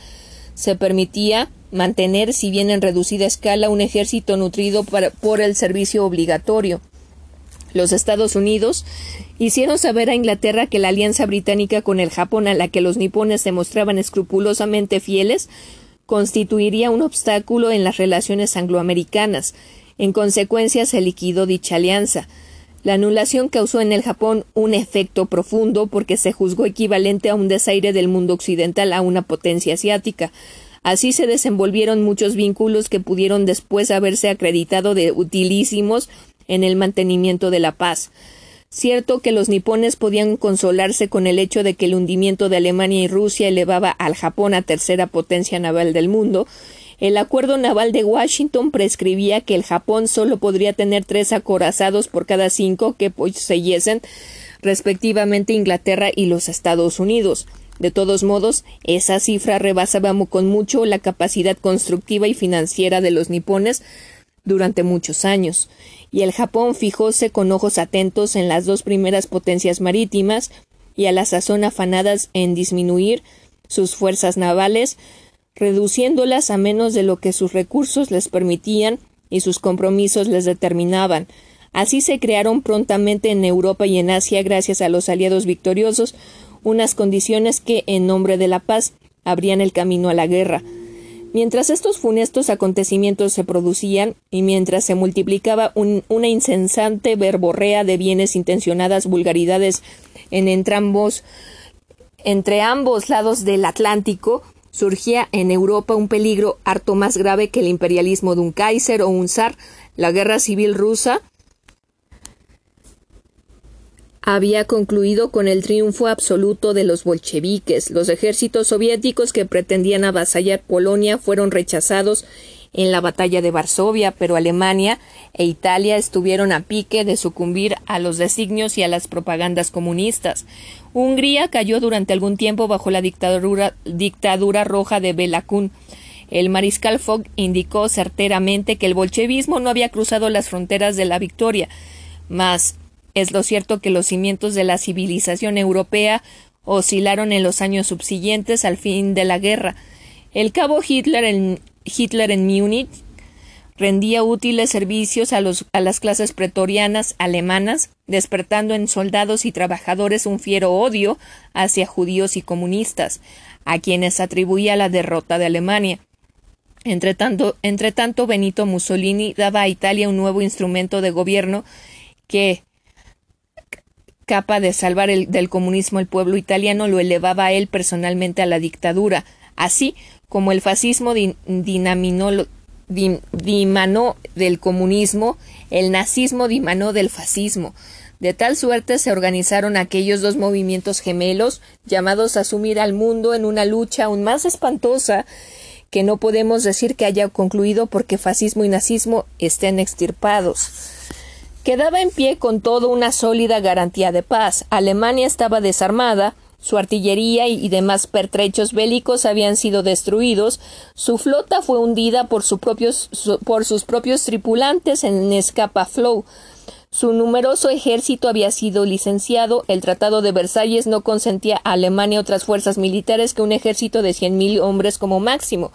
se permitía mantener, si bien en reducida escala, un ejército nutrido por el servicio obligatorio. Los Estados Unidos hicieron saber a Inglaterra que la alianza británica con el Japón a la que los nipones se mostraban escrupulosamente fieles constituiría un obstáculo en las relaciones angloamericanas. En consecuencia se liquidó dicha alianza. La anulación causó en el Japón un efecto profundo porque se juzgó equivalente a un desaire del mundo occidental a una potencia asiática. Así se desenvolvieron muchos vínculos que pudieron después haberse acreditado de utilísimos en el mantenimiento de la paz. Cierto que los nipones podían consolarse con el hecho de que el hundimiento de Alemania y Rusia elevaba al Japón a tercera potencia naval del mundo, el acuerdo naval de Washington prescribía que el Japón solo podría tener tres acorazados por cada cinco que poseyesen respectivamente Inglaterra y los Estados Unidos. De todos modos, esa cifra rebasaba con mucho la capacidad constructiva y financiera de los nipones durante muchos años, y el Japón fijóse con ojos atentos en las dos primeras potencias marítimas y a la sazón afanadas en disminuir sus fuerzas navales, reduciéndolas a menos de lo que sus recursos les permitían y sus compromisos les determinaban. Así se crearon prontamente en Europa y en Asia, gracias a los aliados victoriosos, unas condiciones que, en nombre de la paz, abrían el camino a la guerra. Mientras estos funestos acontecimientos se producían y mientras se multiplicaba una insensante verborrea de bienes intencionadas vulgaridades en entrambos, entre ambos lados del Atlántico, surgía en Europa un peligro harto más grave que el imperialismo de un Kaiser o un zar, la guerra civil rusa, había concluido con el triunfo absoluto de los bolcheviques. Los ejércitos soviéticos que pretendían avasallar Polonia fueron rechazados en la batalla de Varsovia, pero Alemania e Italia estuvieron a pique de sucumbir a los designios y a las propagandas comunistas. Hungría cayó durante algún tiempo bajo la dictadura, dictadura roja de Bela El mariscal Fogg indicó certeramente que el bolchevismo no había cruzado las fronteras de la victoria, mas es lo cierto que los cimientos de la civilización europea oscilaron en los años subsiguientes al fin de la guerra. El cabo Hitler en, Hitler en Múnich rendía útiles servicios a, las clases pretorianas alemanas, despertando en soldados y trabajadores un fiero odio hacia judíos y comunistas, a quienes atribuía la derrota de Alemania. Entre tanto, entre tanto, Benito Mussolini daba a Italia un nuevo instrumento de gobierno que, capa de salvar el, del comunismo el pueblo italiano lo elevaba a él personalmente a la dictadura, así como el fascismo dimanó del comunismo, el nazismo dimanó del fascismo. De tal suerte se organizaron aquellos dos movimientos gemelos, llamados a asumir al mundo en una lucha aún más espantosa, que no podemos decir que haya concluido porque fascismo y nazismo estén extirpados quedaba en pie con todo una sólida garantía de paz. Alemania estaba desarmada, su artillería y demás pertrechos bélicos habían sido destruidos, su flota fue hundida por, sus propios tripulantes en Escapa Flow, su numeroso ejército había sido licenciado, el Tratado de Versalles no consentía a Alemania otras fuerzas militares que un ejército de cien mil hombres como máximo,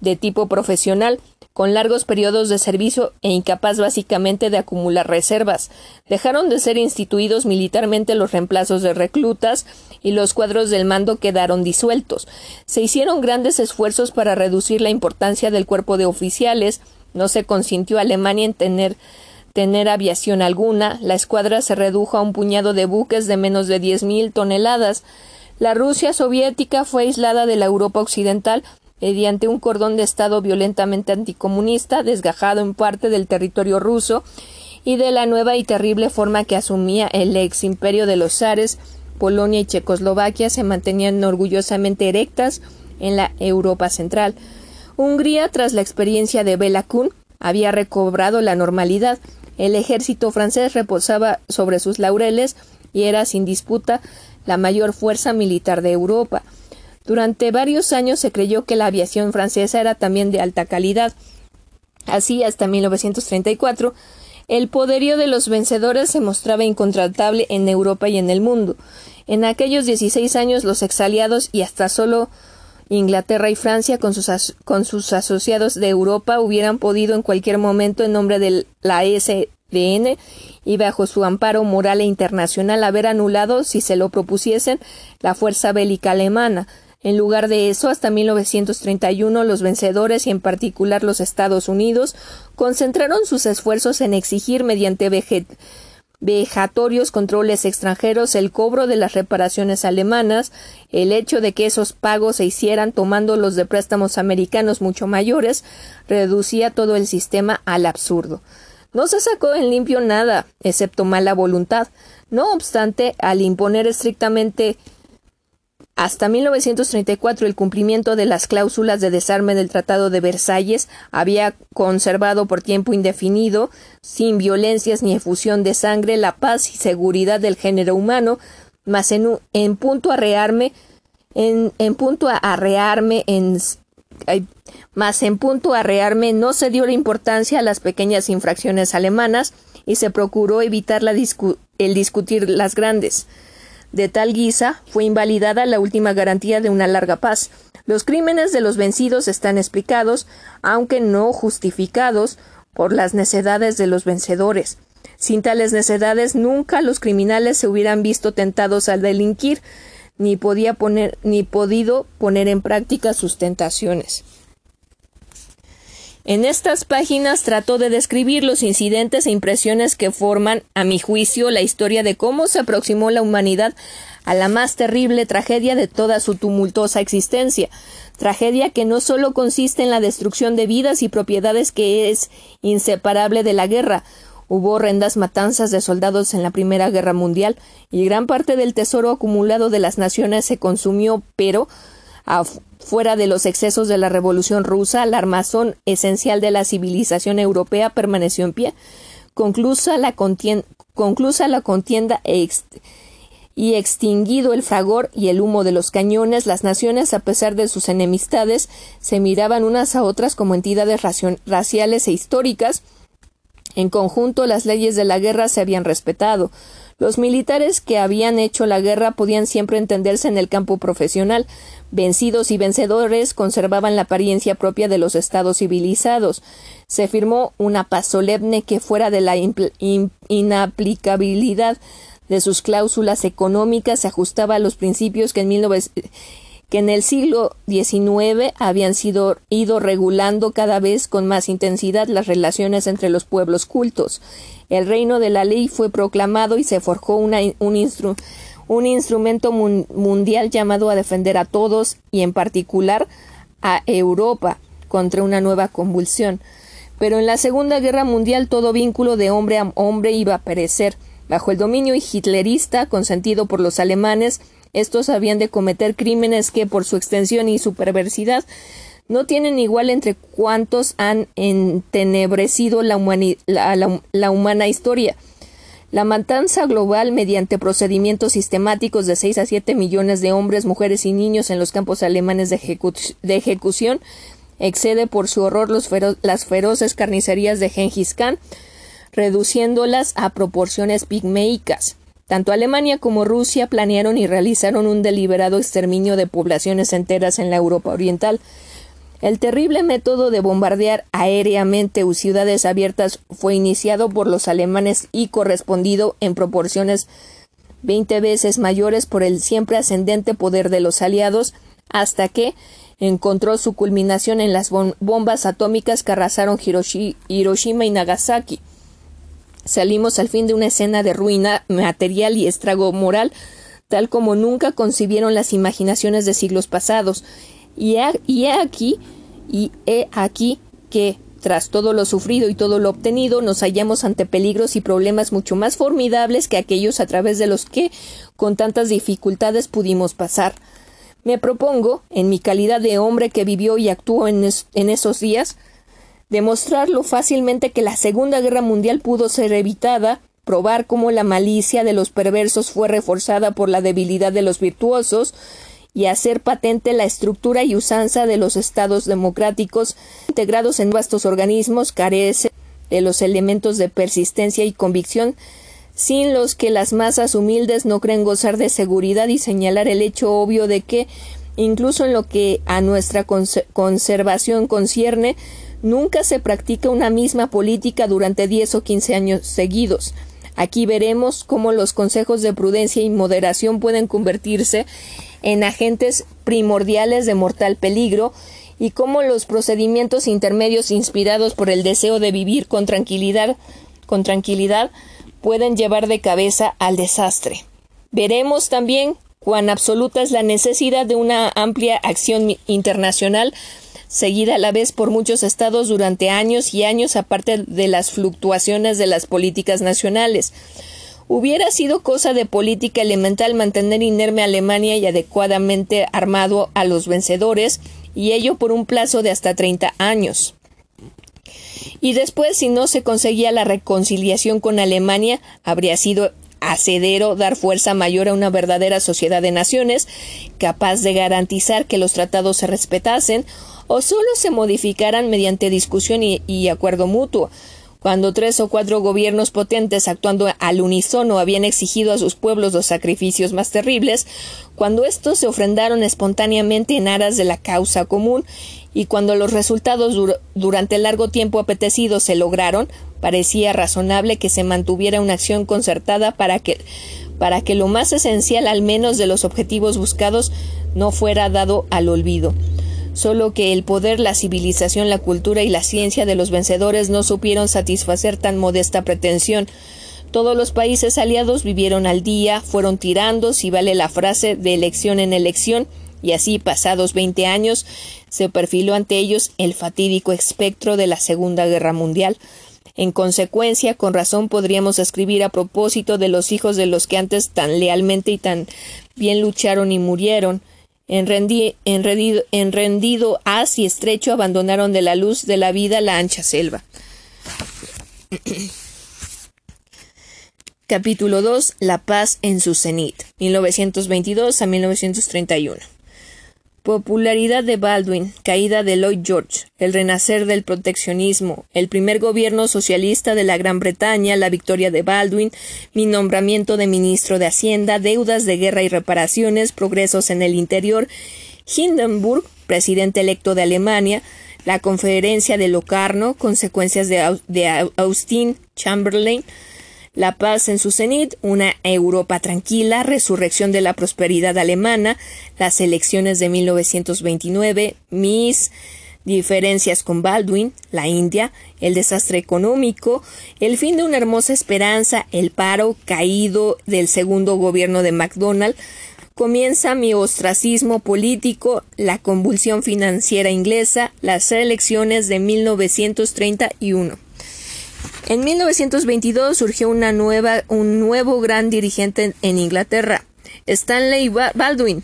de tipo profesional, con largos periodos de servicio e incapaz básicamente de acumular reservas. Dejaron de ser instituidos militarmente los reemplazos de reclutas y los cuadros del mando quedaron disueltos. Se hicieron grandes esfuerzos para reducir la importancia del cuerpo de oficiales, no se consintió Alemania en tener tener aviación alguna, la escuadra se redujo a un puñado de buques de menos de diez mil toneladas. La Rusia soviética fue aislada de la Europa occidental mediante un cordón de Estado violentamente anticomunista, desgajado en parte del territorio ruso y de la nueva y terrible forma que asumía el ex imperio de los zares, Polonia y Checoslovaquia se mantenían orgullosamente erectas en la Europa central. Hungría, tras la experiencia de Bela Kun, había recobrado la normalidad. El ejército francés reposaba sobre sus laureles y era sin disputa la mayor fuerza militar de Europa. Durante varios años se creyó que la aviación francesa era también de alta calidad. Así, hasta 1934, el poderío de los vencedores se mostraba incontratable en Europa y en el mundo. En aquellos 16 años, los exaliados y hasta solo Inglaterra y Francia, con sus, con sus asociados de Europa, hubieran podido en cualquier momento, en nombre de la SDN y bajo su amparo moral e internacional, haber anulado, si se lo propusiesen, la fuerza bélica alemana. En lugar de eso, hasta 1931 los vencedores y en particular los Estados Unidos concentraron sus esfuerzos en exigir mediante vejatorios controles extranjeros el cobro de las reparaciones alemanas, el hecho de que esos pagos se hicieran tomando los de préstamos americanos mucho mayores, reducía todo el sistema al absurdo. No se sacó en limpio nada, excepto mala voluntad. No obstante, al imponer estrictamente hasta 1934 el cumplimiento de las cláusulas de desarme del Tratado de Versalles había conservado por tiempo indefinido, sin violencias ni efusión de sangre, la paz y seguridad del género humano, mas en, punto a rearme, en, en punto a arrearme en en punto a rearme no se dio la importancia a las pequeñas infracciones alemanas y se procuró evitar el discutir las grandes. De tal guisa fue invalidada la última garantía de una larga paz. Los crímenes de los vencidos están explicados, aunque no justificados, por las necedades de los vencedores. Sin tales necedades nunca los criminales se hubieran visto tentados al delinquir, ni podía poner ni podido poner en práctica sus tentaciones. En estas páginas trato de describir los incidentes e impresiones que forman, a mi juicio, la historia de cómo se aproximó la humanidad a la más terrible tragedia de toda su tumultuosa existencia, tragedia que no solo consiste en la destrucción de vidas y propiedades que es inseparable de la guerra, Hubo horrendas matanzas de soldados en la Primera Guerra Mundial y gran parte del tesoro acumulado de las naciones se consumió, pero fuera de los excesos de la Revolución rusa, la armazón esencial de la civilización europea permaneció en pie. Conclusa la, contienda y extinguido el fragor y el humo de los cañones, las naciones, a pesar de sus enemistades, se miraban unas a otras como entidades raciales e históricas, en conjunto, las leyes de la guerra se habían respetado. Los militares que habían hecho la guerra podían siempre entenderse en el campo profesional. Vencidos y vencedores conservaban la apariencia propia de los estados civilizados. Se firmó una paz solemne que fuera de la inaplicabilidad de sus cláusulas económicas se ajustaba a los principios que en que en el siglo XIX habían sido ido regulando cada vez con más intensidad las relaciones entre los pueblos cultos. El reino de la ley fue proclamado y se forjó un, instrumento mundial llamado a defender a todos y en particular a Europa contra una nueva convulsión. Pero en la Segunda Guerra Mundial todo vínculo de hombre a hombre iba a perecer. Bajo el dominio hitlerista consentido por los alemanes, estos habían de cometer crímenes que, por su extensión y su perversidad, no tienen igual entre cuantos han entenebrecido la, humana historia. La matanza global mediante procedimientos sistemáticos de 6 a 7 millones de hombres, mujeres y niños en los campos alemanes de, ejecución excede por su horror las feroces carnicerías de Gengis Khan, reduciéndolas a proporciones pigmeicas. Tanto Alemania como Rusia planearon y realizaron un deliberado exterminio de poblaciones enteras en la Europa Oriental. El terrible método de bombardear aéreamente ciudades abiertas fue iniciado por los alemanes y correspondido en proporciones veinte veces mayores por el siempre ascendente poder de los aliados, hasta que encontró su culminación en las bombas atómicas que arrasaron Hiroshima y Nagasaki. Salimos al fin de una escena de ruina material y estrago moral, tal como nunca concibieron las imaginaciones de siglos pasados. Y he, aquí, y he aquí que, tras todo lo sufrido y todo lo obtenido, nos hallamos ante peligros y problemas mucho más formidables que aquellos a través de los que, con tantas dificultades, pudimos pasar. Me propongo, en mi calidad de hombre que vivió y actuó en esos días, demostrarlo fácilmente que la Segunda Guerra Mundial pudo ser evitada, probar cómo la malicia de los perversos fue reforzada por la debilidad de los virtuosos, y hacer patente la estructura y usanza de los estados democráticos integrados en vastos organismos carece de los elementos de persistencia y convicción sin los que las masas humildes no creen gozar de seguridad y señalar el hecho obvio de que incluso en lo que a nuestra conservación concierne Nunca se practica una misma política durante diez o quince años seguidos. Aquí veremos cómo los consejos de prudencia y moderación pueden convertirse en agentes primordiales de mortal peligro y cómo los procedimientos intermedios inspirados por el deseo de vivir con tranquilidad, con tranquilidad pueden llevar de cabeza al desastre. Veremos también cuán absoluta es la necesidad de una amplia acción internacional seguida a la vez por muchos estados durante años y años aparte de las fluctuaciones de las políticas nacionales. Hubiera sido cosa de política elemental mantener inerme a Alemania y adecuadamente armado a los vencedores, y ello por un plazo de hasta 30 años. Y después, si no se conseguía la reconciliación con Alemania, habría sido acedero dar fuerza mayor a una verdadera sociedad de naciones, capaz de garantizar que los tratados se respetasen, o solo se modificaran mediante discusión y, acuerdo mutuo. Cuando tres o cuatro gobiernos potentes actuando al unísono habían exigido a sus pueblos los sacrificios más terribles, cuando estos se ofrendaron espontáneamente en aras de la causa común, y cuando los resultados durante el largo tiempo apetecidos se lograron, parecía razonable que se mantuviera una acción concertada para que, para que lo más esencial al menos de los objetivos buscados no fuera dado al olvido solo que el poder, la civilización, la cultura y la ciencia de los vencedores no supieron satisfacer tan modesta pretensión. Todos los países aliados vivieron al día, fueron tirando, si vale la frase, de elección en elección, y así, pasados veinte años, se perfiló ante ellos el fatídico espectro de la Segunda Guerra Mundial. En consecuencia, con razón podríamos escribir a propósito de los hijos de los que antes tan lealmente y tan bien lucharon y murieron, en, rendido, haz y estrecho abandonaron de la luz de la vida la ancha selva. Capítulo 2. La paz en su cenit. 1922 a 1931. Popularidad de Baldwin, caída de Lloyd George, el renacer del proteccionismo, el primer gobierno socialista de la Gran Bretaña, la victoria de Baldwin, mi nombramiento de ministro de Hacienda, deudas de guerra y reparaciones, progresos en el interior, Hindenburg, presidente electo de Alemania, la conferencia de Locarno, consecuencias de, Austin Chamberlain, la paz en su cenit, una Europa tranquila, resurrección de la prosperidad alemana, las elecciones de 1929, mis diferencias con Baldwin, la India, el desastre económico, el fin de una hermosa esperanza, el paro caído del segundo gobierno de MacDonald, comienza mi ostracismo político, la convulsión financiera inglesa, las elecciones de 1931. En 1922 surgió una nueva, un nuevo gran dirigente en, Inglaterra, Stanley Baldwin.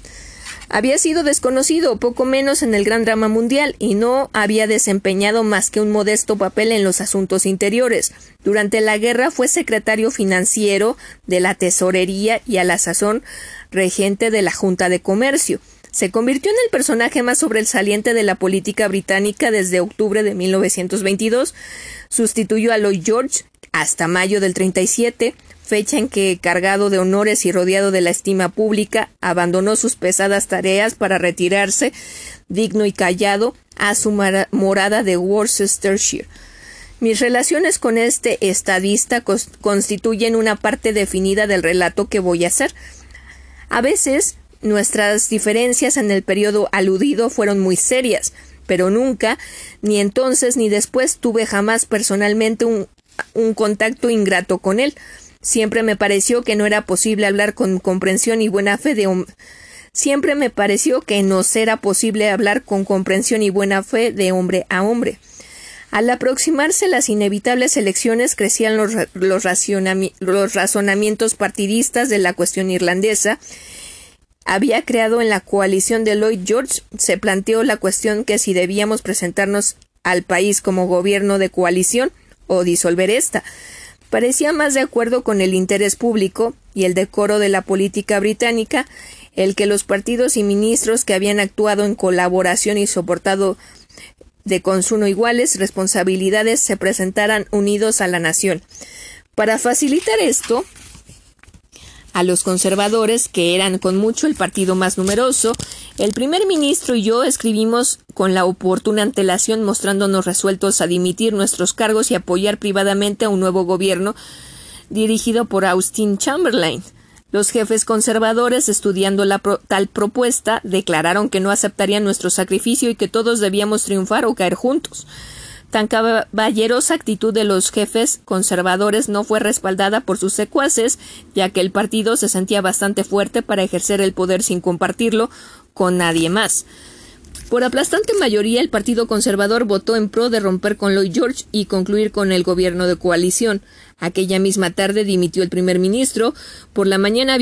Había sido desconocido poco menos en el gran drama mundial y no había desempeñado más que un modesto papel en los asuntos interiores. Durante la guerra fue secretario financiero de la Tesorería y a la sazón regente de la Junta de Comercio. Se convirtió en el personaje más sobresaliente de la política británica desde octubre de 1922. Sustituyó a Lloyd George hasta mayo del 37, fecha en que, cargado de honores y rodeado de la estima pública, abandonó sus pesadas tareas para retirarse, digno y callado, a su morada de Worcestershire. Mis relaciones con este estadista constituyen una parte definida del relato que voy a hacer. A veces Nuestras diferencias en el periodo aludido fueron muy serias, pero nunca, ni entonces ni después, tuve jamás personalmente un, contacto ingrato con él. Siempre me pareció que no era posible hablar con comprensión y buena fe de Siempre me pareció que no era posible hablar con comprensión y buena fe de hombre a hombre. Al aproximarse las inevitables elecciones crecían los, los razonamientos partidistas de la cuestión irlandesa había creado en la coalición de Lloyd George, se planteó la cuestión que si debíamos presentarnos al país como gobierno de coalición o disolver esta. Parecía más de acuerdo con el interés público y el decoro de la política británica el que los partidos y ministros que habían actuado en colaboración y soportado de consumo iguales responsabilidades se presentaran unidos a la nación. Para facilitar esto, a los conservadores, que eran con mucho el partido más numeroso, el primer ministro y yo escribimos con la oportuna antelación mostrándonos resueltos a dimitir nuestros cargos y apoyar privadamente a un nuevo gobierno dirigido por Austin Chamberlain. Los jefes conservadores, estudiando la tal propuesta, declararon que no aceptarían nuestro sacrificio y que todos debíamos triunfar o caer juntos. Tan caballerosa actitud de los jefes conservadores no fue respaldada por sus secuaces, ya que el partido se sentía bastante fuerte para ejercer el poder sin compartirlo con nadie más. Por aplastante mayoría, el Partido Conservador votó en pro de romper con Lloyd George y concluir con el gobierno de coalición. Aquella misma tarde dimitió el primer ministro. Por la mañana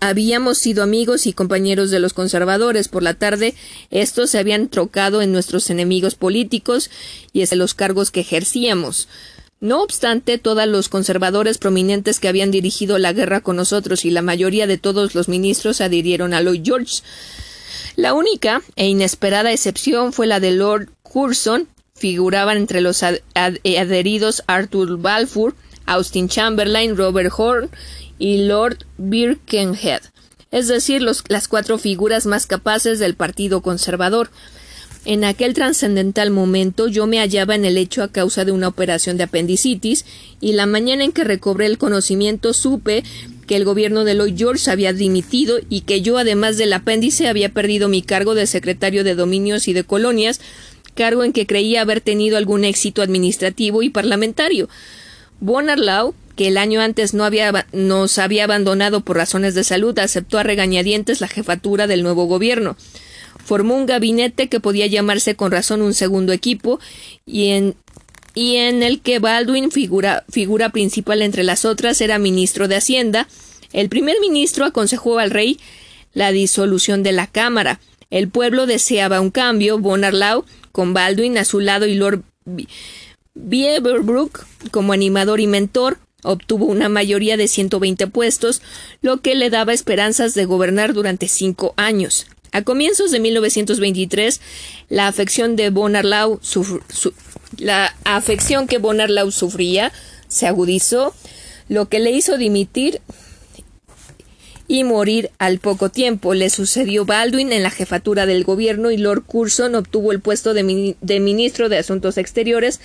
habíamos sido amigos y compañeros de los conservadores. Por la tarde, estos se habían trocado en nuestros enemigos políticos y en los cargos que ejercíamos. No obstante, todos los conservadores prominentes que habían dirigido la guerra con nosotros y la mayoría de todos los ministros adhirieron a Lloyd George. La única e inesperada excepción fue la de Lord Curzon. Figuraban entre los adheridos Arthur Balfour, Austin Chamberlain, Robert Horne y Lord Birkenhead, es decir, las cuatro figuras más capaces del Partido Conservador. En aquel trascendental momento yo me hallaba en el hecho a causa de una operación de apendicitis y la mañana en que recobré el conocimiento supe que el gobierno de Lloyd George había dimitido y que yo además del apéndice había perdido mi cargo de secretario de dominios y de colonias, cargo en que creía haber tenido algún éxito administrativo y parlamentario. Bonarlau, que el año antes no había, nos había abandonado por razones de salud, aceptó a regañadientes la jefatura del nuevo gobierno. Formó un gabinete que podía llamarse con razón un segundo equipo y en, y en el que Baldwin, figura, figura principal entre las otras, era ministro de Hacienda. El primer ministro aconsejó al rey la disolución de la Cámara. El pueblo deseaba un cambio. Bonarlau, con Baldwin a su lado y Lord Beaverbrook como animador y mentor, obtuvo una mayoría de 120 puestos, lo que le daba esperanzas de gobernar durante cinco años. A comienzos de 1923, la afección de Bonarlau la afección que Bonarlau sufría se agudizó, lo que le hizo dimitir y morir al poco tiempo. Le sucedió Baldwin en la jefatura del gobierno y Lord Curzon obtuvo el puesto de, de, ministro de Asuntos Exteriores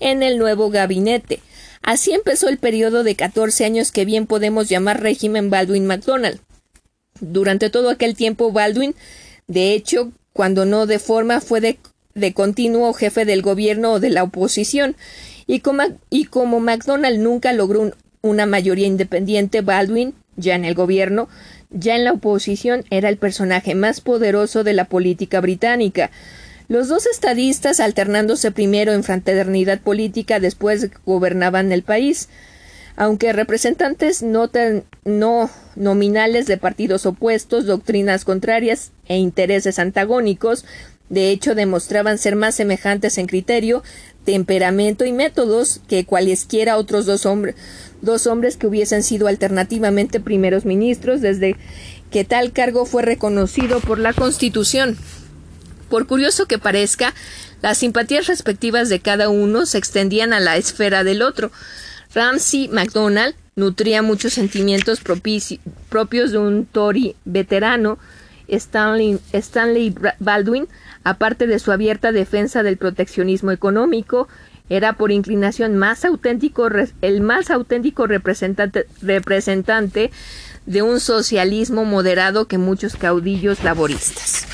en el nuevo gabinete. Así empezó el periodo de 14 años que bien podemos llamar régimen Baldwin MacDonald. Durante todo aquel tiempo, Baldwin, de hecho, cuando no de forma, fue de, continuo jefe del gobierno o de la oposición, y como, y como MacDonald nunca logró una mayoría independiente, Baldwin, ya en el gobierno, ya en la oposición, era el personaje más poderoso de la política británica. Los dos estadistas, alternándose primero en fraternidad política, después gobernaban el país aunque representantes no, no nominales de partidos opuestos, doctrinas contrarias e intereses antagónicos, de hecho demostraban ser más semejantes en criterio, temperamento y métodos que cualesquiera otros dos, hombres dos hombres que hubiesen sido alternativamente primeros ministros desde que tal cargo fue reconocido por la Constitución. Por curioso que parezca, las simpatías respectivas de cada uno se extendían a la esfera del otro, Ramsey MacDonald nutría muchos sentimientos propios de un Tory veterano. Stanley, Baldwin, aparte de su abierta defensa del proteccionismo económico, era por inclinación más auténtico, el más auténtico representante, representante de un socialismo moderado que muchos caudillos laboristas.